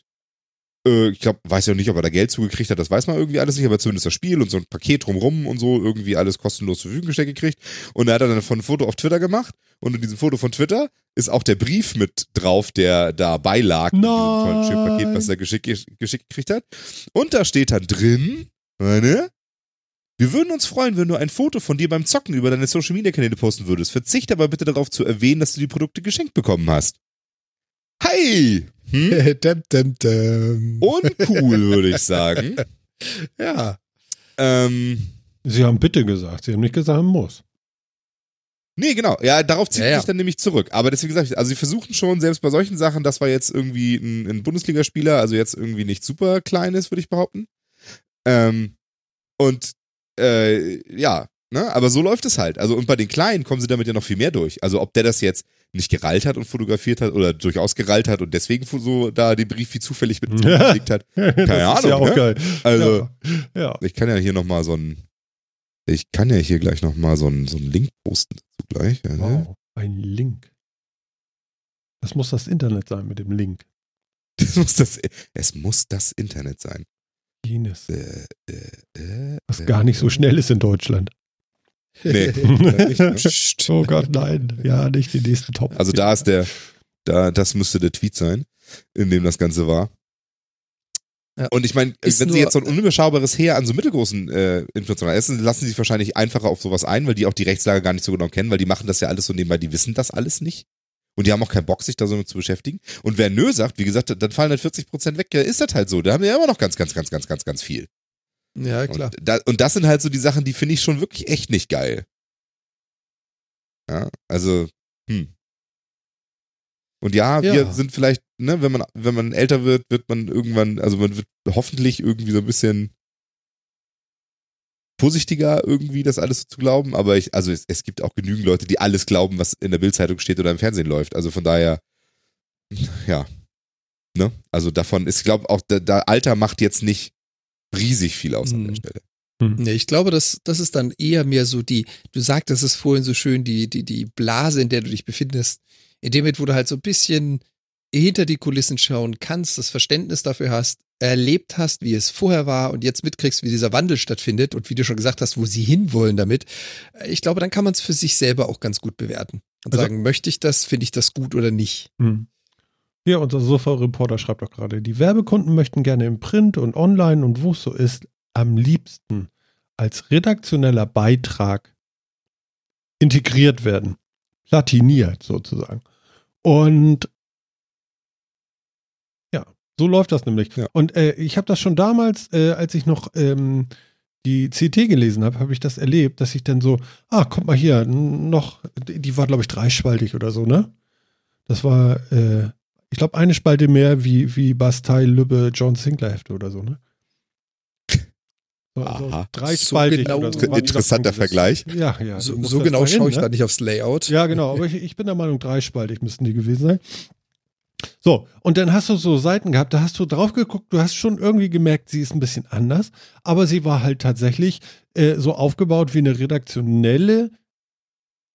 Äh, ich glaube, weiß ja nicht, ob er da Geld zugekriegt hat, das weiß man irgendwie alles nicht, aber zumindest das Spiel und so ein Paket drumrum und so irgendwie alles kostenlos zur Verfügung gestellt gekriegt. Und er hat dann von ein Foto auf Twitter gemacht und in diesem Foto von Twitter ist auch der Brief mit drauf, der da beilag, mit diesem Paket, was er geschickt, geschickt gekriegt hat. Und da steht dann drin, ne? Wir würden uns freuen, wenn du ein Foto von dir beim Zocken über deine Social Media Kanäle posten würdest. Verzicht aber bitte darauf zu erwähnen, dass du die Produkte geschenkt bekommen hast. Hi! Hm? dum, dum, dum. Uncool, würde ich sagen. ja. Ähm, Sie haben bitte gesagt, Sie haben nicht gesagt, muss. nee, genau. Ja, darauf zieht Ja, ja. sich dann nämlich zurück. Aber deswegen sage ich, also sie versuchen schon, selbst bei solchen Sachen, das war jetzt irgendwie ein, ein Bundesligaspieler, also jetzt irgendwie nicht super klein ist, würde ich behaupten. Ähm, und äh, ja, ne? Aber so läuft es halt. Also und bei den Kleinen kommen sie damit ja noch viel mehr durch. Also ob der das jetzt nicht gerallt hat und fotografiert hat oder durchaus gerallt hat und deswegen so da den Brief wie zufällig mit gelegt hat. Keine das Ahnung. Ist ja auch ne? geil. Also Ja. ja. ich kann ja hier nochmal so ein, ich kann ja hier gleich nochmal so einen so einen Link posten dazu gleich. Ja, ne? Wow, ein Link. Das muss das Internet sein mit dem Link. Das muss das, es muss das Internet sein. Jenes. Äh, äh, äh, Was äh, gar nicht so schnell ist in Deutschland. Nee, nicht, ne? Psst. Oh Gott, nein. Ja, nicht die nächsten Top. Also da ist der, da, das müsste der Tweet sein, in dem das Ganze war. Ja. Und ich meine, wenn Ist sie nur- jetzt so ein unüberschaubares Heer an so mittelgroßen äh, Influencern essen, lassen sie sich wahrscheinlich einfacher auf sowas ein, weil die auch die Rechtslage gar nicht so genau kennen, weil die machen das ja alles so nebenbei, die wissen das alles nicht. Und die haben auch keinen Bock, sich da so mit zu beschäftigen. Und wer nö sagt, wie gesagt, dann fallen halt 40 Prozent weg, ja, ist das halt so. Da haben wir ja immer noch ganz, ganz, ganz, ganz, ganz, ganz viel. Ja, klar. Und, da, und das sind halt so die Sachen, die finde ich schon wirklich echt nicht geil. Ja, also, hm. Und ja, wir Ja. sind vielleicht, ne, wenn man, wenn man älter wird, wird man irgendwann, also man wird hoffentlich irgendwie so ein bisschen vorsichtiger irgendwie, das alles so zu glauben, aber ich, also es, es gibt auch genügend Leute, die alles glauben, was in der Bildzeitung steht oder im Fernsehen läuft. Also von daher, ja, ne, also davon ist, ich glaube auch, da, da Alter macht jetzt nicht riesig viel aus an der Hm. Stelle. Nee, ich glaube, das, das ist dann eher mehr so die, du sagtest es vorhin so schön, die, die, die Blase, in der du dich befindest, in dem Moment, wo du halt so ein bisschen hinter die Kulissen schauen kannst, das Verständnis dafür hast, erlebt hast, wie es vorher war und jetzt mitkriegst, wie dieser Wandel stattfindet und wie du schon gesagt hast, wo sie hinwollen damit. Ich glaube, dann kann man es für sich selber auch ganz gut bewerten und Also- sagen, möchte ich das, finde ich das gut oder nicht. Hm. Hier, unser Sofa-Reporter schreibt doch gerade, die Werbekunden möchten gerne im Print und online und wo es so ist, am liebsten als redaktioneller Beitrag integriert werden. Platiniert sozusagen. Und ja, so läuft das nämlich. Ja. Und äh, ich habe das schon damals, äh, als ich noch ähm, die CT gelesen habe, habe ich das erlebt, dass ich dann so, ah, kommt mal hier, noch, die war, glaube ich, dreispaltig oder so, ne? Das war, äh, ich glaube, eine Spalte mehr wie, wie Bastei, Lübbe, John Sinclair Hefte oder so, ne? So, so Aha. dreispaltig So genau- oder so. Interessanter Vergleich. Ja, ja. So, so genau schaue ich ne? da nicht aufs Layout. Ja, genau, aber ich, ich bin der Meinung, dreispaltig müssten die gewesen sein. So, und dann hast du so Seiten gehabt, da hast du drauf geguckt, du hast schon irgendwie gemerkt, sie ist ein bisschen anders, aber sie war halt tatsächlich äh, so aufgebaut wie eine redaktionelle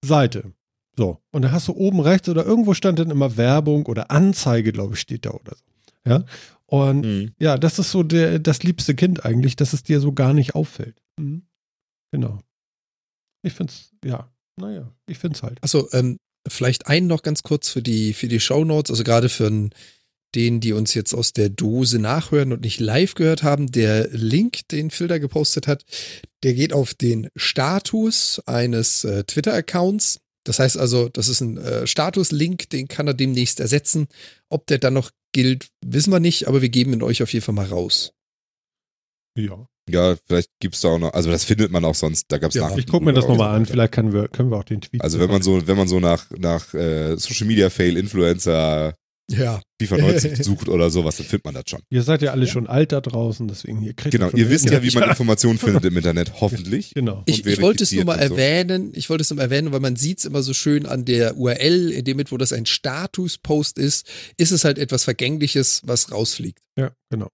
Seite. So, und dann hast du oben rechts oder irgendwo stand dann immer Werbung oder Anzeige, glaube ich, steht da oder so. Ja, und Mhm. ja, das ist so der, das liebste Kind eigentlich, dass es dir so gar nicht auffällt. Mhm. Genau. Ich find's, ja, naja, ich find's halt. Achso, ähm, vielleicht einen noch ganz kurz für die, für die Shownotes, also gerade für n- den, die uns jetzt aus der Dose nachhören und nicht live gehört haben, der Link, den da gepostet hat, der geht auf den Status eines äh, Twitter-Accounts. Das heißt also, das ist ein äh, Status-Link, den kann er demnächst ersetzen. Ob der dann noch gilt, wissen wir nicht, aber wir geben ihn euch auf jeden Fall mal raus. Ja. Ja, vielleicht gibt's da auch noch, also das findet man auch sonst, da gab's Ja. Nachrichten Ich gucke mir das nochmal an, vielleicht können wir, können wir auch den Tweet. Also wenn man so, wenn man so nach, nach äh, Social Media Fail Influencer Ja. FIFA 90 sucht oder sowas, dann findet man das schon. Ihr seid ja alle schon alt da draußen, deswegen hier kriegt Genau, schon ihr wisst ja, wie man Ja, Informationen findet im Internet, hoffentlich. Genau. Ich, ich wollte es nur mal so. erwähnen, ich wollte es nur mal erwähnen, weil man sieht es immer so schön an der URL, in dem mit, wo das ein Status-Post ist, ist es halt etwas Vergängliches, was rausfliegt. Ja, genau.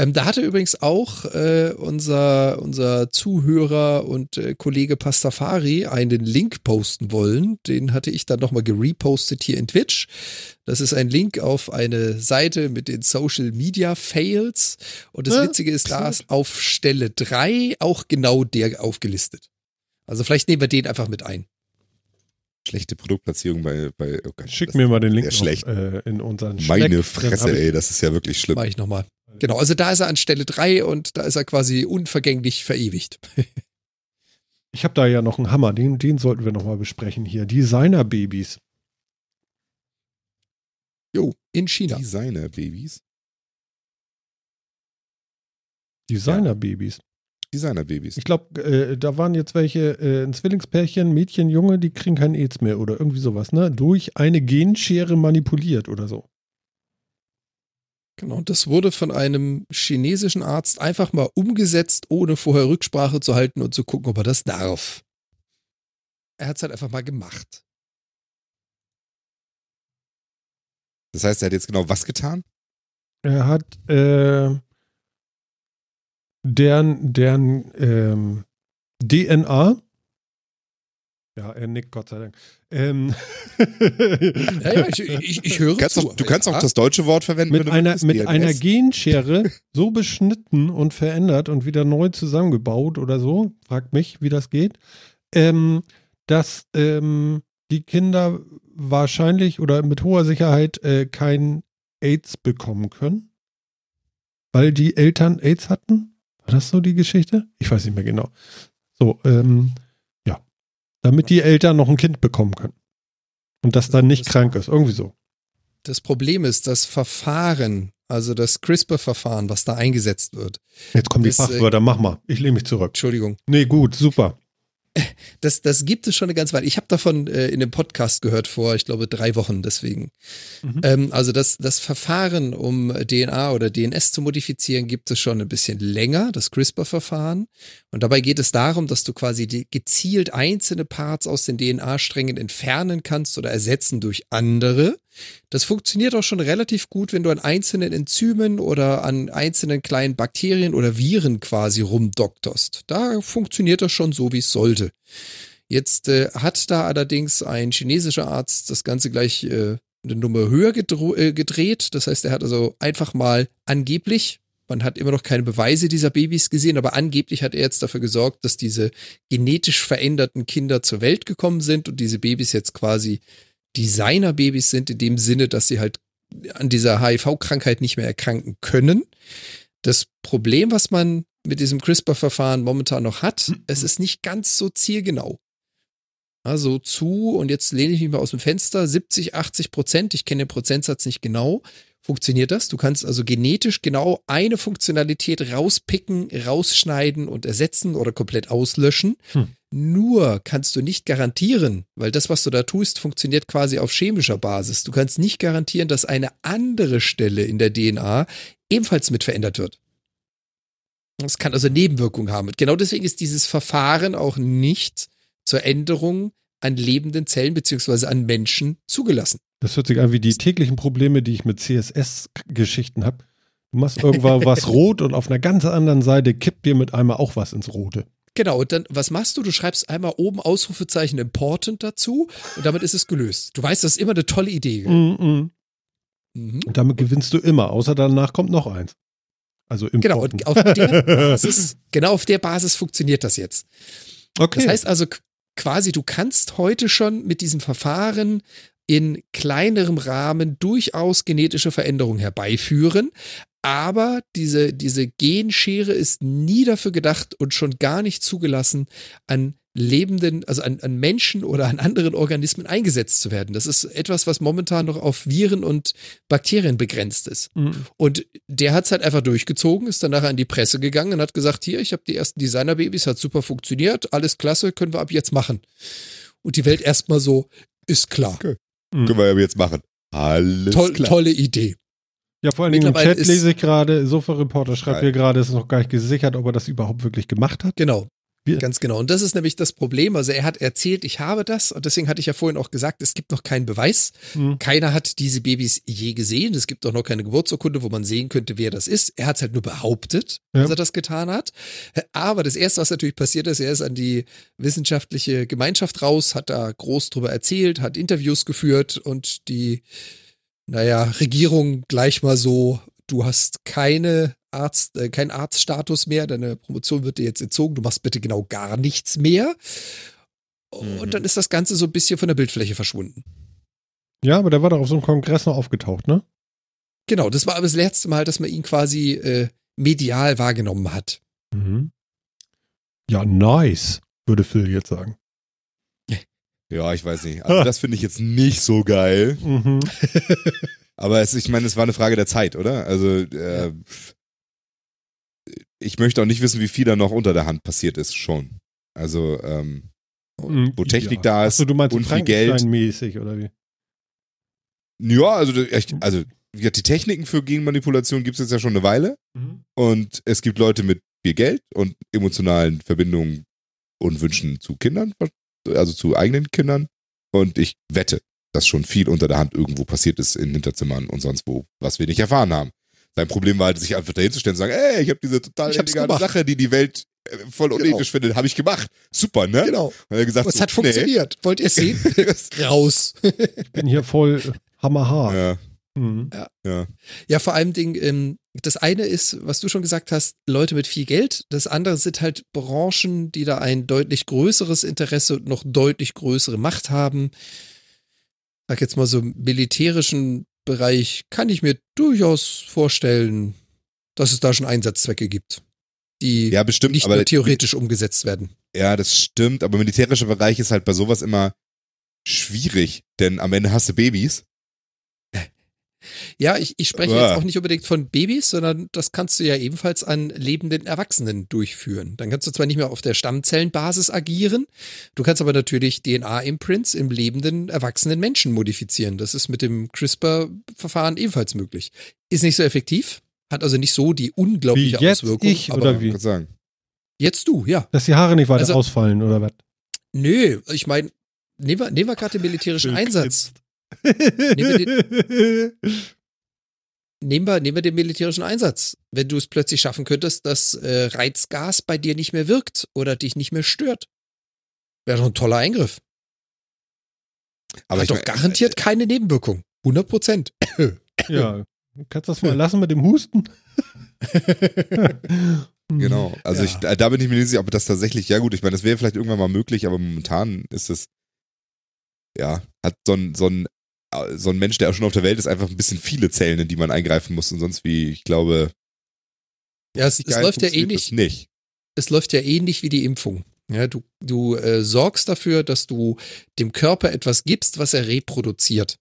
Ähm, da hatte übrigens auch äh, unser, unser Zuhörer und äh, Kollege Pastafari einen Link posten wollen. Den hatte ich dann nochmal gerepostet hier in Twitch. Das ist ein Link auf eine Seite mit den Social Media Fails. Und das Ja, Witzige ist, da ist auf Stelle drei auch genau der aufgelistet. Also vielleicht nehmen wir den einfach mit ein. Schlechte Produktplatzierung bei, bei oh Gott, Schick mir mal den Link noch, schlecht. äh, in unseren Meine. Dann Fresse, ey, das ist ja wirklich schlimm. Mache ich nochmal. Genau, also da ist er an Stelle drei und da ist er quasi unvergänglich verewigt. Ich habe da ja noch einen Hammer, den, den sollten wir nochmal besprechen hier. Designer-Babys. Jo, in China. Designer-Babys. Designer-Babys. Designer-Babys. Ich glaube, äh, da waren jetzt welche, äh, ein Zwillingspärchen, Mädchen, Junge, die kriegen keinen AIDS mehr oder irgendwie sowas, ne? Durch eine Genschere manipuliert oder so. Genau, das wurde von einem chinesischen Arzt einfach mal umgesetzt, ohne vorher Rücksprache zu halten und zu gucken, ob er das darf. Er hat es halt einfach mal gemacht. Das heißt, er hat jetzt genau was getan? Er hat äh, deren, deren ähm, DNA. Ja, er nickt, Gott sei Dank. Ähm, Ja, ja, ich, ich, ich höre Kannst zu. auch, du kannst auch das deutsche Wort verwenden. mit wenn du einer, mit DNS. einer Genschere so beschnitten und verändert und wieder neu zusammengebaut oder so, fragt mich, wie das geht, ähm, dass ähm, die Kinder wahrscheinlich oder mit hoher Sicherheit äh, kein AIDS bekommen können, weil die Eltern AIDS hatten. War das so die Geschichte? Ich weiß nicht mehr genau. So, ähm. Damit die Eltern noch ein Kind bekommen können. Und das dann nicht Das- krank ist. Irgendwie so. Das Problem ist, das Verfahren, also das CRISPR-Verfahren, was da eingesetzt wird. Jetzt kommen die Das, äh, Fachwörter, mach mal. Ich lehne mich zurück. Entschuldigung. Nee, gut, super. Das, das gibt es schon eine ganze Weile. Ich habe davon äh, in einem Podcast gehört vor, ich glaube, drei Wochen deswegen. Mhm. Ähm, also das, das Verfahren, um DNA oder DNS zu modifizieren, gibt es schon ein bisschen länger, das CRISPR-Verfahren. Und dabei geht es darum, dass du quasi gezielt einzelne Parts aus den DNA-Strängen entfernen kannst oder ersetzen durch andere. Das funktioniert auch schon relativ gut, wenn du an einzelnen Enzymen oder an einzelnen kleinen Bakterien oder Viren quasi rumdokterst. Da funktioniert das schon so, wie es sollte. Jetzt äh, hat da allerdings ein chinesischer Arzt das Ganze gleich äh, eine Nummer höher äh, gedreht. Das heißt, er hat also einfach mal angeblich, man hat immer noch keine Beweise dieser Babys gesehen, aber angeblich hat er jetzt dafür gesorgt, dass diese genetisch veränderten Kinder zur Welt gekommen sind und diese Babys jetzt quasi Designer-Babys sind, in dem Sinne, dass sie halt an dieser HIV-Krankheit nicht mehr erkranken können. Das Problem, was man mit diesem CRISPR-Verfahren momentan noch hat, es ist nicht ganz so zielgenau. Also zu, und jetzt lehne ich mich mal aus dem Fenster, 70, 80 Prozent, ich kenne den Prozentsatz nicht genau, funktioniert das. Du kannst also genetisch genau eine Funktionalität rauspicken, rausschneiden und ersetzen oder komplett auslöschen. Hm. Nur kannst du nicht garantieren, weil das, was du da tust, funktioniert quasi auf chemischer Basis. Du kannst nicht garantieren, dass eine andere Stelle in der DNA ebenfalls mit verändert wird. Das kann also Nebenwirkungen haben. Genau deswegen ist dieses Verfahren auch nicht zur Änderung an lebenden Zellen beziehungsweise an Menschen zugelassen. Das hört sich an wie die täglichen Probleme, die ich mit CSS-Geschichten habe. Du machst irgendwann was rot und auf einer ganz anderen Seite kippt dir mit einmal auch was ins Rote. Genau, und dann, was machst du? Du schreibst einmal oben Ausrufezeichen important dazu und damit ist es gelöst. Du weißt, das ist immer eine tolle Idee. Mm -mm. Mhm. Und damit gewinnst du immer, außer danach kommt noch eins. Also im Genau, und auf der Basis, genau auf der Basis funktioniert das jetzt. Okay. Das heißt also quasi, du kannst heute schon mit diesem Verfahren in kleinerem Rahmen durchaus genetische Veränderungen herbeiführen. Aber diese, diese Genschere ist nie dafür gedacht und schon gar nicht zugelassen, an lebenden, also an, an Menschen oder an anderen Organismen eingesetzt zu werden. Das ist etwas, was momentan noch auf Viren und Bakterien begrenzt ist. Mm. Und der hat es halt einfach durchgezogen, ist dann nachher an die Presse gegangen und hat gesagt, hier, ich habe die ersten Designerbabys, hat super funktioniert, alles klasse, können wir ab jetzt machen. Und die Welt erstmal so, ist klar. Mm. Können wir ja jetzt machen. Alles Toll, klar. tolle Idee. Ja, vor allen Dingen im Chat lese ich gerade, Sofa-Reporter schreibt hier gerade, es ist noch gar nicht gesichert, ob er das überhaupt wirklich gemacht hat. Genau. Wir- Ganz genau. Und das ist nämlich das Problem. Also er hat erzählt, ich habe das. Und deswegen hatte ich ja vorhin auch gesagt, es gibt noch keinen Beweis. Mm. Keiner hat diese Babys je gesehen. Es gibt auch noch keine Geburtsurkunde, wo man sehen könnte, wer das ist. Er hat es halt nur behauptet, Ja. dass er das getan hat. Aber das Erste, was natürlich passiert ist, er ist an die wissenschaftliche Gemeinschaft raus, hat da groß drüber erzählt, hat Interviews geführt und die, naja, Regierung gleich mal so, du hast keine Arzt, äh, keinen Arztstatus mehr, deine Promotion wird dir jetzt entzogen, du machst bitte genau gar nichts mehr. Und Mhm. dann ist das Ganze so ein bisschen von der Bildfläche verschwunden. Ja, aber der war doch auf so einem Kongress noch aufgetaucht, ne? Genau, das war aber das letzte Mal, dass man ihn quasi äh, medial wahrgenommen hat. Mhm. Ja, nice, würde Phil jetzt sagen. Ja, ich weiß nicht. Also das finde ich jetzt nicht so geil. Mhm. Aber es, ich meine, es war eine Frage der Zeit, oder? Also äh, ich möchte auch nicht wissen, wie viel da noch unter der Hand passiert ist schon. Also ähm, Mhm. Wo Technik ja. da ist meinst und viel Geld. mäßig oder wie? ja, also echt, also die Techniken für Genmanipulation gibt es jetzt ja schon eine Weile. Mhm. Und es gibt Leute mit viel Geld und emotionalen Verbindungen und Wünschen zu Kindern, also zu eigenen Kindern. Und ich wette, dass schon viel unter der Hand irgendwo passiert ist in Hinterzimmern und sonst wo, was wir nicht erfahren haben. Sein Problem war halt, sich einfach dahinzustellen und sagen, ey, ich habe diese total illegale. Sache, die die Welt äh, voll Genau. unethisch findet, habe ich gemacht. Super, ne? Genau. Und er hat gesagt, Es so, hat funktioniert. Wollt ihr es sehen? Raus. Ich bin hier voll hammerhart. ja, Mhm. ja. Ja, vor allem Ding, ähm, das eine ist, was du schon gesagt hast, Leute mit viel Geld. Das andere sind halt Branchen, die da ein deutlich größeres Interesse und noch deutlich größere Macht haben. Sag jetzt mal so im militärischen Bereich kann ich mir durchaus vorstellen, dass es da schon Einsatzzwecke gibt, die ja, bestimmt. nicht nur theoretisch umgesetzt werden. Ja, das stimmt, aber militärischer Bereich ist halt bei sowas immer schwierig, denn am Ende hast du Babys. Ja, ich, ich spreche Ah. jetzt auch nicht unbedingt von Babys, sondern das kannst du ja ebenfalls an lebenden Erwachsenen durchführen. Dann kannst du zwar nicht mehr auf der Stammzellenbasis agieren, du kannst aber natürlich DNA-Imprints im lebenden, erwachsenen Menschen modifizieren. Das ist mit dem CRISPR-Verfahren ebenfalls möglich. Ist nicht so effektiv, hat also nicht so die Wie unglaubliche jetzt Auswirkung. ich aber oder wie? Sagen. Jetzt du, ja. Dass die Haare nicht weiter Also- ausfallen oder was? Nö, ich meine, nehmen wir, nehmen wir gerade den militärischen Einsatz. Wir Nehmen wir, nehmen wir den militärischen Einsatz. Wenn du es plötzlich schaffen könntest, dass äh, Reizgas bei dir nicht mehr wirkt oder dich nicht mehr stört. Wäre doch ein toller Eingriff. Aber Hat doch mein, garantiert keine Nebenwirkung. 100 Prozent. ja. Kannst du das mal lassen mit dem Husten? Genau. Also Ja. ich, da bin ich mir nicht sicher, ob das tatsächlich, ja gut, ich meine, das wäre vielleicht irgendwann mal möglich, aber momentan ist es, ja, hat so ein, so ein, äh, so ein Mensch, der auch schon auf der Welt ist, einfach ein bisschen viele Zellen, in die man eingreifen muss und sonst wie, ich glaube, ja, es, es läuft ja ähnlich. nicht. es läuft ja ähnlich wie die Impfung. Ja, du du äh, sorgst dafür, dass du dem Körper etwas gibst, was er reproduziert.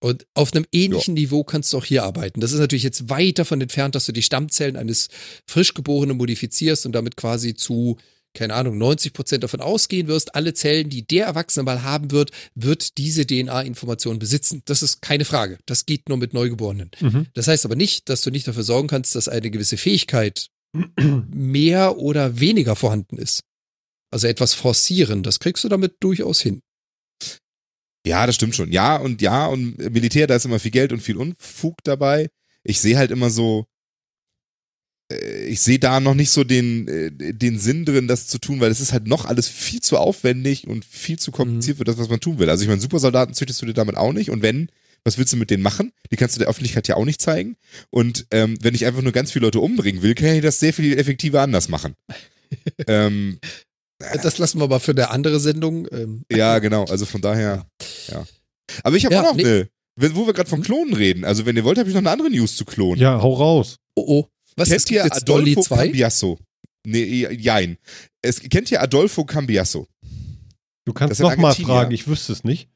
Und auf einem ähnlichen Niveau kannst du auch hier arbeiten. Das ist natürlich jetzt weit davon entfernt, dass du die Stammzellen eines Frischgeborenen modifizierst und damit quasi zu, keine Ahnung, 90 Prozent davon ausgehen wirst, alle Zellen, die der Erwachsene mal haben wird, wird diese DNA-Information besitzen. Das ist keine Frage. Das geht nur mit Neugeborenen. Mhm. Das heißt aber nicht, dass du nicht dafür sorgen kannst, dass eine gewisse Fähigkeit mehr oder weniger vorhanden ist. Also etwas forcieren, das kriegst du damit durchaus hin. Ja, das stimmt schon. Ja und ja und Militär, da ist immer viel Geld und viel Unfug dabei. Ich sehe halt immer so, ich sehe da noch nicht so den, äh, den Sinn drin, das zu tun, weil es ist halt noch alles viel zu aufwendig und viel zu kompliziert für das, was man tun will. Also ich meine, Supersoldaten züchtest du dir damit auch nicht und wenn, was willst du mit denen machen? Die kannst du der Öffentlichkeit ja auch nicht zeigen. Und ähm, wenn ich einfach nur ganz viele Leute umbringen will, kann ich das sehr viel effektiver anders machen. ähm, Das lassen wir mal für eine andere Sendung. Ähm, ja, genau. Also von daher, ja. Aber ich habe Ja, auch noch nee. eine, wenn- wo wir gerade von Klonen reden. Also wenn ihr wollt, habe ich noch eine andere News zu Klonen. Ja, hau raus. oh oh. Was kennt gibt ihr jetzt Dolly Adolfo 2? Cambiasso? Nee, jein. Es, kennt ihr Adolfo Cambiasso? Du kannst ist noch mal Argentinier. fragen, ich wüsste es nicht.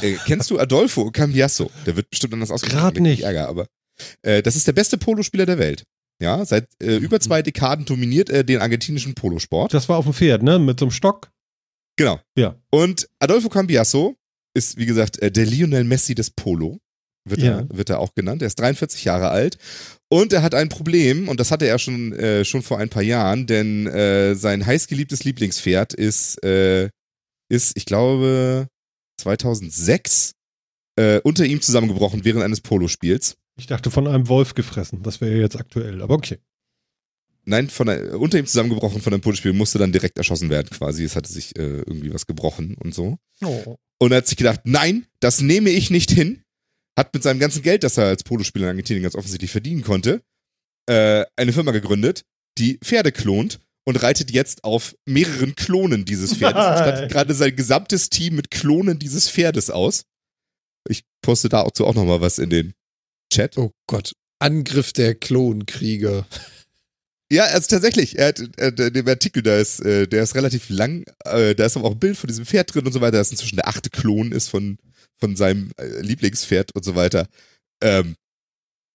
Äh, kennst du Adolfo Cambiasso? Der wird bestimmt anders ausgesprochen. Kriegt nicht. Ärger, aber äh, das ist der beste Polospieler der Welt. Ja, seit äh, über Mhm. zwei Dekaden dominiert er den argentinischen Polosport. Das war auf dem Pferd, ne? Mit so einem Stock. Genau. Ja. Und Adolfo Cambiasso ist, wie gesagt, äh, der Lionel Messi des Polo. Wird, Ja. er, wird er auch genannt. Er ist 43 Jahre alt. Und er hat ein Problem, und das hatte er schon, äh, schon vor ein paar Jahren, denn äh, sein heißgeliebtes Lieblingspferd ist, äh, ist, ich glaube, 2006 äh, unter ihm zusammengebrochen während eines Polospiels. Ich dachte von einem Wolf gefressen. Das wäre jetzt aktuell, aber okay. Nein, von der, unter ihm zusammengebrochen von einem Polospiel, musste dann direkt erschossen werden quasi. Es hatte sich äh, irgendwie was gebrochen und so. Oh. Und er hat sich gedacht, nein, das nehme ich nicht hin. Hat mit seinem ganzen Geld, das er als Polospieler in Argentinien ganz offensichtlich verdienen konnte, äh, eine Firma gegründet, die Pferde klont und reitet jetzt auf mehreren Klonen dieses Pferdes. Nein. Stattet gerade sein gesamtes Team mit Klonen dieses Pferdes aus. Ich poste dazu auch nochmal was in den Chat. Oh Gott. Angriff der Klonkrieger. Ja, also tatsächlich, er hat äh, in dem Artikel, da ist, äh, der ist relativ lang, äh, da ist aber auch ein Bild von diesem Pferd drin und so weiter, das inzwischen der achte Klon ist von, von seinem äh, Lieblingspferd und so weiter. Ähm,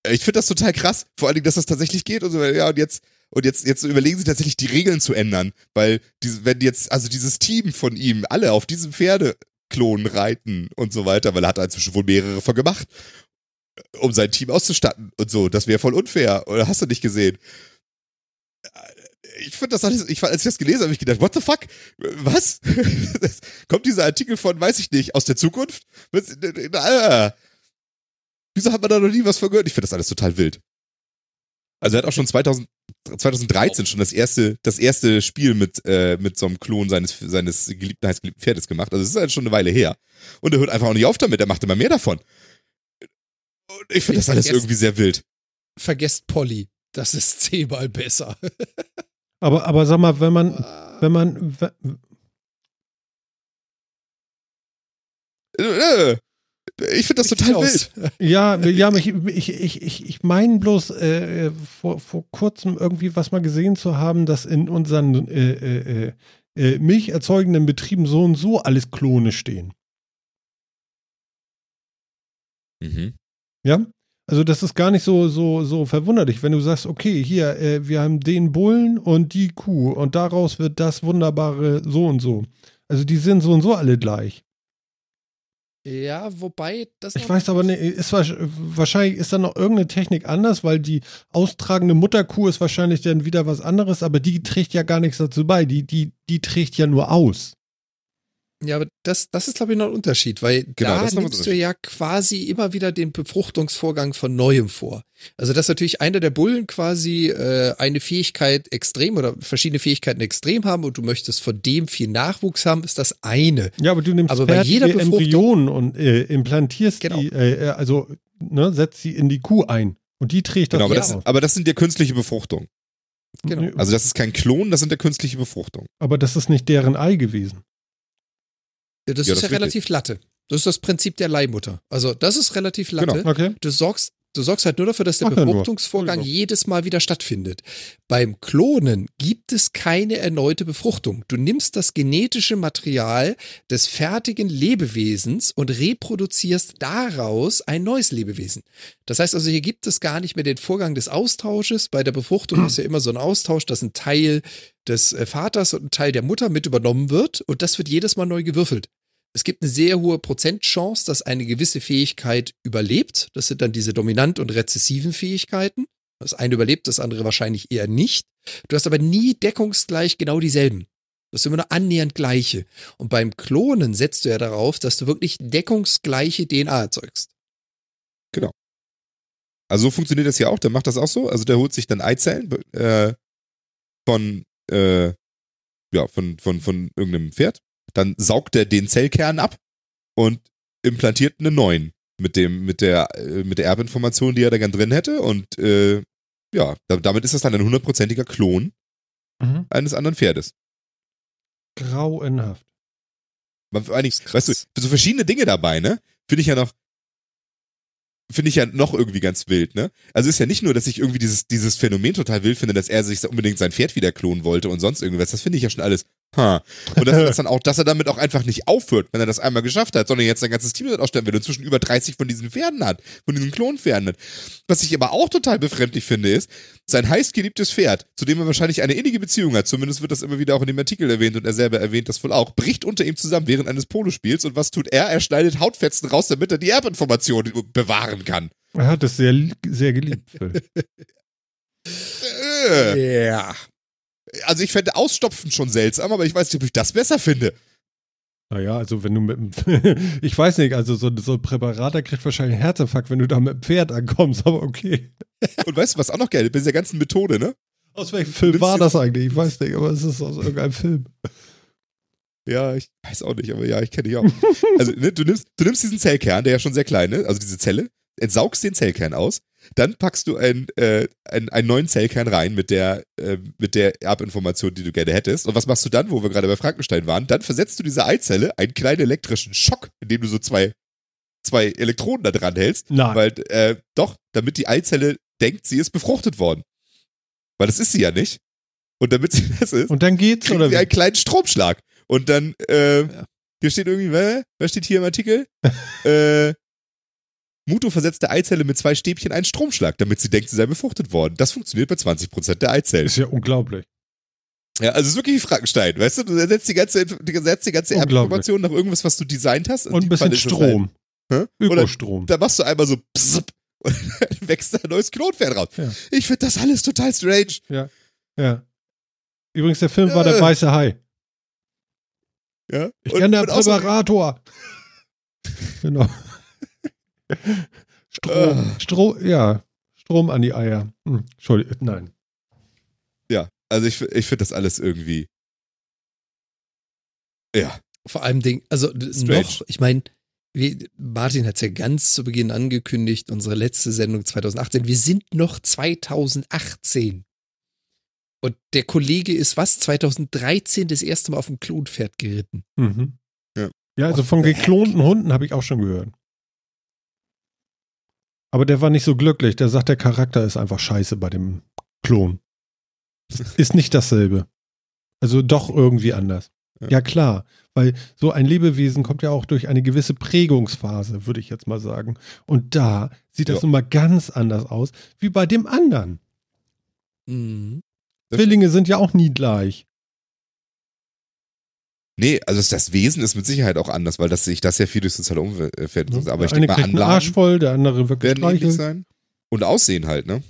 ich finde das total krass, vor allen Dingen, dass das tatsächlich geht und so weiter. Ja, und jetzt, und jetzt, jetzt überlegen sie tatsächlich die Regeln zu ändern, weil diese, wenn jetzt, also dieses Team von ihm alle auf diesem Pferdeklon reiten und so weiter, weil er hat inzwischen wohl mehrere von gemacht. um sein Team auszustatten und so. Das wäre voll unfair. Oder hast du nicht gesehen? Ich finde das alles, ich, als ich das gelesen habe, habe ich gedacht, what the fuck? Was? Kommt dieser Artikel von, weiß ich nicht, aus der Zukunft? Was, äh, Wieso hat man da noch nie was von gehört? Ich finde das alles total wild. Also er hat auch schon 2000, 2013 schon das erste, das erste Spiel mit, äh, mit so einem Klon seines, seines geliebten, heißgeliebten Pferdes gemacht. Also es ist halt schon eine Weile her. Und er hört einfach auch nicht auf damit, er macht immer mehr davon. Und ich finde das alles irgendwie sehr wild. Vergesst Polly. Das ist zehnmal besser. Aber, aber sag mal, wenn man, wenn man, Äh, Ich finde das total wild. Ja, ja, ich, ich, ich, ich, ich meine bloß äh, vor, vor kurzem irgendwie was mal gesehen zu haben, dass in unseren äh, äh, äh, milcherzeugenden Betrieben so und so alles Klone stehen. Mhm. Ja? Also das ist gar nicht so, so, so verwunderlich, wenn du sagst, okay, hier, äh, wir haben den Bullen und die Kuh und daraus wird das wunderbare so und so. Also die sind so und so alle gleich. Ja, wobei das. Ich weiß aber nicht, ist wahrsch- wahrscheinlich ist da noch irgendeine Technik anders, weil die austragende Mutterkuh ist wahrscheinlich dann wieder was anderes, aber die trägt ja gar nichts dazu bei. Die, die, die trägt ja nur aus. Ja, aber das, das ist, glaube ich, noch ein Unterschied, weil Genau, da nimmst du ja quasi immer wieder den Befruchtungsvorgang von Neuem vor. Also, dass natürlich einer der Bullen quasi äh, eine Fähigkeit extrem oder verschiedene Fähigkeiten extrem haben und du möchtest von dem viel Nachwuchs haben, ist das eine. Ja, aber du nimmst Aber bei jeder Befruchtung- Embryonen und äh, implantierst Genau. die, äh, äh, also ne, setzt sie in die Kuh ein. Und die trägt das Genau, aber das, aus. aber das sind ja künstliche Befruchtungen. Genau. Also das ist kein Klon, das sind ja künstliche Befruchtungen. aber das ist nicht deren Ei gewesen. Das Ja, ist das ja relativ Latte. Das ist das Prinzip der Leihmutter. Also, das ist relativ Latte. Genau. Okay. Du sorgst, du sorgst halt nur dafür, dass der Ach ja. Befruchtungsvorgang Entschuldigung. jedes Mal wieder stattfindet. Beim Klonen gibt es keine erneute Befruchtung. Du nimmst das genetische Material des fertigen Lebewesens und reproduzierst daraus ein neues Lebewesen. Das heißt also, hier gibt es gar nicht mehr den Vorgang des Austausches. Bei der Befruchtung ist ja immer so ein Austausch, dass ein Teil des äh, Vaters und ein Teil der Mutter mit übernommen wird und das wird jedes Mal neu gewürfelt. Es gibt eine sehr hohe Prozentchance, dass eine gewisse Fähigkeit überlebt. Das sind dann diese dominant und rezessiven Fähigkeiten. Das eine überlebt, das andere wahrscheinlich eher nicht. Du hast aber nie deckungsgleich genau dieselben. Das sind immer nur annähernd gleiche. Und beim Klonen setzt du ja darauf, dass du wirklich deckungsgleiche DNA erzeugst. Also so funktioniert das ja auch, der macht das auch so. Also der holt sich dann Eizellen äh, von, äh, ja, von, von, von irgendeinem Pferd. Dann saugt er den Zellkern ab und implantiert einen neuen mit dem, mit der, äh, mit der Erbinformation, die er da gern drin hätte. Und äh, ja, da, damit ist das dann ein hundertprozentiger Klon Mhm. eines anderen Pferdes. Grauenhaft. Man, vor allen Dingen, krass. weißt du, so verschiedene Dinge dabei, ne? Finde ich ja noch, finde ich ja noch irgendwie ganz wild, ne? Also ist ja nicht nur, dass ich irgendwie dieses, dieses Phänomen total wild finde, dass er sich unbedingt sein Pferd wieder klonen wollte und sonst irgendwas. Das finde ich ja schon alles, ha. Und dass er das dann auch, dass er damit auch einfach nicht aufhört, wenn er das einmal geschafft hat, sondern jetzt sein ganzes Team damit ausstellen will und zwischen über 30 von diesen Pferden hat, von diesen Klonpferden hat. Was ich aber auch total befremdlich finde, ist, sein heißgeliebtes Pferd, zu dem er wahrscheinlich eine innige Beziehung hat, zumindest wird das immer wieder auch in dem Artikel erwähnt und er selber erwähnt das wohl auch, bricht unter ihm zusammen während eines Polospiels und was tut er? Er schneidet Hautfetzen raus, damit er die Erbinformation bewahren kann. Er hat es sehr, sehr geliebt. Äh, Ja. Also ich fände Ausstopfen schon seltsam, aber ich weiß nicht, ob ich das besser finde. Naja, also wenn du mit dem, ich weiß nicht, also so, so ein Präparat, der kriegt wahrscheinlich einen Herzinfarkt, wenn du da mit dem Pferd ankommst, aber okay. Und weißt du, was auch noch geil ist? Bei dieser ganzen Methode, ne? Aus welchem Film war das eigentlich? Ich weiß nicht, aber es ist aus irgendeinem Film. Ja, ich weiß auch nicht, aber ja, ich kenne dich auch. Also, ne, du nimmst, du nimmst diesen Zellkern, der ja schon sehr klein ist, also diese Zelle, entsaugst den Zellkern aus, dann packst du ein, äh, ein, einen neuen Zellkern rein mit der, äh, mit der Erbinformation, die du gerne hättest. Und was machst du dann, wo wir gerade bei Frankenstein waren? Dann versetzt du dieser Eizelle einen kleinen elektrischen Schock, indem du so zwei, zwei Elektroden da dran hältst. Nein. Weil, äh, doch, damit die Eizelle denkt, sie ist befruchtet worden. Weil das ist sie ja nicht. Und damit sie das ist, Und dann geht's, oder wie? einen kleinen Stromschlag. Und dann, äh, Ja. hier steht irgendwie, wer steht hier im Artikel? äh, Muto versetzt der Eizelle mit zwei Stäbchen einen Stromschlag, damit sie denkt, sie sei befruchtet worden. Das funktioniert bei 20% der Eizellen. Ist ja unglaublich. Ja, also es ist wirklich wie Frankenstein, weißt du? Du ersetzt die ganze, du ersetzt die ganze. Erbinformation nach irgendwas, was du designt hast. Und ein in bisschen Strom. Oder Ökostrom. da machst du einmal so pssp, Und dann wächst da ein neues Klonpferd raus. Ja. Ich finde das alles total strange. Ja. Ja. Übrigens, der Film war der Äh. weiße Hai. Ja? Ich Und- kenne außerdem- Präparator. genau. Strom, Ah. Strom, ja. Strom an die Eier. Hm, Entschuldigung, nein. Ja, also ich, ich finde das alles irgendwie. Ja, Vor allem Ding, also Strange. noch, ich meine, Martin hat es ja ganz zu Beginn angekündigt, unsere letzte Sendung 2018. Wir sind noch 2018. Und der Kollege ist was? 2013 das erste Mal auf dem Klonpferd geritten. Mhm. Ja. Ja, also von geklonten Hunden habe ich auch schon gehört. Aber der war nicht so glücklich. Der sagt, der Charakter ist einfach scheiße bei dem Klon. Ist nicht dasselbe. Also doch irgendwie anders. Ja. Ja, klar, weil so ein Lebewesen kommt ja auch durch eine gewisse Prägungsphase, würde ich jetzt mal sagen. Und da sieht das Ja. nun mal ganz anders aus wie bei dem anderen. Mhm. Zwillinge sind ja auch nie gleich. Nee, also das- Wesen ist mit Sicherheit auch anders, weil das sich das ja viel durch soziale Umfeld. äh, Aber ich denke mal, einen Arsch Anlagen voll, der andere wird werden ähnlich gestreichelt. sein. Und Aussehen halt, ne?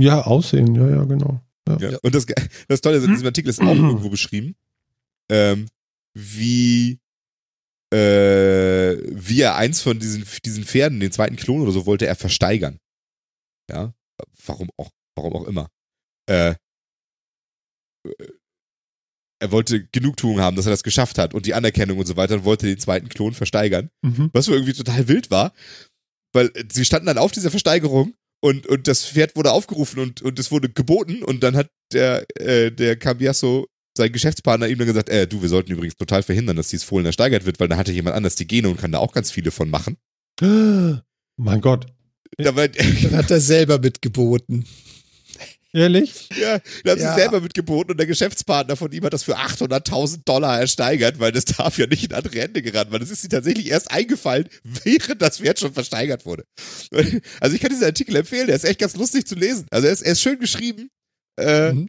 Ja, aussehen, ja, ja, genau. Ja. Ja. Und das, das Tolle ist, in diesem Artikel ist auch irgendwo beschrieben, ähm, wie, äh, wie er eins von diesen, diesen Pferden, den zweiten Klon oder so, wollte er versteigern. Ja, warum auch, warum auch immer. Äh, er wollte Genugtuung haben, dass er das geschafft hat und die Anerkennung und so weiter und wollte den zweiten Klon versteigern. Mhm. Was irgendwie total wild war, weil äh, sie standen dann auf dieser Versteigerung und, und das Pferd wurde aufgerufen und, und es wurde geboten und dann hat der, äh, der Cambiasso, sein Geschäftspartner, ihm dann gesagt, äh, du, wir sollten übrigens total verhindern, dass dieses Fohlen ersteigert wird, weil dann hatte jemand anders die Gene und kann da auch ganz viele von machen. Mein Gott. Da war, Dann hat er selber mitgeboten. Ehrlich? ja, da hat Ja. sie selber mitgeboten und der Geschäftspartner von ihm hat das für 800.000 Dollar ersteigert, weil das darf ja nicht in andere Hände geraten, weil das ist ihm tatsächlich erst eingefallen, während das Pferd schon versteigert wurde. Also ich kann diesen Artikel empfehlen, der ist echt ganz lustig zu lesen. Also er ist, er ist schön geschrieben, äh, Mhm.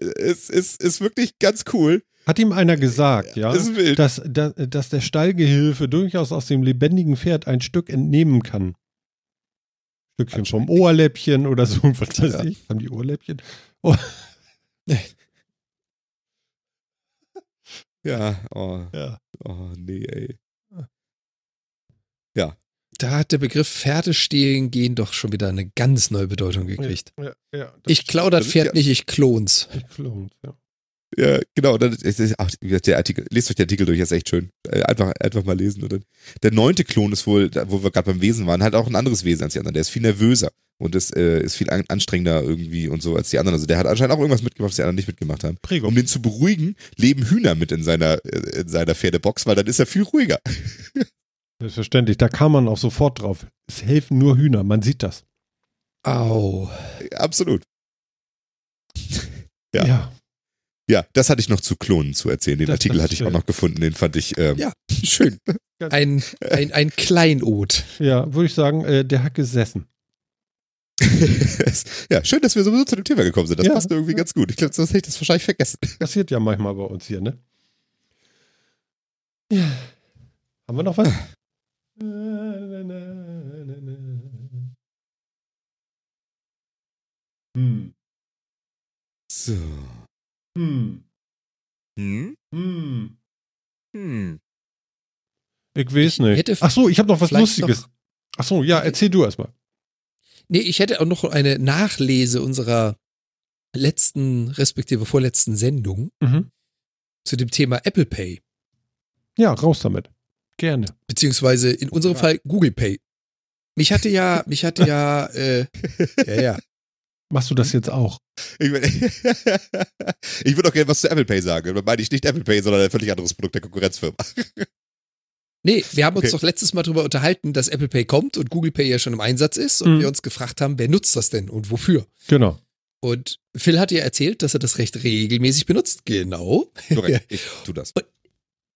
ist, ist, ist wirklich ganz cool. Hat ihm einer gesagt, ja, dass, dass, dass der Stallgehilfe durchaus aus dem lebendigen Pferd ein Stück entnehmen kann. Stückchen vom Ohrläppchen oder so, was weiß Ja. ich. Haben die Ohrläppchen? Oh, Ja, oh, ja. oh nee, ey. Da hat der Begriff Pferdestehlen gehen doch schon wieder eine ganz neue Bedeutung gekriegt. Ja, ja, Ich klau das Pferd ja- nicht, ich klon's. ist geklont, ja. Ja, genau. Dann, ist, ist, ach, der Artikel, lest euch den Artikel durch, ist echt schön. Äh, Einfach, einfach mal lesen. Und dann, der neunte Klon ist wohl, wo wir gerade beim Wesen waren, halt auch ein anderes Wesen als die anderen. Der ist viel nervöser und ist, äh, ist viel an, anstrengender irgendwie und so als die anderen. Also der hat anscheinend auch irgendwas mitgemacht, was die anderen nicht mitgemacht haben. Prägung. Um den zu beruhigen, leben Hühner mit in seiner, in seiner Pferdebox, weil dann ist er viel ruhiger. Selbstverständlich, da kam man auch sofort drauf. Es helfen nur Hühner, man sieht das. Au. Absolut. Ja. ja. Ja, das hatte ich noch zu Klonen zu erzählen. Den Das- Artikel das hatte ich auch noch gefunden, den fand ich, ähm, Ja, schön. Ein, ein, ein Kleinod. Ja, würde ich sagen, äh, der hat gesessen. ja, schön, dass wir sowieso zu dem Thema gekommen sind. Das Ja. passt irgendwie ganz gut. Ich glaube, sonst hätte ich das wahrscheinlich vergessen. Passiert ja manchmal bei uns hier, ne? Ja. Haben wir noch was? Hm. So. Hm. Hm? Hm. Hm. Ich weiß Ich nicht. hätte Ach so, ich habe noch was Lustiges. noch- Ach so, ja, erzähl du erstmal. Nee, ich hätte auch noch eine Nachlese unserer letzten, respektive vorletzten Sendung Mhm. zu dem Thema Apple Pay. Ja, raus damit. Gerne. Beziehungsweise in unserem Ja. Fall Google Pay. Mich hatte ja, mich hatte ja, äh, ja, ja. Machst du das jetzt auch? Ich, mein- ich würde auch gerne was zu Apple Pay sagen. Da meine ich nicht Apple Pay, sondern ein völlig anderes Produkt der Konkurrenzfirma. Nee, wir haben uns Okay. doch letztes Mal darüber unterhalten, dass Apple Pay kommt und Google Pay ja schon im Einsatz ist und Mhm. wir uns gefragt haben, wer nutzt das denn und wofür? Genau. Und Phil hat ja erzählt, dass er das recht regelmäßig benutzt. Genau. Korrekt, ich tu das.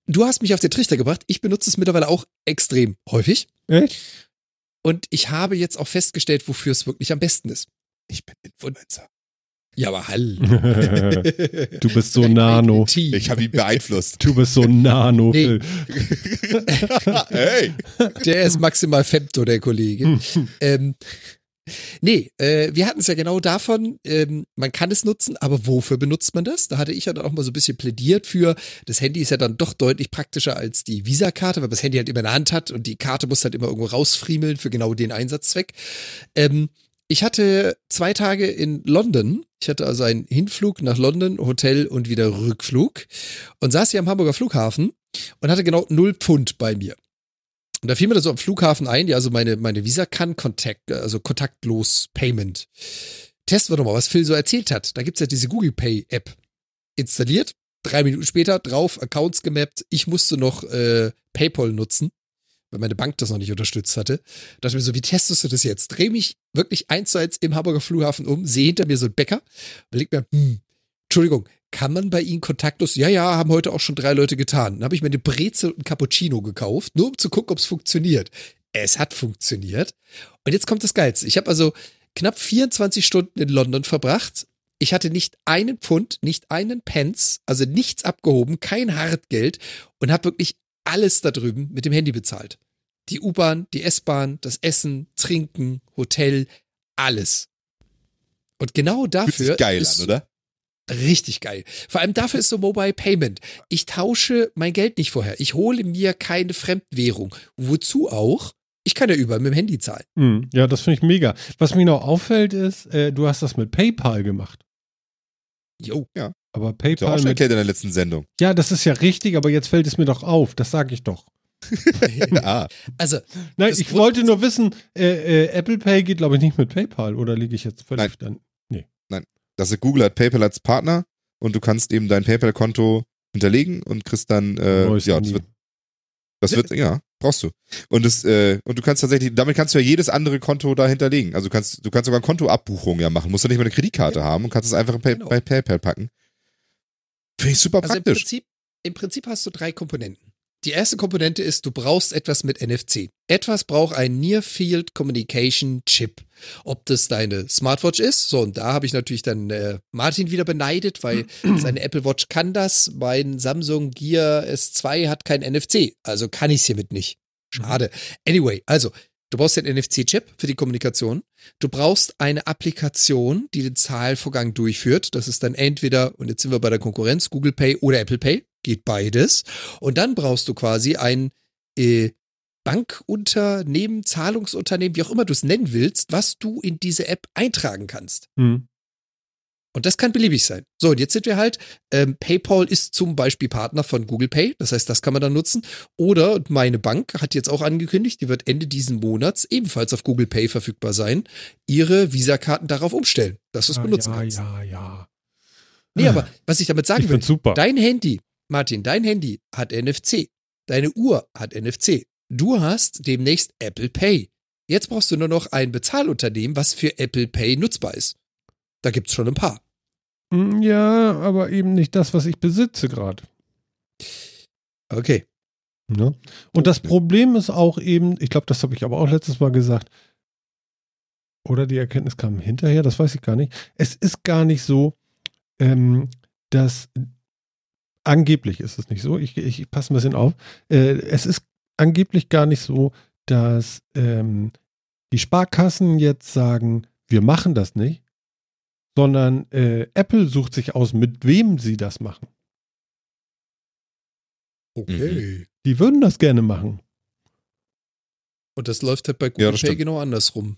Du hast mich auf den Trichter gebracht. Ich benutze es mittlerweile auch extrem häufig. Echt? Und ich habe jetzt auch festgestellt, wofür es wirklich am besten ist. Ich bin Influencer. Ja, aber Hall. du bist so nano. Ich habe ihn beeinflusst. Du bist so nano, Nee. Phil. hey! Der ist maximal Femto, der Kollege. ähm, Nee, äh, wir hatten es ja genau davon, ähm, man kann es nutzen, aber wofür benutzt man das? Da hatte ich ja dann auch mal so ein bisschen plädiert für, das Handy ist ja dann doch deutlich praktischer als die Visa-Karte, weil man das Handy halt immer in der Hand hat und die Karte muss halt immer irgendwo rausfriemeln für genau den Einsatzzweck. Ähm, ich hatte zwei Tage in London. Ich hatte also einen Hinflug nach London, Hotel und wieder Rückflug und saß hier am Hamburger Flughafen und hatte genau null Pfund bei mir. Und da fiel mir das so am Flughafen ein, ja, also meine, meine Visa kann Kontakt, also kontaktlos Payment. Testen wir doch mal, was Phil so erzählt hat. Da gibt's ja diese Google Pay App. Installiert, drei Minuten später drauf, Accounts gemappt. Ich musste noch äh, PayPal nutzen, weil meine Bank das noch nicht unterstützt hatte. Da dachte ich mir so, wie testest du das jetzt? Dreh mich wirklich eins zu eins im Hamburger Flughafen um, sehe hinter mir so ein Bäcker, überleg mir, hm, Entschuldigung, kann man bei Ihnen kontaktlos? Ja, ja, haben heute auch schon drei Leute getan. Dann habe ich mir eine Brezel und ein Cappuccino gekauft, nur um zu gucken, ob es funktioniert. Es hat funktioniert. Und jetzt kommt das Geilste. Ich habe also knapp 24 Stunden in London verbracht. Ich hatte nicht einen Pfund, nicht einen Pence, also nichts abgehoben, kein Hartgeld und habe wirklich alles da drüben mit dem Handy bezahlt. Die U-Bahn, die S-Bahn, das Essen, Trinken, Hotel, alles. Und genau Fühlt dafür sich geil ist an, oder? Richtig geil. Vor allem dafür ist so Mobile Payment. Ich tausche mein Geld nicht vorher. Ich hole mir keine Fremdwährung. Wozu auch? Ich kann ja überall mit dem Handy zahlen. Hm, ja, das finde ich mega. Was mir noch auffällt ist, äh, du hast das mit PayPal gemacht. Jo. Ja auch PayPal schon mit, erklärt in der letzten Sendung. Ja, das ist ja richtig, aber jetzt fällt es mir doch auf. Das sage ich doch. ah, Also, Nein, Das ich wollte nur wissen, äh, äh, Apple Pay geht, glaube ich, nicht mit PayPal oder liege ich jetzt völlig dann? das ist Google hat PayPal als Partner und du kannst eben dein PayPal-Konto hinterlegen und kriegst dann, äh, Neues ja, das wird, das wird, ja, brauchst du. Und das, äh, und du kannst tatsächlich, damit kannst du ja jedes andere Konto da hinterlegen. Also du kannst, du kannst sogar Kontoabbuchung ja machen. Musst du nicht mal eine Kreditkarte haben und kannst es einfach in Pay, Genau. bei PayPal packen. Finde ich super also im, praktisch. Prinzip, im Prinzip hast du drei Komponenten. Die erste Komponente ist, du brauchst etwas mit NFC. Etwas braucht ein Near Field Communication Chip. Ob das deine Smartwatch ist, so und da habe ich natürlich dann äh, Martin wieder beneidet, weil seine Apple Watch kann das. Mein Samsung Gear S2 hat kein NFC, also kann ich es hiermit nicht. Schade. Anyway, also du brauchst den NFC-Chip für die Kommunikation. Du brauchst eine Applikation, die den Zahlvorgang durchführt. Das ist dann entweder, und jetzt sind wir bei der Konkurrenz, Google Pay oder Apple Pay. Geht beides. Und dann brauchst du quasi ein äh, Bankunternehmen, Zahlungsunternehmen, wie auch immer du es nennen willst, was du in diese App eintragen kannst. Hm. Und das kann beliebig sein. So, und jetzt sind wir halt, ähm, PayPal ist zum Beispiel Partner von Google Pay, das heißt, das kann man dann nutzen. Oder meine Bank hat jetzt auch angekündigt, die wird Ende diesen Monats ebenfalls auf Google Pay verfügbar sein, ihre Visa-Karten darauf umstellen, dass du es Ah, benutzen ja, kannst. ja, ja. Nee, aber was ich damit sagen Ich will, finde super. dein Handy, Martin, dein Handy hat NFC. Deine Uhr hat NFC. Du hast demnächst Apple Pay. Jetzt brauchst du nur noch ein Bezahlunternehmen, was für Apple Pay nutzbar ist. Da gibt's schon ein paar. Hm, Ja, aber eben nicht das, was ich besitze gerade. Okay. Ne? Und das Problem ist auch eben, ich glaube, das habe ich aber auch letztes Mal gesagt, oder die Erkenntnis kam hinterher, das weiß ich gar nicht. Es ist gar nicht so, ähm, dass angeblich ist es nicht so, ich, ich passe ein bisschen auf, äh, es ist angeblich gar nicht so, dass ähm, die Sparkassen jetzt sagen, wir machen das nicht, sondern äh, Apple sucht sich aus, mit wem sie das machen. Okay. Die würden das gerne machen. Und das läuft halt bei Google Ja, Pay stimmt. genau andersrum.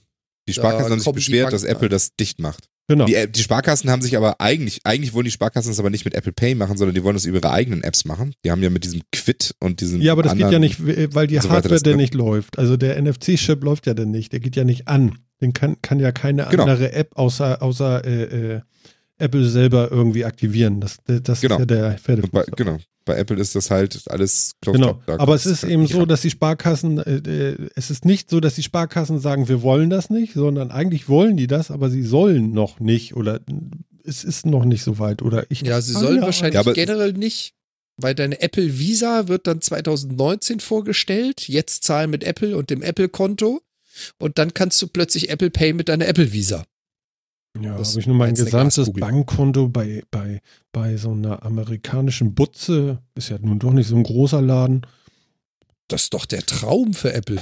Die Sparkassen haben sich beschwert, dass Apple an. das dicht macht. Genau. Die, App- die Sparkassen haben sich aber eigentlich, eigentlich wollen die Sparkassen das aber nicht mit Apple Pay machen, sondern die wollen das über ihre eigenen Apps machen. Die haben ja mit diesem Quid und diesen Ja, aber das geht ja nicht, w- weil die so Hardware denn nicht läuft. Also der NFC-Chip läuft ja dann nicht. Der geht ja nicht an. Den kann, kann ja keine Genau. andere App außer, außer äh, äh, Apple selber irgendwie aktivieren. Das, das Genau. ist ja der Pferdefuß. genau. Bei Apple ist das halt alles Genau. Aber es ist eben nicht so, dass die Sparkassen, äh, äh, es ist nicht so, dass die Sparkassen sagen, wir wollen das nicht, sondern eigentlich wollen die das, aber sie sollen noch nicht oder es ist noch nicht so weit oder ich. Ja, sie sollen Ah, wahrscheinlich Ja, aber- generell nicht, weil deine Apple Visa wird dann 2019 vorgestellt. Jetzt zahlen mit Apple und dem Apple-Konto. Und dann kannst du plötzlich Apple Pay mit deiner Apple Visa. Ja, habe ich nur mein gesamtes? Bankkonto bei, bei, bei so einer amerikanischen Butze, ist ja nun doch nicht so ein großer Laden. Das ist doch der Traum für Apple.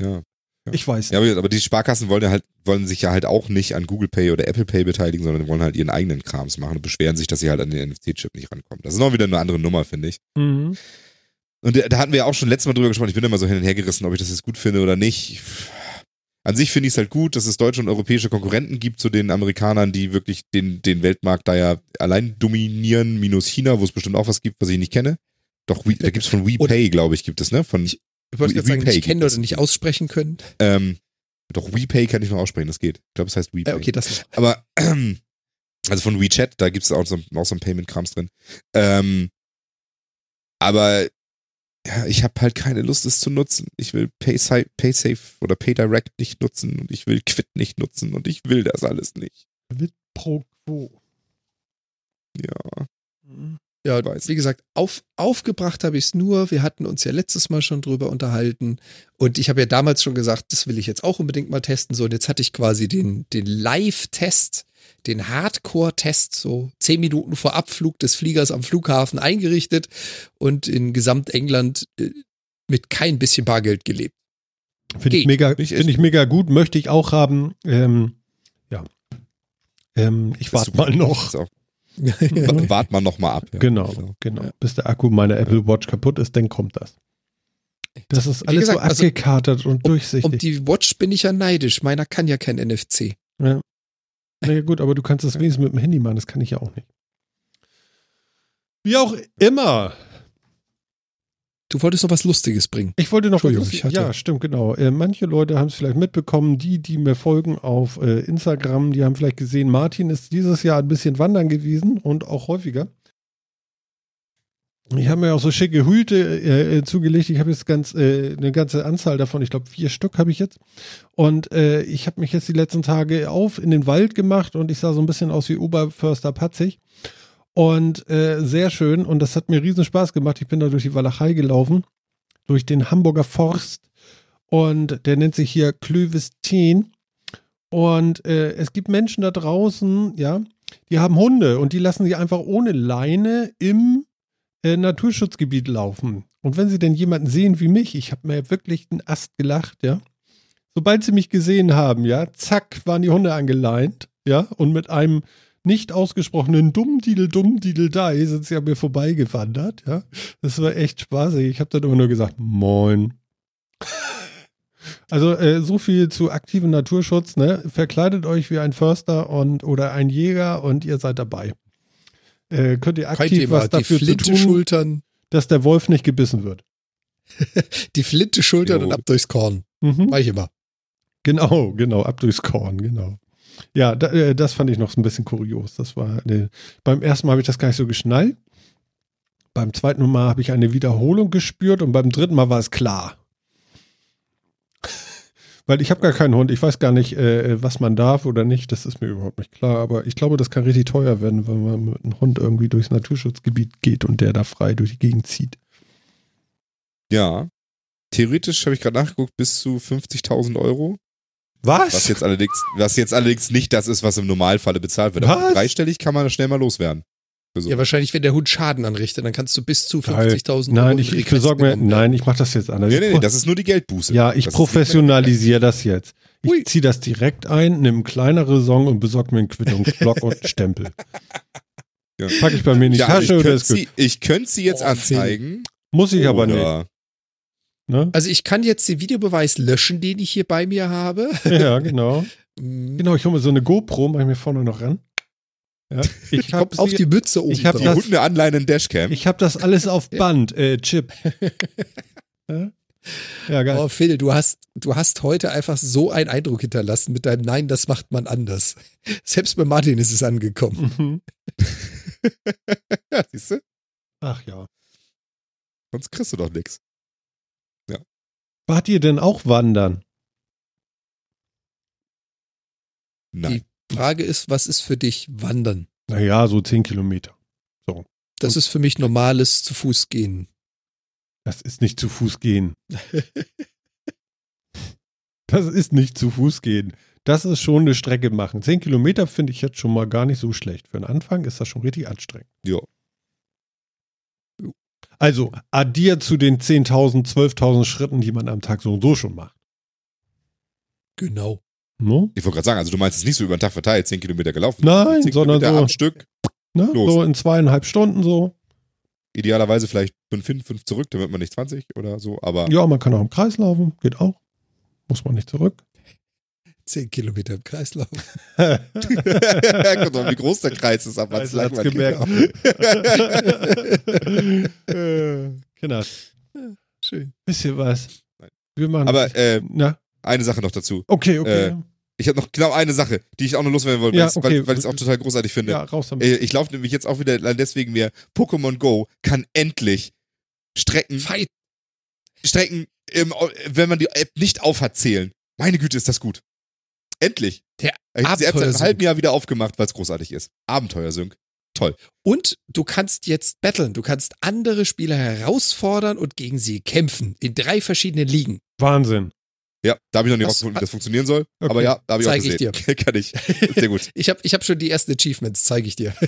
Ja. Ja. Ich weiß Ja, aber, die Sparkassen wollen ja halt, wollen sich ja halt auch nicht an Google Pay oder Apple Pay beteiligen, sondern wollen halt ihren eigenen Krams machen und beschweren sich, dass sie halt an den NFC-Chip nicht rankommen. Das ist noch wieder eine andere Nummer, finde ich. Mhm. Und da da hatten wir ja auch schon letztes Mal drüber gesprochen, ich bin immer so hin und her gerissen, ob ich das jetzt gut finde oder nicht. An sich finde ich es halt gut, dass es deutsche und europäische Konkurrenten gibt zu den Amerikanern, die wirklich den, den Weltmarkt da ja allein dominieren, minus China, wo es bestimmt auch was gibt, was ich nicht kenne. Doch, We, da gibt's von WePay, glaube ich, gibt es, ne? Von, Ich wollte gerade sagen, gibt es. oder nicht aussprechen können. ähm, doch, WePay kann ich noch aussprechen, das geht. Ich glaube, es heißt WePay. Äh, okay, das Aber, also von WeChat, da gibt es auch so, auch so ein Payment-Krams drin. Ähm, aber ja, ich habe halt keine Lust, es zu nutzen. Ich will PaySafe, oder PayDirect nicht nutzen und ich will Quid nicht nutzen und ich will das alles nicht. Quid pro quo. Ja, Mhm. Ja, wie gesagt, auf, aufgebracht habe ich es nur. Wir hatten uns ja letztes Mal schon drüber unterhalten. Und ich habe ja damals schon gesagt, das will ich jetzt auch unbedingt mal testen. So, und jetzt hatte ich quasi den, den Live-Test, den Hardcore-Test, so zehn Minuten vor Abflug des Fliegers am Flughafen eingerichtet und in Gesamtengland äh, mit kein bisschen Bargeld gelebt. Finde ich mega, Finde ich mega gut, möchte ich auch haben. Ähm, ja. Ähm, ich warte mal noch. Wa- Wart mal noch mal ab. Ja. Genau, genau. Bis der Akku meiner Apple Watch kaputt ist, dann kommt das. Das ist alles gesagt, so also, abgekatert und durchsichtig. Um die Watch bin ich ja neidisch. Meiner kann ja kein NFC. Ja. Na ja, gut, aber du kannst das wenigstens mit dem Handy machen, das kann ich ja auch nicht. Wie auch immer. Du wolltest noch was Lustiges bringen. Ich wollte noch was- hatte- Ja, stimmt, genau. Äh, manche Leute haben es vielleicht mitbekommen, die, die mir folgen auf äh, Instagram, die haben vielleicht gesehen, Martin ist dieses Jahr ein bisschen wandern gewesen und auch häufiger. Ich habe mir auch so schicke Hüte äh, äh, zugelegt. Ich habe jetzt ganz äh, eine ganze Anzahl davon. Ich glaube, vier Stück habe ich jetzt. Und äh, ich habe mich jetzt die letzten Tage auf in den Wald gemacht und ich sah so ein bisschen aus wie Oberförster Patzig. Und äh, sehr schön. Und das hat mir riesen Spaß gemacht. Ich bin da durch die Walachei gelaufen, durch den Hamburger Forst. Und der nennt sich hier Klövisteen. Und äh, es gibt Menschen da draußen, ja, die haben Hunde und die lassen sie einfach ohne Leine im äh, Naturschutzgebiet laufen. Und wenn sie denn jemanden sehen wie mich, ich habe mir wirklich einen Ast gelacht, ja. Sobald sie mich gesehen haben, ja, zack, waren die Hunde angeleint, ja, und mit einem nicht ausgesprochenen Dummdidel, Dummdidel Dai sind sie an mir vorbeigewandert, ja. Das war echt spaßig. Ich habe dann immer nur gesagt, moin. Also äh, so viel zu aktivem Naturschutz, ne? Verkleidet euch wie ein Förster und oder ein Jäger und ihr seid dabei. Äh, könnt ihr aktiv Thema. was Die dafür zu Flinte tun, schultern, dass der Wolf nicht gebissen wird. die Flinte schultern Jo. und ab durchs Korn. Mhm. Mach ich immer. Genau, genau, ab durchs Korn, genau. Ja, äh, das fand ich noch so ein bisschen kurios. Das war eine, beim ersten Mal habe ich das gar nicht so geschnallt. Beim zweiten Mal habe ich eine Wiederholung gespürt und beim dritten Mal war es klar. Weil ich habe gar keinen Hund. Ich weiß gar nicht, äh, was man darf oder nicht. Das ist mir überhaupt nicht klar. Aber ich glaube, das kann richtig teuer werden, wenn man mit einem Hund irgendwie durchs Naturschutzgebiet geht und der da frei durch die Gegend zieht. Ja. Theoretisch habe ich gerade nachgeguckt, bis zu 50.000 Euro. Was? Was jetzt, allerdings, was jetzt allerdings nicht das ist, was im Normalfalle bezahlt wird. Aber dreistellig kann man schnell mal loswerden. So. Ja, wahrscheinlich, wenn der Hund Schaden anrichtet, dann kannst du bis zu Geil. 50.000 Euro Nein, in ich, ich besorge mir. Nein, ich mache das jetzt anders. nee, nee, nee, das ist nur die Geldbuße. Ja, ich das professionalisiere das jetzt. Ich ziehe das direkt ein, nehme kleinere Song und besorge mir einen Quittungsblock und einen Stempel. Ja. Packe ich bei mir in die Ja, Tasche ich oder könnte ist gut. sie, ich könnte sie jetzt Oh, anzeigen. Muss ich aber nicht. Ne? Also ich kann jetzt den Videobeweis löschen, den ich hier bei mir habe. Ja, genau. Mm, Genau, ich hole mir so eine GoPro, mache ich mir vorne noch ran. Ja, ich habe auf die Mütze oben ich hab Die Hunde anleihen Dashcam. ich hab das alles auf Band, äh, Chip. ja? geil. Oh, Phil, du hast, du hast heute einfach so einen Eindruck hinterlassen mit deinem Nein, das macht man anders. Selbst bei Martin ist es angekommen. Mhm. ja, siehst du? Ach ja. Sonst kriegst du doch nix. Wart ihr denn auch wandern? Nein. Die Frage ist, was ist für dich Wandern? Naja, so 10 Kilometer. Das ist für mich normales zu Fuß gehen. Das ist nicht zu Fuß gehen. Das ist nicht zu Fuß gehen. Das ist schon eine Strecke machen. 10 Kilometer finde ich jetzt schon mal gar nicht so schlecht. Für den Anfang ist das schon richtig anstrengend. Ja. Also addiert zu den 10.000, 12.000 Schritten, die man am Tag so und so schon macht. Genau. No? Ich wollte gerade sagen, also du meinst es nicht so über den Tag verteilt, 10 Kilometer gelaufen. Nein, 10 sondern Kilometer so- am Stück. Ne? Los. So in zweieinhalb Stunden so. Idealerweise vielleicht 5 hin, 5 zurück, damit man nicht 20 oder so, aber Ja, man kann auch im Kreis laufen, geht auch. Muss man nicht zurück. Zehn Kilometer im Kreislauf. Guck mal, wie groß der Kreis ist, aber Also hat's gemerkt. Äh, Kinder, Schön. wisst ihr was? Nein. Wir machen. Aber äh, na, eine Sache noch dazu. okay, okay. Äh, Ich habe noch genau eine Sache, die ich auch noch loswerden wollte, Ja, weil okay. ich es auch total großartig finde. ja, raus damit. Äh, Ich laufe nämlich jetzt auch wieder deswegen mehr. Pokémon Go kann endlich Strecken, Fight. Strecken, im, wenn man die App nicht aufhat, zählen. Meine Güte, ist das gut. Endlich. Der ich habe App seit einem halben Jahr wieder aufgemacht, weil es großartig ist. Abenteuersync. Toll. Und du kannst jetzt battlen. Du kannst andere Spieler herausfordern und gegen sie kämpfen. In drei verschiedenen Ligen. Wahnsinn. Ja, da habe ich noch nicht rausgefunden, wie das funktionieren soll. Okay. Aber ja, da habe ich auch Zeig ich gesehen. kann ich. Sehr gut. Ich habe ich hab schon die ersten Achievements, zeige ich dir.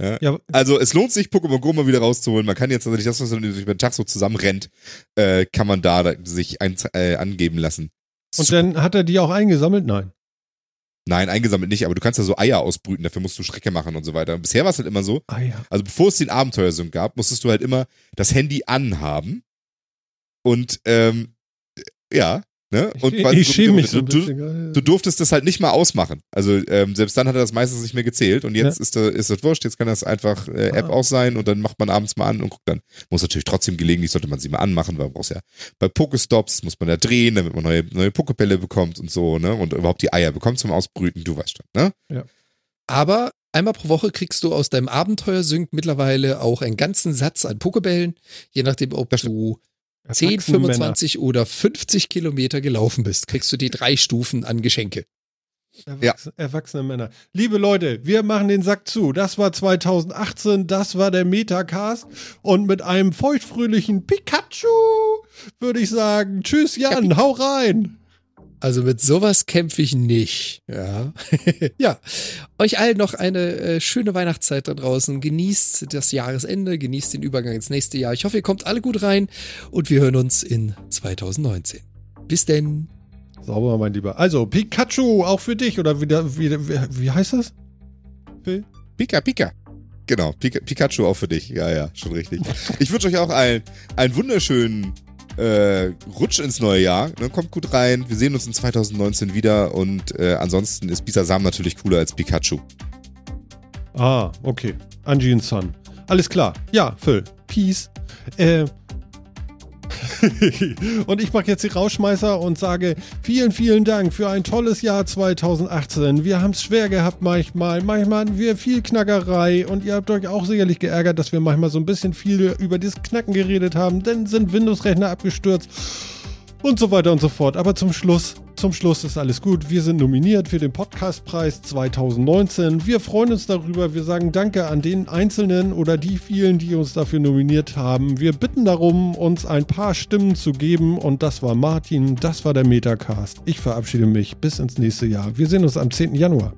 Ja, Also es lohnt sich, Pokémon Go mal wieder rauszuholen. Man kann jetzt tatsächlich das, was man über den Tag so zusammenrennt, äh, kann man da da sich ein, äh, angeben lassen. Und dann hat er die auch eingesammelt? Nein. Nein, eingesammelt nicht, aber du kannst ja so Eier ausbrüten, dafür musst du Strecke machen und so weiter. Und bisher war es halt immer so, Ah ja. also bevor es den Abenteuersync gab, musstest du halt immer das Handy anhaben und ähm, ja, ne? Und ich ich schäme mich so du, du, bisschen. du durftest das halt nicht mal ausmachen. Also ähm, selbst dann hat er das meistens nicht mehr gezählt und jetzt ist, da- ist das wurscht, jetzt kann das einfach äh, App Ah. aus sein und dann macht man abends mal an und guckt dann. Muss natürlich trotzdem gelegentlich, sollte man sie mal anmachen, weil man braucht ja bei Pokestops muss man da drehen, damit man neue, neue Pokebälle bekommt und so, ne? Und überhaupt die Eier bekommt zum Ausbrüten, du weißt schon, ne? Aber einmal pro Woche kriegst du aus deinem Abenteuersync mittlerweile auch einen ganzen Satz an Pokebällen, je nachdem, ob du 10, Erwachsene Männer. 25 oder 50 Kilometer gelaufen bist, kriegst du die drei Stufen an Geschenke. Erwachsene, erwachsene Männer. Liebe Leute, wir machen den Sack zu. Das war 2018, das war der Metacast. Und mit einem feuchtfröhlichen Pikachu würde ich sagen, tschüss Jan, hau rein. Also mit sowas kämpfe ich nicht. Ja. ja. Euch allen noch eine äh, schöne Weihnachtszeit da draußen. Genießt das Jahresende, genießt den Übergang ins nächste Jahr. Ich hoffe, ihr kommt alle gut rein und wir hören uns in 2019. Bis denn. Sauber, mein Lieber. Also, Pikachu, auch für dich. Oder wie, wie, wie, wie heißt das? Phil? Pika, Pika. Genau, Pika, Pikachu auch für dich. Ja, ja, schon richtig. Ich wünsche euch auch allen einen wunderschönen äh, Rutsch ins neue Jahr. Ne, kommt gut rein. Wir sehen uns in 2019 wieder und äh, ansonsten ist Bisasam natürlich cooler als Pikachu. Ah, okay. Angie und Sun. Alles klar. Ja, Phil. Peace. Äh. und ich mache jetzt die Rauschmeißer und sage vielen, vielen Dank für ein tolles Jahr 2018. Wir haben es schwer gehabt manchmal. Manchmal hatten wir viel Knackerei und ihr habt euch auch sicherlich geärgert, dass wir manchmal so ein bisschen viel über das Knacken geredet haben. Dann sind Windows-Rechner abgestürzt und so weiter und so fort. Aber zum Schluss, zum Schluss ist alles gut. Wir sind nominiert für den Podcastpreis 2019. Wir freuen uns darüber. Wir sagen Danke an den Einzelnen oder die vielen, die uns dafür nominiert haben. Wir bitten darum, uns ein paar Stimmen zu geben. Und das war Martin, das war der Metacast. Ich verabschiede mich bis ins nächste Jahr. Wir sehen uns am 10. Januar.